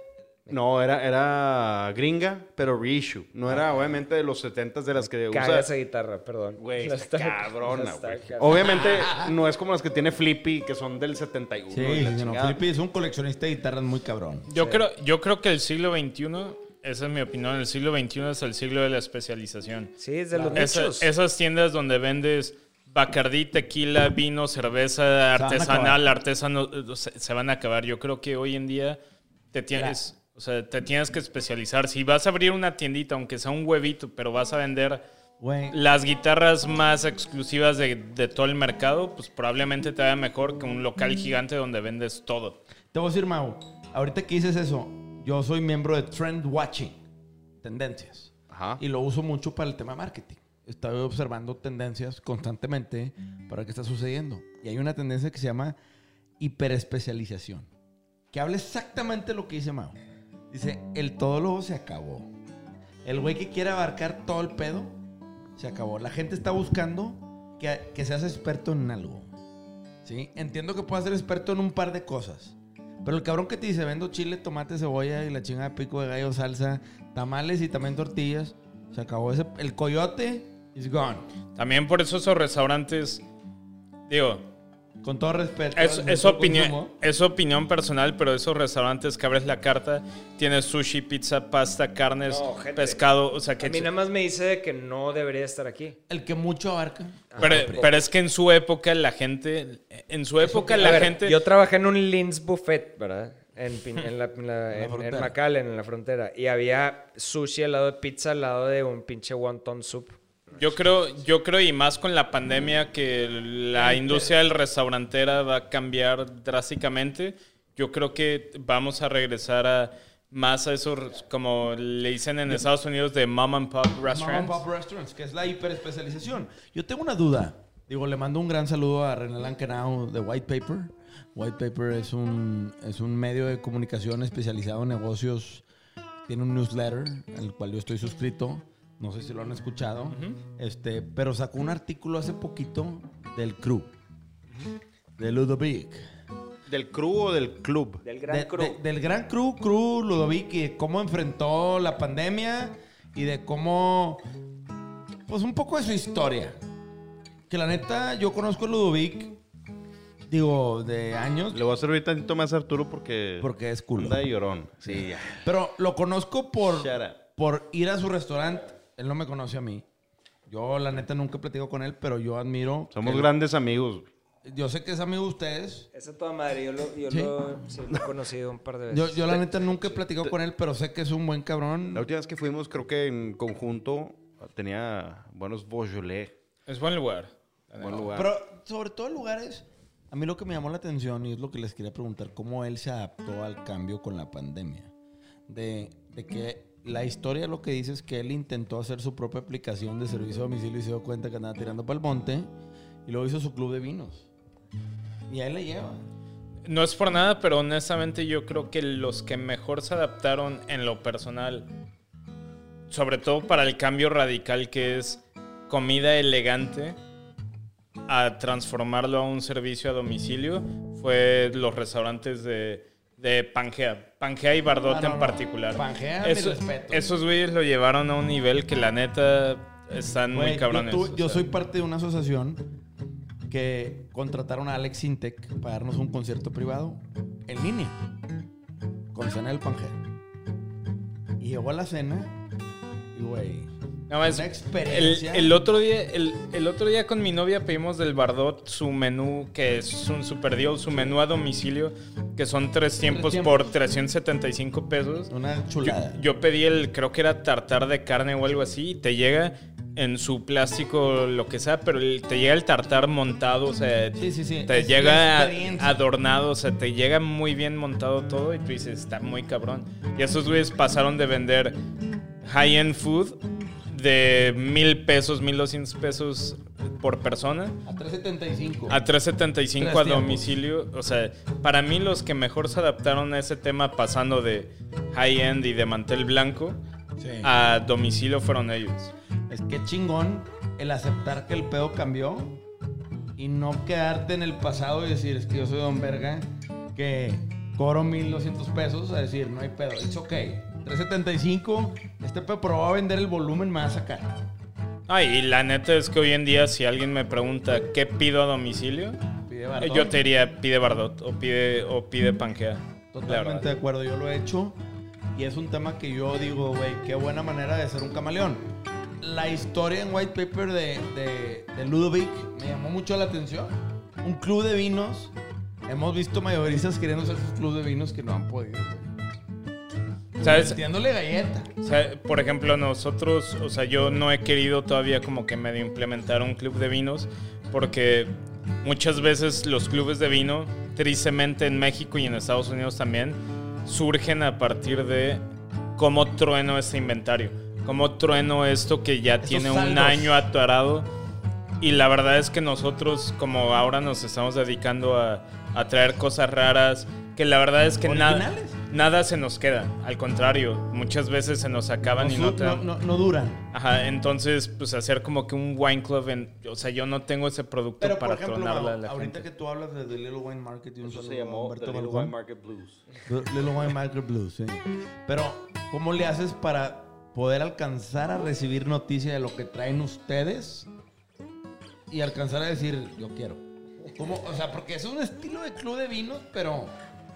no, era, era gringa, pero reissue. No era obviamente de los 70s de las que Caga usa. esa guitarra, perdón. Güey, está cabrona, güey. Obviamente no es como las que tiene Flippy, que son del 71. sí, y la no, chingada. Flippy es un coleccionista de guitarras muy cabrón. Yo, creo, yo creo que el siglo XXI, esa es mi opinión, el siglo XXI es el siglo de la especialización. Sí, es de los Esa- nichos. esas tiendas donde vendes Bacardí, tequila, vino, cerveza van a artesanal, acabar. artesano, eh, se, se van a acabar. Yo creo que hoy en día te tienes, o sea, te tienes que especializar. Si vas a abrir una tiendita, aunque sea un huevito, pero vas a vender las guitarras más exclusivas de, de todo el mercado, pues probablemente te vaya mejor que un local gigante donde vendes todo. Te voy a decir, Mau, ahorita que dices eso, yo soy miembro de Trend Watching, tendencias. Ajá. Y lo uso mucho para el tema marketing. Estoy observando tendencias constantemente para qué está sucediendo. Y hay una tendencia que se llama hiperespecialización. Que habla exactamente lo que dice Mao. Dice, el todólogo se acabó. El güey que quiere abarcar todo el pedo, se acabó. La gente está buscando que, que seas experto en algo. ¿Sí? Entiendo que puedas ser experto en un par de cosas. Pero el cabrón que te dice, vendo chile, tomate, cebolla y la chinga de pico de gallo, salsa, tamales y también tortillas, se acabó. Ese, el coyote is gone. También por eso esos restaurantes, digo, Con todo respeto. es, es opinión, consumo. es opinión personal, pero esos restaurantes que abres la carta, tienes sushi, pizza, pasta, carnes, No, gente. pescado, o sea que... A mí nada más me dice que no debería estar aquí. El que mucho abarca. Pero, Ah, pero es que en su época la gente, en su época la ver, gente... Yo trabajé en un Lin's Buffet, ¿verdad? En, Pin- en, la, en la- <laughs> en-. McAllen, en la frontera. Y había sushi al lado de pizza, al lado de un pinche wonton soup. Yo creo, yo creo y más con la pandemia que la industria del restaurantera va a cambiar drásticamente. Yo creo que vamos a regresar a más a esos, como le dicen en Estados Unidos, de mom and pop Mom and restaurants. Pop Restaurants, que es la hiperespecialización. Yo tengo una duda. Digo, le mando un gran saludo a René Lankenau de White Paper. White Paper es un, es un medio de comunicación especializado en negocios. Tiene un newsletter al cual yo estoy suscrito. No sé si lo han escuchado. este, pero sacó un artículo hace poquito del crew. De Ludovic. ¿Del crew o del club? Del gran De- crew. de- del gran crew, crew Ludovic, y de cómo enfrentó la pandemia y de cómo. Pues un poco de su historia. Que la neta, yo conozco a Ludovic, digo, de años, Le voy a servir tantito más a Arturo porque... porque es culo. Anda de llorón. Sí, ya. Pero lo conozco por, Shut up. por ir a su restaurante. Él no me conoce a mí. Yo, la neta, nunca he platicado con él, pero yo admiro. Somos que- grandes amigos. Yo sé que es amigo de ustedes. Esa es toda madre. Yo lo, yo Sí. lo, sí, lo he conocido un par de veces. Yo, yo la neta, nunca he platicado con él, pero sé que es un buen cabrón. La última vez que fuimos, creo que en conjunto tenía buenos Beaujolais. Es buen lugar. Buen lugar. Pero sobre todo en lugares, a mí lo que me llamó la atención y es lo que les quería preguntar, cómo él se adaptó al cambio con la pandemia. De, de que la historia lo que dice es que él intentó hacer su propia aplicación de servicio a domicilio y se dio cuenta que andaba tirando para el monte y luego hizo su club de vinos. Y ahí le lleva. No es por nada, pero honestamente yo creo que los que mejor se adaptaron en lo personal, sobre todo para el cambio radical que es comida elegante, a transformarlo a un servicio a domicilio, fue los restaurantes de, de Pangea. Pangea y Bardot Ah, no, en no. particular. Pangea, Eso- respeto. Esos güeyes lo llevaron a un nivel que la neta están muy cabrones. yo soy parte de una asociación que contrataron a Alex Intec para darnos un concierto privado en línea con cena del Pangea. Y llegó a la cena y, güey, No, es- una el, experiencia. el otro día, el, el otro día con mi novia pedimos del Bardot su menú, que es un super deal, su menú a domicilio, que son tres tiempos, tiempos. por 375 pesos. Una Yo, chulada. yo pedí el, creo que era tartar de carne o algo así, y te llega en su plástico, lo que sea, pero el- te llega el tartar montado, o sea, Sí, sí, sí. te Es llega adornado, o sea, te llega muy bien montado todo y tú dices, está muy cabrón. Y esos güeyes pasaron de vender high-end food de mil pesos, mil doscientos pesos por persona A 375. a 375 Tres a tiempos. domicilio. O sea, para mí los que mejor se adaptaron a ese tema pasando de high-end y de mantel blanco Sí. a domicilio fueron ellos. Es que chingón el aceptar que el pedo cambió y no quedarte en el pasado y decir, es que yo soy Don Verga, que cobro 1200 pesos, a decir, no hay pedo, it's ok. 375, este pedo, pero va a vender el volumen más acá. Ah, y la neta es que hoy en día si alguien me pregunta qué pido a domicilio, Pide Bardot. yo te diría pide Bardot o pide, o pide Pangea. Totalmente de acuerdo, yo lo he hecho. Y es un tema que yo digo, güey, qué buena manera de ser un camaleón. La historia en White Paper de, de, de Ludovic me llamó mucho la atención. Un club de vinos. Hemos visto mayoristas queriendo hacer sus clubes de vinos que no han podido, güey. ¿Sabes? Metiéndole galleta. O sea, por ejemplo, nosotros, o sea, yo no he querido todavía como que medio implementar un club de vinos porque muchas veces los clubes de vino, tristemente en México y en Estados Unidos también, surgen a partir de cómo trueno este inventario, cómo trueno esto que ya tiene un saldos. año atorado y la verdad es que nosotros, como ahora nos estamos dedicando a, a traer cosas raras, que la verdad es que nada. Nada se nos queda. Al contrario, muchas veces se nos acaban No, y no te no, no- no duran. Ajá, entonces, pues hacer como que un wine club, en, o sea, yo no tengo ese producto Pero, por para ejemplo, tronarle a la ahorita gente. que tú hablas de The Little Wine Market y un Eso se llamó The Little Balcón. Wine Market Blues. The Little Wine Market Blues, sí. Pero, ¿cómo le haces para poder alcanzar a recibir noticia de lo que traen ustedes y alcanzar a decir, yo quiero? ¿Cómo? O sea, porque es un estilo de club de vinos, pero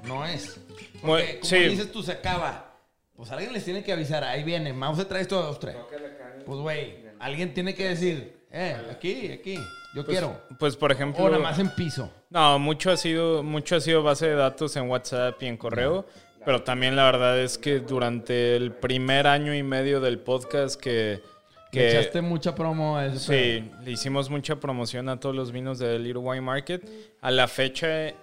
no es. Porque, Muy- como sí. dices tú, se acaba. Pues alguien les tiene que avisar, ahí viene, Mau se trae esto a dos, tres. Pues, güey, alguien tiene que decir, eh, aquí, aquí, yo quiero. Pues, por ejemplo... O nada más en piso. No, mucho ha sido, mucho ha sido base de datos en WhatsApp y en correo, pero también la verdad es que durante el primer año y medio del podcast que, Le que echaste mucha promo a ese sí, le hicimos mucha promoción a todos los vinos de Little Wine Market. A la fecha,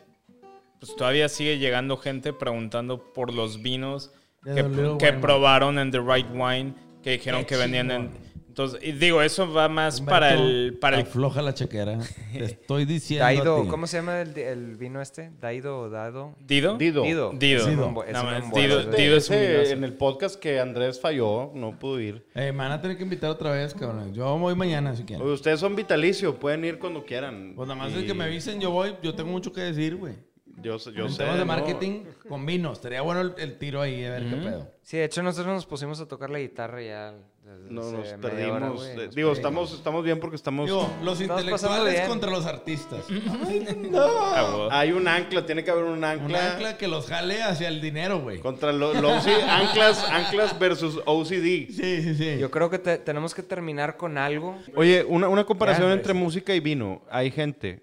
pues todavía sigue llegando gente preguntando por los vinos De que, que Wine probaron en The Right Wine, que dijeron Qué que venían en... Entonces, y digo, eso va más para el... Para el Afloja la chequera. Te <laughs> estoy diciendo. a Daido, ti. ¿cómo se llama el, el vino este? Daido o Dado. ¿Dido? Dido. Dido. Dido. Es un Dido. es No, Dido- es- Dido es Ese, en el podcast que Andrés falló, no pudo ir. Eh, me van a tener que invitar otra vez, cabrón. Yo voy mañana si quieren. Ustedes son vitalicio, pueden ir cuando quieran. Pues nada más Y es que me avisen, yo voy. Yo tengo mucho que decir, güey. Yo, yo en sé. temas de ¿no? marketing con vinos. Estaría bueno el, el tiro ahí, a ver qué pedo. Sí, de hecho nosotros nos pusimos a tocar la guitarra ya. desde No, nos perdimos. hora, güey, eh, nos digo, perdimos. estamos, estamos bien porque estamos... Digo, los Estamos intelectuales contra los artistas. <laughs> Ah, bueno. Hay un ancla, tiene que haber un ancla. Un ancla que los jale hacia el dinero, güey. Contra los anclas, anclas versus OCD. Sí, sí, sí. Yo creo que te- tenemos que terminar con algo. Oye, una, una comparación Ya, entre pues. música y vino. Hay gente,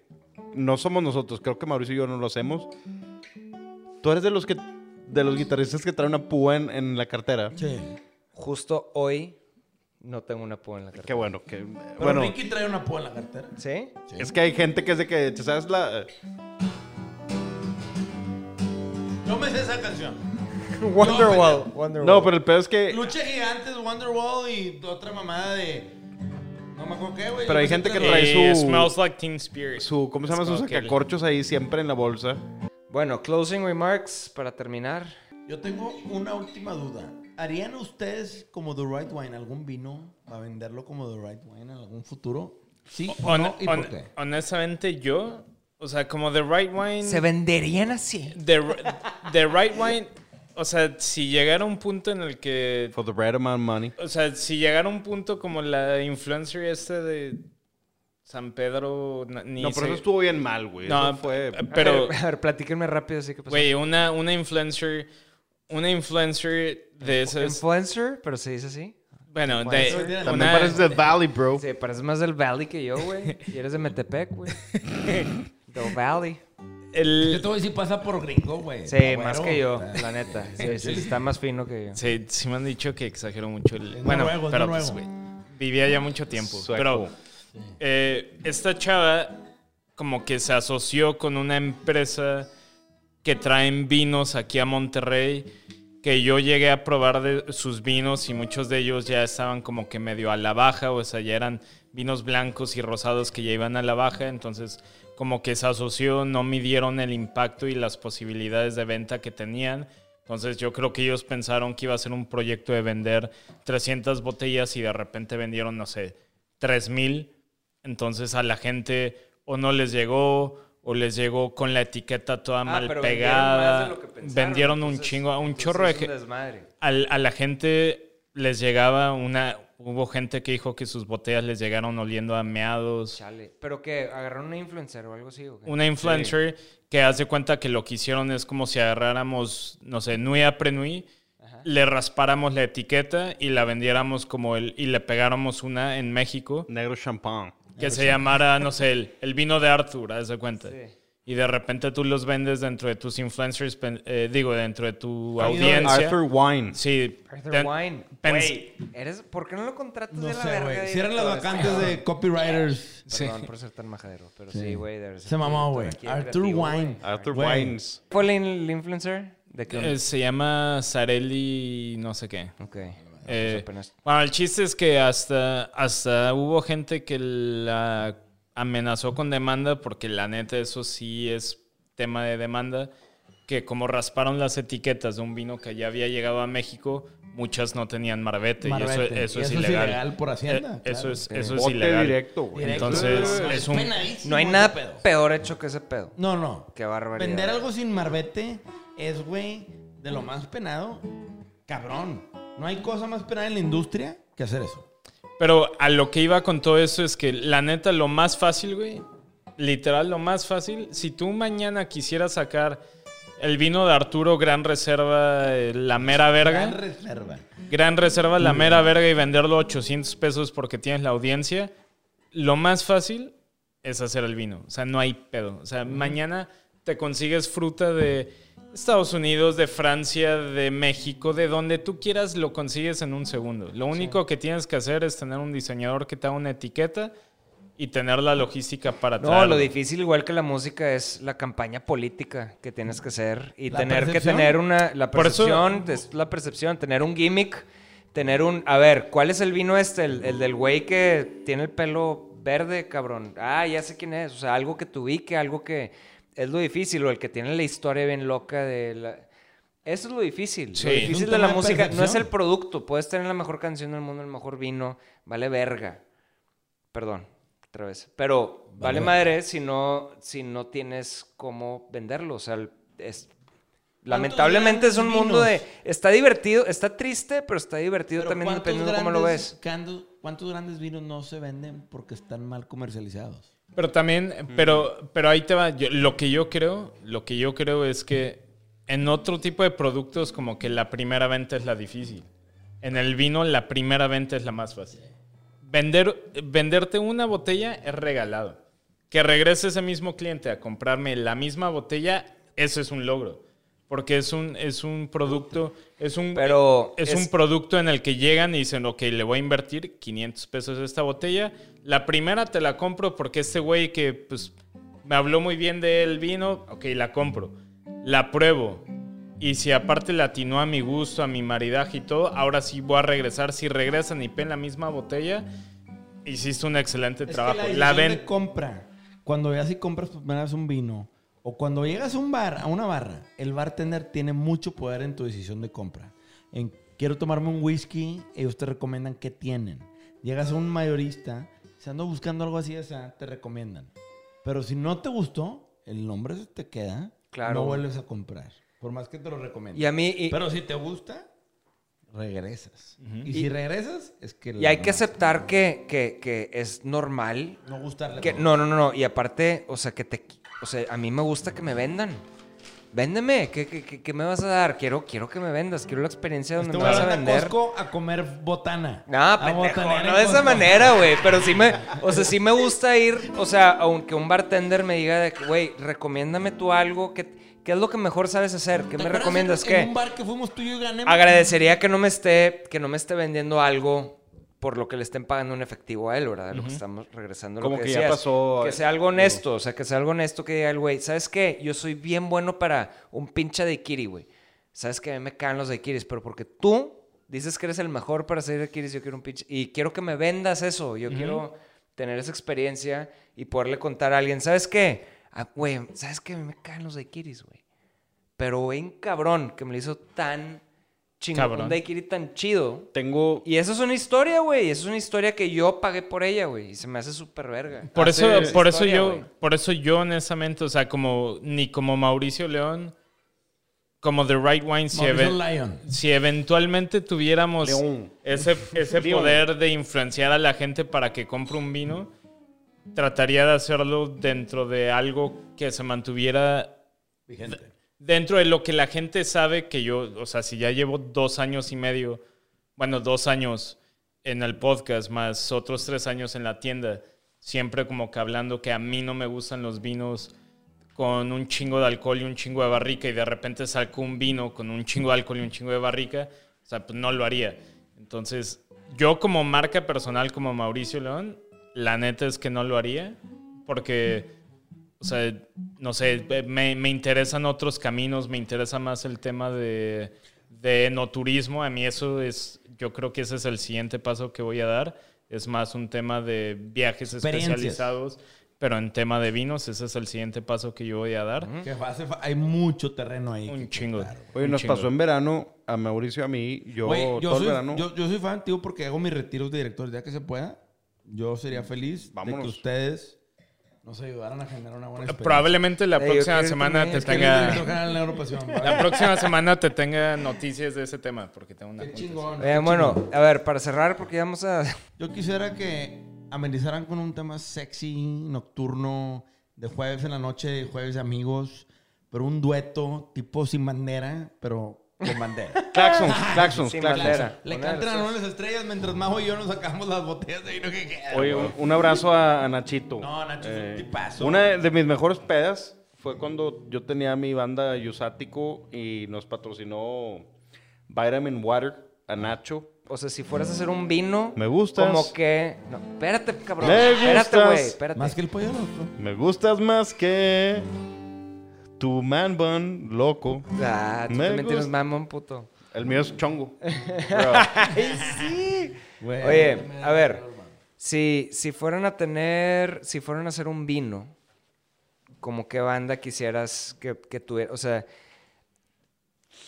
no somos nosotros, creo que Mauricio y yo no lo hacemos. Tú eres de los que de los guitarristas que traen una púa en, en la cartera. Sí. Justo hoy no tengo una púa en la Qué cartera. bueno, que Pero bueno, Ricky trae una púa en la cartera. ¿Sí? es que hay gente que es de que, ¿sabes la Yo me sé esa canción. Wonderwall. Wonderwall. No, pero el peor es que Lucha Gigantes, Wonderwall y otra mamada de. No me acuerdo qué, güey. Pero hay gente que trae Y su- Smells Like Teen Spirit. su ¿cómo se llama? Sus sacacorchos ahí siempre en la bolsa. Bueno, closing remarks para terminar. Yo tengo una última duda. ¿Harían ustedes como The Right Wine algún vino para venderlo como The Right Wine en algún futuro? ¿Sí o Hon- no? ¿Y por qué? Honestamente, yo, o sea, como The Right Wine. ¿Se venderían así? The, the Right Wine, o sea, si llegara un punto en el que. For the right amount of money. O sea, si llegara un punto como la influencer este de San Pedro. Ni No, pero sé- eso estuvo bien mal, güey. No, Eso fue... pero. A ver, platíquenme rápido así que pasó. Güey, una, una influencer. Una influencer de esas. Influencer, pero se dice así. Bueno, de. También una- pareces del Valley, bro. Sí, pareces más del Valley que yo, güey. <laughs> Y eres de Metepec, güey. <laughs> Del Valley. El- Yo te voy a decir, pasa por gringo, güey. Sí, más que yo, la neta. Sí, sí, está más fino que yo. Sí, sí me han dicho que exagero mucho el... Bueno, noruego, pero pues, güey, vivía ya mucho tiempo. Sueco. Pero eh, esta chava como que se asoció con una empresa que traen vinos aquí a Monterrey, que yo llegué a probar de sus vinos y muchos de ellos ya estaban como que medio a la baja, o sea, ya eran vinos blancos y rosados que ya iban a la baja, entonces como que se asoció, no midieron el impacto y las posibilidades de venta que tenían. Entonces yo creo que ellos pensaron que iba a ser un proyecto de vender 300 botellas y de repente vendieron, no sé, 3000. Entonces a la gente o no les llegó o les llegó con la etiqueta toda mal Ah, vendieron más pegada. de lo que pensaron, Vendieron un entonces- chingo, un chorro de un desmadre. a la gente les llegaba una hubo gente que dijo que sus botellas les llegaron oliendo a meados. Chale. ¿Pero qué? ¿Agarraron una influencer o algo así? ¿o qué? Una influencer que hace cuenta que lo que hicieron es como si agarráramos, no sé, Nui a Prenui, le raspáramos la etiqueta y la vendiéramos como el, y le pegáramos una en México Negro champán. que se llamara, no sé, el, el vino de Arthur, haz de cuenta. Sí. Y de repente tú los vendes dentro de tus influencers, pen- eh, digo, dentro de tu audiencia. Arthur Wine. Sí. Arthur Wine. Güey, ¿eres... ¿por qué no lo contratas No de la sé, verga? Cierran las vacantes de copywriters. Perdón por ser tan majadero, pero sí, Sí. güey. ser Se mamó, güey. Arthur. Wine. Arthur. Wines. ¿Fue la, in- la influencer? ¿De qué? eh, se llama Sarelli no sé qué. ok. Eh, bueno, el chiste es que hasta, hasta hubo gente que la amenazó con demanda porque la neta eso sí es tema de demanda, que como rasparon las etiquetas de un vino que ya había llegado a México, muchas no tenían marbete, y eso, eso Y es eso es ilegal. ilegal por Hacienda, Eh, Eso es, eso es ilegal. directo, güey. Entonces, es un... No hay nada pedo. peor hecho que ese pedo. No, no. Qué barbaridad. Vender algo sin marbete es, güey, de lo más penado. Cabrón. No hay cosa más penada en la industria que hacer eso. Pero a lo que iba con todo eso es que la neta lo más fácil, güey, literal lo más fácil, si tú mañana quisieras sacar el vino de Arturo Gran Reserva, eh, la mera verga, Gran reserva. Gran Reserva, la mera verga y venderlo a 800 pesos porque tienes la audiencia, lo más fácil es hacer el vino. O sea, no hay pedo. O sea, mañana te consigues fruta de Estados Unidos, de Francia, de México, de donde tú quieras, lo consigues en un segundo. Lo único que tienes que hacer es tener un diseñador que te haga una etiqueta y tener la logística para No, traerlo. lo difícil, igual que la música, es la campaña política que tienes que hacer y La tener que tener una. La Por eso- percepción, es la percepción, tener un gimmick, tener un. A ver, ¿cuál es el vino este? El, el del güey que tiene el pelo verde, cabrón. Ah, ya sé quién es. O sea, algo que te ubique, algo que. Es lo difícil, o el que tiene la historia bien loca de la. Eso es lo difícil. Sí. lo difícil de la música no es el producto. Puedes tener la mejor canción del mundo, el mejor vino, vale verga. Perdón, otra vez. Pero vale, Vale. madre si no, si no tienes cómo venderlo. O sea, es, lamentablemente es un mundo de... Está divertido, está triste, pero está divertido Pero también ¿cuántos dependiendo de cómo lo ves. ¿Cuántos grandes vinos no se venden porque están mal comercializados? Pero también, pero, pero ahí te va. Yo- lo que yo creo, lo que yo creo es que en otro tipo de productos, como que la primera venta es la difícil. En el vino, la primera venta es la más fácil. Vender, venderte una botella es regalado. Que regrese ese mismo cliente a comprarme la misma botella, eso es un logro. Porque es un, es un producto, es un, Pero es, es- un producto en el que llegan y dicen, ok, le voy a invertir 500 pesos a esta botella. La primera te la compro porque este güey que pues, me habló muy bien del vino, ok, la compro. La pruebo. Y si aparte le atinó a mi gusto, a mi maridaje y todo, ahora sí voy a regresar. Si regresan y ven la misma botella, hiciste un excelente trabajo. Es que la la, ven. de compra, cuando veas y compras por primera vez un vino, o cuando llegas a un bar, a una barra, el bartender tiene mucho poder en tu decisión de compra. En, quiero tomarme un whisky, ellos te recomiendan qué tienen. Llegas a un mayorista, si ando buscando algo así, o sea, te recomiendan. Pero si no te gustó, el nombre se te queda, Claro. no vuelves a comprar. Por más que te lo recomienden. Y a mí... y- Pero si te gusta, regresas. Y, si regresas, es que... Y hay que aceptar que, que, que es normal. No gustarle. Que, todo. no, no, no, no. Y aparte, o sea, que te... O sea, a mí me gusta que me vendan. Véndeme. ¿Qué, qué, qué- qué me vas a dar? Quiero, quiero que me vendas. Quiero la experiencia donde Este me vas a vender. Costco a comer botana. No, A pendejo, no de esa manera, güey. Pero sí me, o sea, sí me gusta ir, o sea, aunque un bartender me diga de que, güey, recomiéndame tú algo, que, ¿qué es lo que mejor sabes hacer? ¿Qué ¿Te me recomiendas? en, ¿Qué? En un bar que fuimos tú y yo y. Agradecería que no me esté, que no me esté vendiendo algo por lo que le estén pagando en efectivo a él, ¿verdad? De lo que estamos regresando a lo Como que, que ya pasó, Que eh, sea algo honesto, o sea, que sea algo honesto que diga el güey, ¿sabes qué? Yo soy bien bueno para un pinche daiquiri, güey. ¿Sabes que A mí me caen los daiquiris, pero porque tú dices que eres el mejor para hacer daiquiris, yo quiero un pinche... Y quiero que me vendas eso, yo quiero tener esa experiencia y poderle contar a alguien, ¿sabes qué? Ah, Güey, ¿sabes qué? A mí me caen los daiquiris, güey. Pero ven cabrón que me lo hizo tan chingón, Cabrón. un daiquiri tan chido. Tengo. Y eso es una historia, güey. Eso es una historia que yo pagué por ella, güey. Y se me hace súper verga. Por eso, por eso historia, yo, por eso yo honestamente, o sea, como ni como Mauricio León, como The Right Wine, si, Lion. eventualmente tuviéramos León. ese, ese León. poder de influenciar a la gente para que compre un vino, trataría de hacerlo dentro de algo que se mantuviera Vigente. Dentro de lo que la gente sabe que yo, o sea, si ya llevo dos años y medio, bueno, dos años en el podcast, más otros tres años en la tienda, siempre como que hablando que a mí no me gustan los vinos con un chingo de alcohol y un chingo de barrica y de repente saco un vino con un chingo de alcohol y un chingo de barrica, o sea, pues no lo haría. Entonces, yo como marca personal, como Mauricio León, la neta es que no lo haría porque o sea, no sé, me, me interesan otros caminos, me interesa más el tema de, de enoturismo. A mí eso es, yo creo que ese es el siguiente paso que voy a dar. Es más un tema de viajes especializados, Pero en tema de vinos, ese es el siguiente paso que yo voy a dar. Que hace hay mucho terreno ahí. Un chingo. güey. Oye, Un nos chingo. pasó en verano a Mauricio y a mí. Yo, Güey, yo, todo soy, el verano. yo, yo soy fan, tío, porque hago mis retiros de director. Ya que se pueda, yo sería feliz de Vámonos. que ustedes nos ayudaran a generar una buena experiencia. Probablemente la Ey, yo próxima semana te tenga... la próxima semana te tenga noticias de ese tema, porque tengo una Qué chingón. Qué bueno, chingón. a ver, para cerrar, porque ya vamos a... <laughs> Yo quisiera que amenizaran con un tema sexy, nocturno, de jueves en la noche, jueves de amigos, pero un dueto tipo sin bandera, pero con bandera. Claxons, <laughs> claxons, Sin claxons. bandera. Le cantan a una de las estrellas mientras Majo y yo nos sacamos las botellas de vino que quedan. Oye, un, un abrazo a, a Nachito. Eh, No, Nacho es un tipazo. Una de, de mis mejores pedas fue cuando yo tenía mi banda Yusático y nos patrocinó Vitamin Water a Nacho. O sea, si fueras a hacer un vino... Me gustas. Como que... No, espérate, cabrón. Me espérate, gustas. güey. Espérate. Más que el pollo loco. Me gustas más que tu man bun loco. Ah, tú Me también tienes gusta. mamón, puto. El mío es chongo. <laughs> Bro. Güey, Oye, a ver, man. si, si fueran a tener, si fueran a hacer un vino, como qué banda quisieras que, que tuviera, o sea,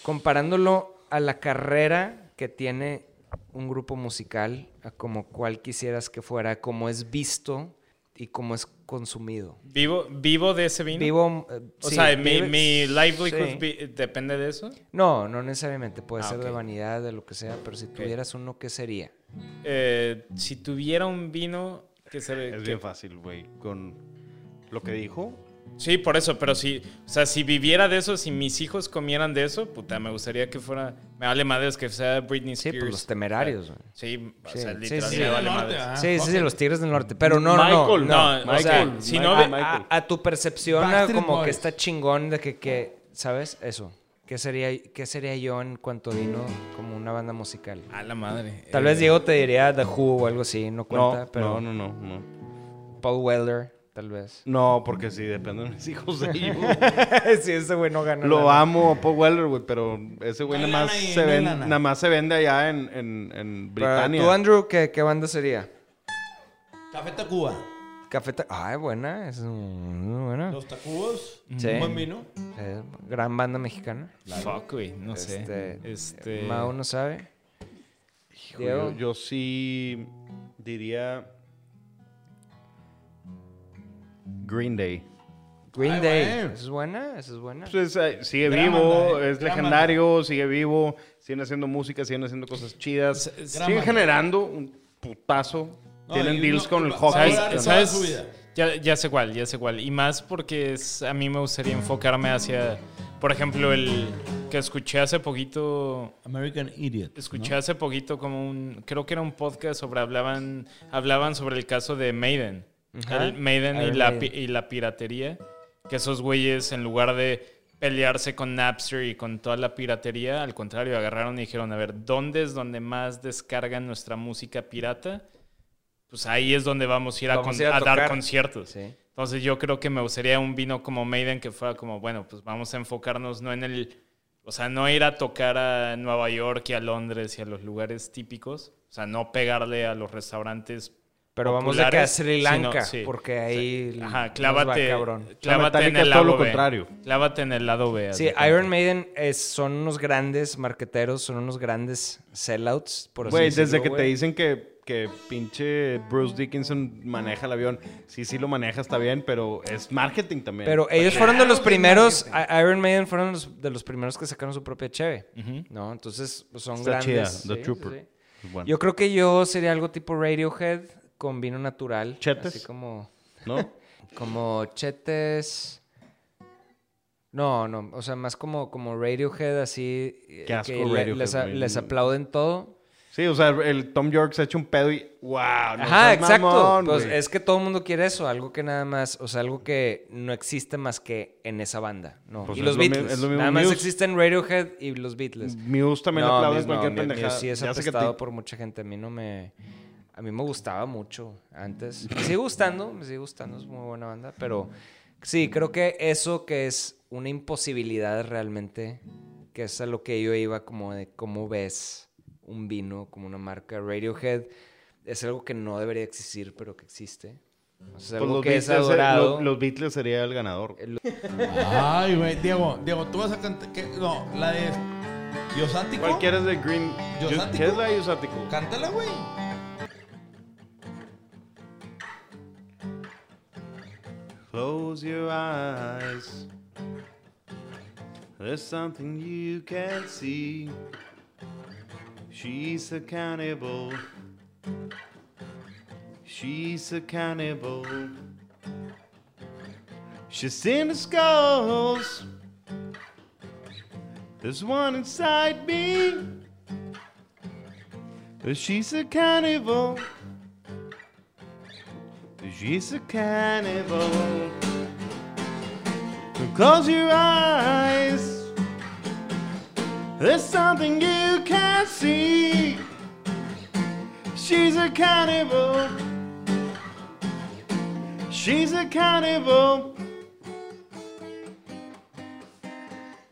comparándolo a la carrera que tiene un grupo musical, a como cuál quisieras que fuera, cómo es visto y cómo es consumido. ¿Vivo, ¿Vivo de ese vino? Vivo, eh, O sí, sea, mi, vive- mi livelihood sí. depende de eso. No, no necesariamente, puede Ah, ser de vanidad, de lo que sea, pero si tuvieras uno, ¿qué sería? Eh, si tuviera un vino que se. Es que- bien fácil, güey. Con lo que dijo. Sí, por eso, pero si, o sea, si viviera de eso, si mis hijos comieran de eso, puta, me gustaría que fuera, me vale madres que sea Britney Sí, Spears. pues los temerarios, güey. Sí, o Sí, sea, sí, literal, sí. me Sí, vale madres. ah. Sí, sí, sí, los Tigres del Norte. Pero no, no, no. Michael, no. no, o sea, Michael. si a- no a, ve- a- a tu percepción, como que está chingón de que, que, ¿sabes? Eso. ¿Qué sería, ¿Qué sería yo en cuanto vino como una banda musical? A la madre. Tal Eh, vez Diego te diría The Who o algo así, no cuenta, No, pero no, no, no, no. Paul Weller, tal vez. No, porque sí, depende de mis <laughs> hijos de ellos. <laughs> sí, ese güey no gana Lo nada. amo Paul Weller, güey, pero ese güey nada más, se no hay ven- lana. nada más se vende allá en, en, Britania. ¿Tú, Andrew, qué, qué banda sería? Café Tacuba. Café Ta- Ay, buena, es muy buena. Los Tacubos. Sí. Un buen vino. Eh, gran banda mexicana. Fuck, güey, no Este, sé. Este... Mao no sabe. Hijo, yo, yo sí diría Green Day. Green Ay, Day. Esa es buena, esa es buena. Pues, eh, sigue Gran vivo, banda, eh, es gran legendario, sigue vivo, siguen haciendo música, siguen haciendo cosas chidas, siguen banda. generando un putazo. No, Tienen deals no- con el hockey. ¿Sabes? ¿Sabes? su vida. Ya, ya sé cuál, ya sé cuál. Y más porque es, a mí me gustaría enfocarme hacia, por ejemplo, el que escuché hace poquito, American Idiot. escuché hace poquito como un, creo que era un podcast sobre, hablaban, hablaban sobre el caso de Maiden. Ajá. El Maiden y la, Maiden. y la piratería. Que esos güeyes, en lugar de pelearse con Napster y con toda la piratería, al contrario, agarraron y dijeron, a ver, ¿dónde es donde más descargan nuestra música pirata? Pues ahí es donde vamos a ir a, Vamos con- a ir a a dar conciertos. Sí. Entonces yo creo que me gustaría un vino como Maiden que fuera como, bueno, pues vamos a enfocarnos no en el, o sea, no ir a tocar a Nueva York y a Londres y a los lugares típicos, o sea, no pegarle a los restaurantes. Pero vamos de que a Sri sino- Lanka, sí. porque ahí Ajá, nos clávate, va, cabrón. clávate en el es todo lado lo B. contrario. Clávate en el lado B. Sí. Iron Maiden es- son unos grandes marqueteros, son unos grandes sellouts, por así Güey, decirlo, desde que te güey. dicen que, que pinche Bruce Dickinson maneja el avión, sí, sí lo maneja, está bien, pero es marketing también. Pero ellos fueron de los primeros, Iron Maiden fueron los- de los primeros que sacaron su propia cheve, ¿no? Entonces, pues, son Está chida, grandes. The sí, Trooper. sí, sí. Es bueno. Yo creo que yo sería algo tipo Radiohead con vino natural. ¿Chetes? Así como, ¿No? <laughs> como chetes... No, no, o sea, más como, como Radiohead, así... eh, Qué asco que Radiohead, les, a- les aplauden todo. Sí, o sea, el Tom York se ha hecho un pedo y wow, no Ajá, exacto. mamón, pues es que todo el mundo quiere eso, algo que nada más, o sea, algo que no existe más que en esa banda, ¿no? Pues y los lo Beatles. es lo mismo nada más existen Radiohead y los Beatles. Muse también No, aplauden no, cualquier pendejada. Sí es Ya que por mucha gente. A mí no me... A mí me gustaba mucho antes. Me sigue gustando, me sigue gustando, es muy buena banda. Pero sí, creo que eso que es una imposibilidad realmente, que es a lo que yo iba como de cómo ves un vino como una marca. Radiohead es algo que no debería existir, pero que existe. O sea, es Pues algo los, que es Beatles, eh, adorado. lo- los Beatles sería el ganador. Ay, güey. Diego, Diego, tú vas a cantar. ¿qué? No, la de. Yosático. Cualquiera es de Green. ¿Yosático? ¿Qué es la de Yosático? Cántala, güey. Close your eyes. There's something you can't see. She's a cannibal. She's a cannibal. She's in the skulls. There's one inside me. But she's a cannibal. She's a cannibal. Close your eyes. There's something you can't see. She's a cannibal. She's a cannibal.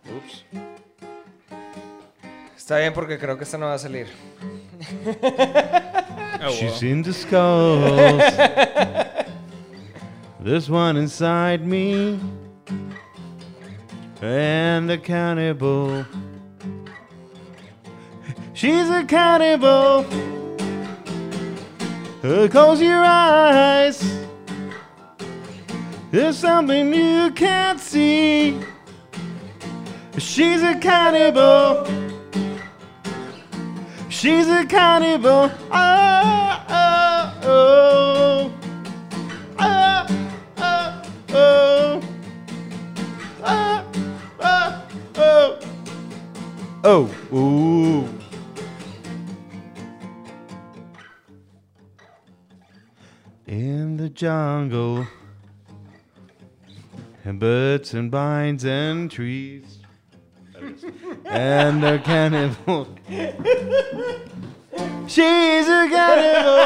Oops. Está bien porque creo que esta no va a salir. Oh, She's wow. in the skulls. <laughs> There's one inside me. And a cannibal. She's a cannibal. Uh, Close your eyes. There's something you can't see. She's a cannibal. She's a cannibal. Oh, oh, oh. Oh, oh, oh. Oh, oh, oh. Oh, ooh. In the jungle, and birds and vines and trees, and a cannibal. She's a cannibal.